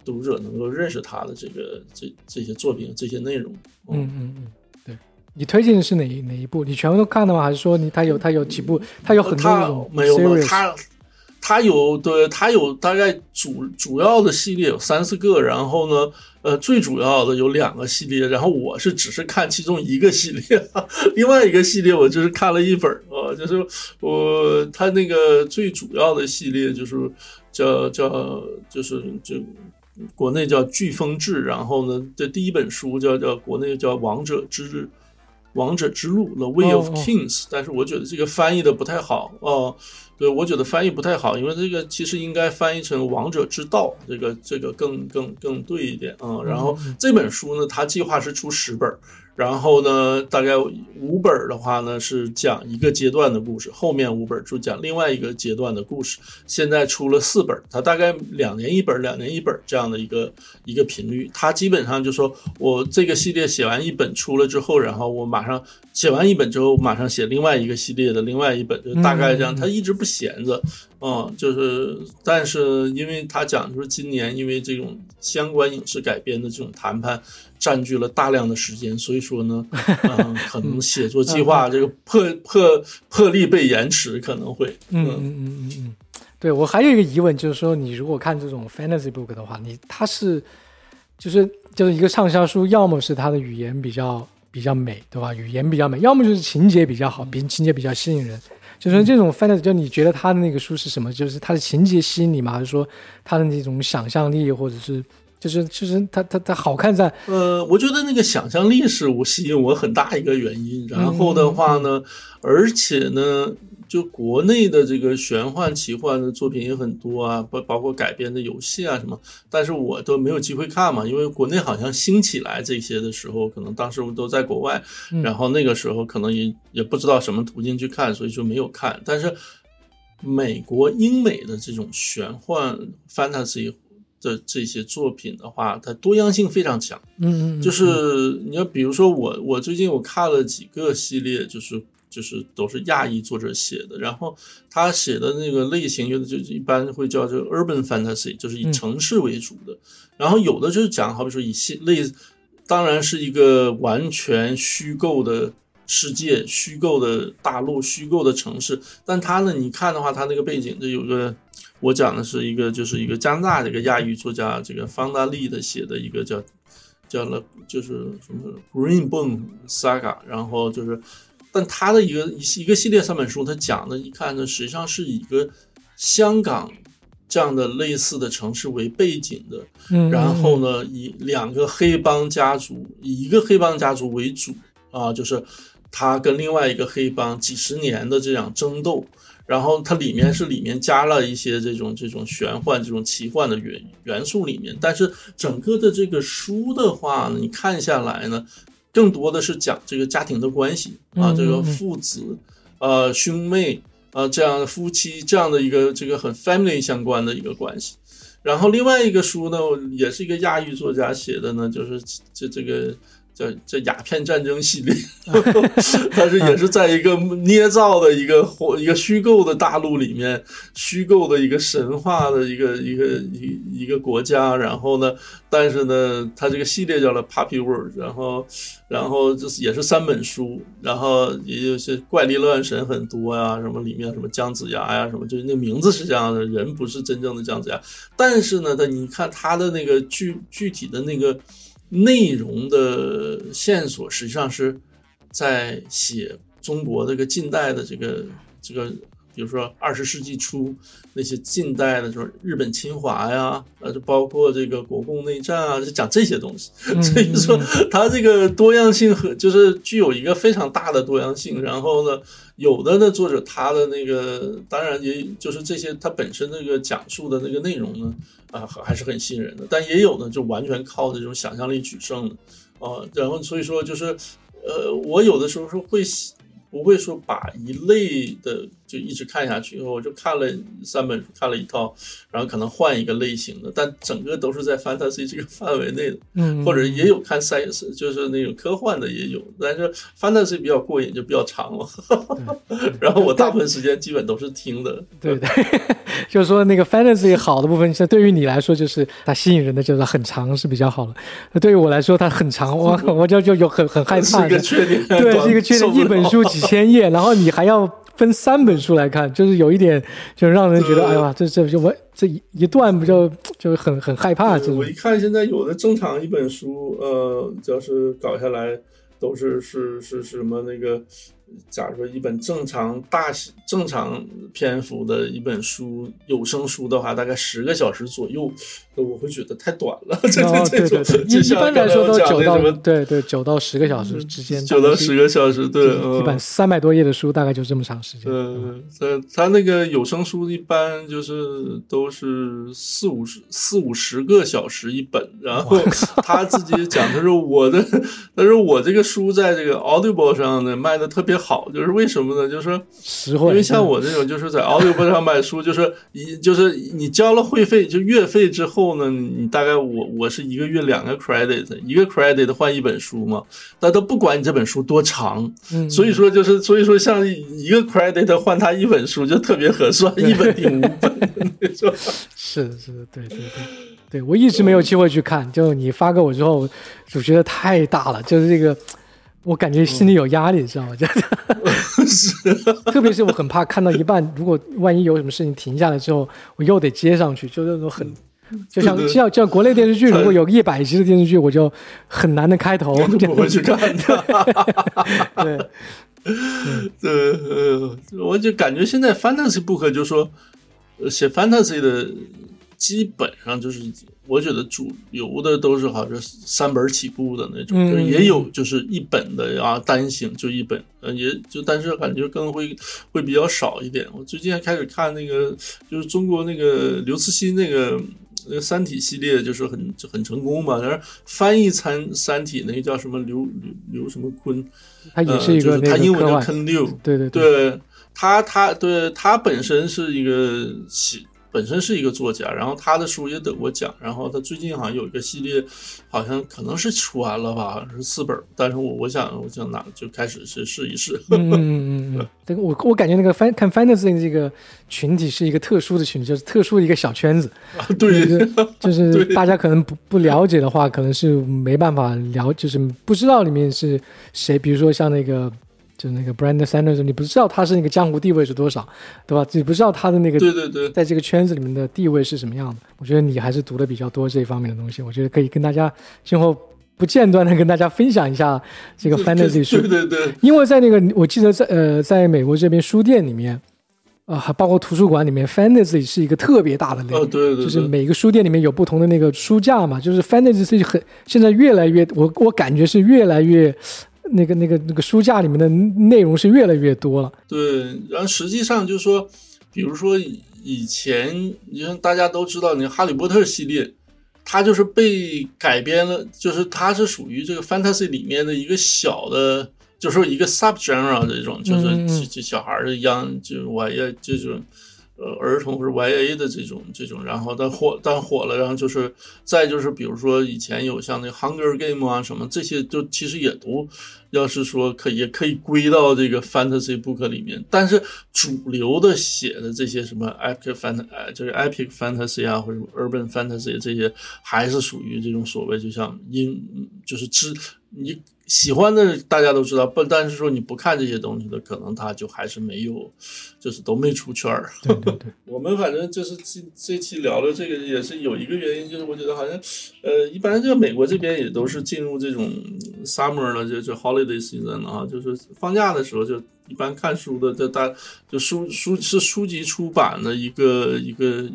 读者能够认识他的这个这这些作品这些内容，嗯嗯嗯，对，你推荐的是哪一哪一部？你全部都看了吗？还是说你他有他有几部？他有很多那他种没有没有他他有对他有大概主主要的系列有三四个，然后呢，呃，最主要的有两个系列，然后我是只是看其中一个系列，另外一个系列我就是看了一本儿啊，就是我他那个最主要的系列就是叫叫就是就。国内叫《飓风志》，然后呢，这第一本书叫叫国内叫《王者之王者之路》（The Way of Kings），、但是我觉得这个翻译的不太好哦。对，我觉得翻译不太好，因为这个其实应该翻译成《王者之道》，这个这个更更更对一点啊、嗯。然后这本书呢，它计划是出十本儿，然后呢，大概五本儿的话呢是讲一个阶段的故事，后面五本儿就讲另外一个阶段的故事。现在出了四本儿，它大概两年一本儿，两年一本儿这样的一个一个频率。它基本上就说我这个系列写完一本出了之后，然后我马上写完一本之后，马上写另外一个系列的另外一本，就大概这样。它一直不闲着，嗯，就是，但是因为他讲就是今年因为这种相关影视改编的这种谈判占据了大量的时间，所以说呢，嗯，可能写作计划这个破破破例被延迟，可能会，嗯嗯嗯嗯嗯，对我还有一个疑问，就是说你如果看这种 fantasy book 的话，你它是就是就是一个畅销书，要么是它的语言比较比较美，对吧？语言比较美，要么就是情节比较好，比情节比较吸引人。就是这种 fantasy，就你觉得他的那个书是什么？就是他的情节吸引你吗？还是说他的那种想象力，或者是就是就是它它它好看在呃，我觉得那个想象力是我吸引我很大一个原因。然后的话呢，而且呢，就国内的这个玄幻奇幻的作品也很多啊，包包括改编的游戏啊什么，但是我都没有机会看嘛，因为国内好像兴起来这些的时候，可能当时我都在国外，然后那个时候可能也也不知道什么途径去看，所以就没有看。但是美国、英美的这种玄幻 fantasy 的这些作品的话，它多样性非常强。嗯嗯，就是你要比如说我，我最近我看了几个系列，就是就是都是亚裔作者写的，然后他写的那个类型，有的就一般会叫这个 urban fantasy，就是以城市为主的，然后有的就是讲，好比说以系类，当然是一个完全虚构的。世界虚构的大陆，虚构的城市，但它呢？你看的话，它那个背景，就有个我讲的是一个，就是一个加拿大的一个亚裔作家，这个方大利的写的一个叫叫了，就是什么 Greenbone Saga，然后就是，但他的一个一一个系列三本书，他讲的，一看呢，实际上是以一个香港这样的类似的城市为背景的，嗯。然后呢，以两个黑帮家族，以一个黑帮家族为主啊，就是他跟另外一个黑帮几十年的这样争斗，然后它里面是里面加了一些这种这种玄幻、这种奇幻的元元素里面，但是整个的这个书的话呢，你看下来呢，更多的是讲这个家庭的关系啊，这个父子、呃兄妹啊这样的夫妻这样的一个这个很 family 相关的一个关系。然后另外一个书呢，也是一个亚裔作家写的呢，就是这这个叫叫鸦片战争系列，但是也是在一个捏造的一个或一个虚构的大陆里面，虚构的一个神话的一个一个一一个国家，然后呢，但是呢，它这个系列叫了 Puppy World，然后然后就是也是三本书，然后也有些怪力乱神很多呀，什么里面什么姜子牙呀，什么就是那名字是这样的，人不是真正的姜子牙，但是呢，它你看它的那个具具体的那个。内容的线索实际上是在写中国这个近代的这个这个，比如说二十世纪初那些近代的，就是日本侵华呀，呃，就包括这个国共内战啊，就讲这些东西。所以说，它这个多样性和就是具有一个非常大的多样性。然后呢，有的呢作者他的那个，当然也就是这些他本身那个讲述的那个内容呢。啊，还是很吸引人的，但也有呢，就完全靠这种想象力取胜的，啊，然后所以说就是，呃，我有的时候是会不会说把一类的就一直看下去。我就看了三本书，看了一套，然后可能换一个类型的，但整个都是在 fantasy 这个 范围内的，嗯，或者也有看 science，就是那种科幻的也有，但是 fantasy 比较过瘾，就比较长了。然后我大部分时间基本都是听的。对对，就是说那个 fantasy 好的部分，像对于你来说，就是它吸引人的就是很长是比较好的。那对于我来说，它很长，我我就就有很很害怕。是一个缺点，对，是一个缺点。一本书几千页，然后你还要分三本书来看，就是有一点，就是让人觉得，哎呀，这这就我这一一段不就就很很害怕。我一看现在有的正常一本书，呃，就是搞下来都是是是什么那个。假如说一本正常大正常篇幅的一本书，有声书的话，大概十个小时左右，我会觉得太短了。这这这种一般来说都九到对对九到十个小时之间，九到十个小时，对，一本三百多页的书大概就这么长时间。嗯，他，他那个有声书一般就是都是四五十四五十个小时一本，然后他自己讲他说我的，他说我这个书在这个 Audible 上呢卖的特别。好，就是为什么呢？就是说，因为像我这种，就是在 Audible 上买书，就是一就是你交了会费，就月费之后呢，你大概我我是一个月两个 credit，一个 credit 换一本书嘛，但都不管你这本书多长，所以说就是所以说像一个 credit 换他一本书就特别合算，一本顶五本，是 是，对对对对，我一直没有机会去看，就你发给我之后，我觉得太大了，就是这个。我感觉心里有压力，知道吗？就 是，特别是我很怕看到一半，如果万一有什么事情停下来之后，我又得接上去，就那种很，就像像像国内电视剧，如果有一百集的电视剧，我就很难的开头，不会去 看的。对，对，我就感觉现在 fantasy book 就说写 fantasy 的。基本上就是，我觉得主流的都是好像三本起步的那种，就是也有就是一本的啊，单行就一本，呃，也就但是感觉更会会比较少一点。我最近还开始看那个，就是中国那个刘慈欣那个那个《三体》系列，就是很很成功嘛。但是翻译参《三体》那个叫什么刘刘刘什么坤，他也是一个他英文叫坑六，对对对，他他对他本身是一个写。本身是一个作家，然后他的书也得过奖，然后他最近好像有一个系列，好像可能是出完了吧，好像是四本，但是我我想我想拿就开始是试一试。嗯嗯嗯，这个我我感觉那个翻看 fantasy 这个群体是一个特殊的群体，就是特殊的一个小圈子。对，就是 大家可能不不了解的话，可能是没办法了，就是不知道里面是谁，比如说像那个。就那个 Brandon Sanders，你不知道他是那个江湖地位是多少，对吧？你不知道他的那个对对对，在这个圈子里面的地位是什么样的？我觉得你还是读的比较多这一方面的东西，我觉得可以跟大家今后不间断的跟大家分享一下这个 Fantasy 书。对对对，因为在那个我记得在呃，在美国这边书店里面啊，还包括图书馆里面，Fantasy 是一个特别大的类。哦，对对，就是每个书店里面有不同的那个书架嘛，就是 Fantasy 是很现在越来越，我我感觉是越来越。那个、那个、那个书架里面的内容是越来越多了。对，然后实际上就是说，比如说以前，你像大家都知道，那个《哈利波特》系列，它就是被改编了，就是它是属于这个 fantasy 里面的一个小的，就是说一个 sub genre 这种，就是就小孩儿一样，就我也这种。呃，儿童或者 YA 的这种这种，然后但火但火了，然后就是再就是比如说以前有像那 Hunger Game 啊什么这些，就其实也都要是说可以也可以归到这个 Fantasy Book 里面，但是主流的写的这些什么 Epic Fantasy 就是 Epic Fantasy 啊或者 Urban Fantasy 这些，还是属于这种所谓就像英就是知你。喜欢的大家都知道，不，但是说你不看这些东西的，可能他就还是没有，就是都没出圈儿。对对对，我们反正就是这这期聊了这个，也是有一个原因，就是我觉得好像，呃，一般就美国这边也都是进入这种 summer 了，就就 holiday season 了啊，就是放假的时候就一般看书的，这大就书书是书籍出版的一个一个。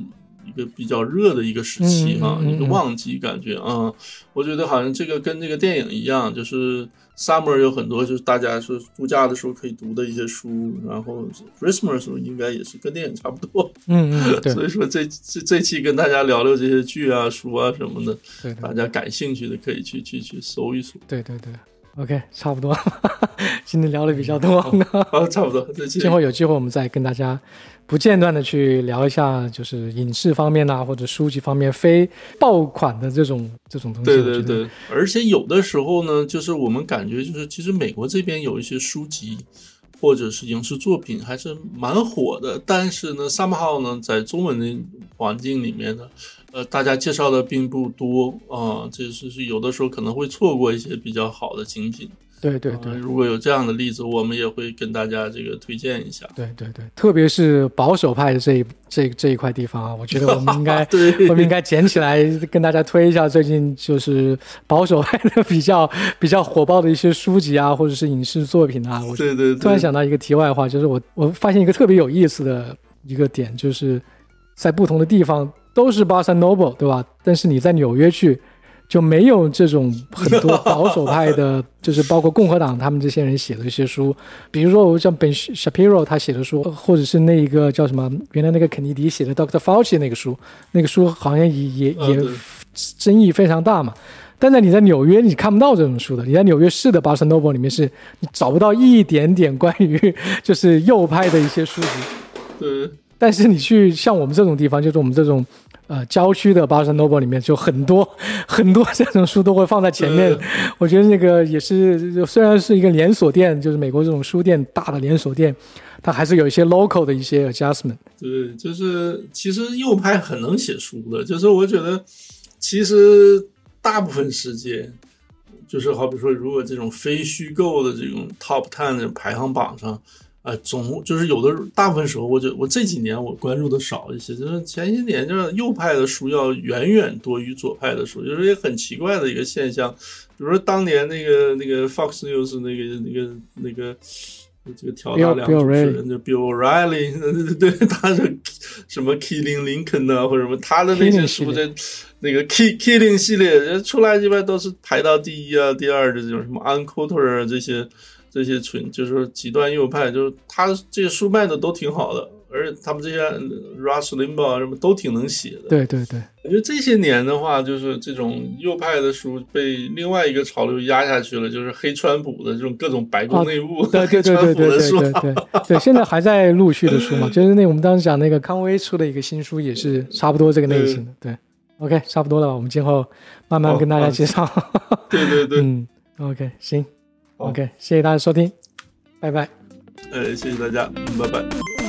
一个比较热的一个时期哈，一个旺季感觉啊，我觉得好像这个跟这个电影一样，就是 summer 有很多就是大家说度假的时候可以读的一些书，然后 Christmas 时候应该也是跟电影差不多，嗯 所以说这这这期跟大家聊聊这些剧啊书啊什么的，大家感兴趣的可以去去去搜一搜，对对对。OK，差不多，今天聊的比较多。好，差不多。今后有机会我们再跟大家不间断的去聊一下，就是影视方面呐，或者书籍方面非爆款的这种这种东西。对对对，而且有的时候呢，就是我们感觉就是其实美国这边有一些书籍或者是影视作品还是蛮火的，但是呢，somehow 呢，在中文的环境里面呢。呃，大家介绍的并不多啊，这是是有的时候可能会错过一些比较好的精品。对对对，如果有这样的例子，我们也会跟大家这个推荐一下。对对对，特别是保守派的这一这这一块地方啊，我觉得我们应该 我们应该捡起来跟大家推一下最近就是保守派的比较比较火爆的一些书籍啊，或者是影视作品啊。我对对，突然想到一个题外话，就是我我发现一个特别有意思的一个点，就是在不同的地方。都是巴塞诺 e 对吧？但是你在纽约去，就没有这种很多保守派的，就是包括共和党他们这些人写的一些书，比如说我像 Ben Shapiro 他写的书，或者是那一个叫什么，原来那个肯尼迪写的 Doctor Fauci 那个书，那个书好像也也也争议非常大嘛。但在你在纽约你看不到这种书的，你在纽约市的巴塞诺 e 里面是你找不到一点点关于就是右派的一些书籍。对。但是你去像我们这种地方，就是我们这种，呃，郊区的巴塞诺 e 里面，就很多 很多这种书都会放在前面。我觉得那个也是，虽然是一个连锁店，就是美国这种书店大的连锁店，它还是有一些 local 的一些 adjustment。对，就是其实右派很能写书的，就是我觉得其实大部分时间，就是好比说，如果这种非虚构的这种 top ten 的排行榜上。呃，总就是有的大部分时候，我就我这几年我关注的少一些，就是前些年就是右派的书要远远多于左派的书，就是一个很奇怪的一个现象。比如说当年那个那个 Fox News 那个那个那个这个调大梁主持人就 Bill O'Reilly，对，他是什么 Killing Lincoln 啊，或者什么他的那些书这那个 Kill Killing 系列出来，一般都是排到第一啊、第二的这种什么 Unquoted 这些。这些纯就是极端右派，就是他这些书卖的都挺好的，而且他们这些 Rush Limbaugh 什么都挺能写的。对对对，我觉得这些年的话，就是这种右派的书被另外一个潮流压下去了，就是黑川普的这种各种白宫内务、对对 对对对对对对，现在还在陆续的出嘛，就是那我们当时讲那个康威出的一个新书，也是差不多这个类型的。对，OK，差不多了，我们今后慢慢跟大家介绍。对对对，嗯，OK，行。OK，谢谢大家收听，拜拜。呃，谢谢大家，拜拜。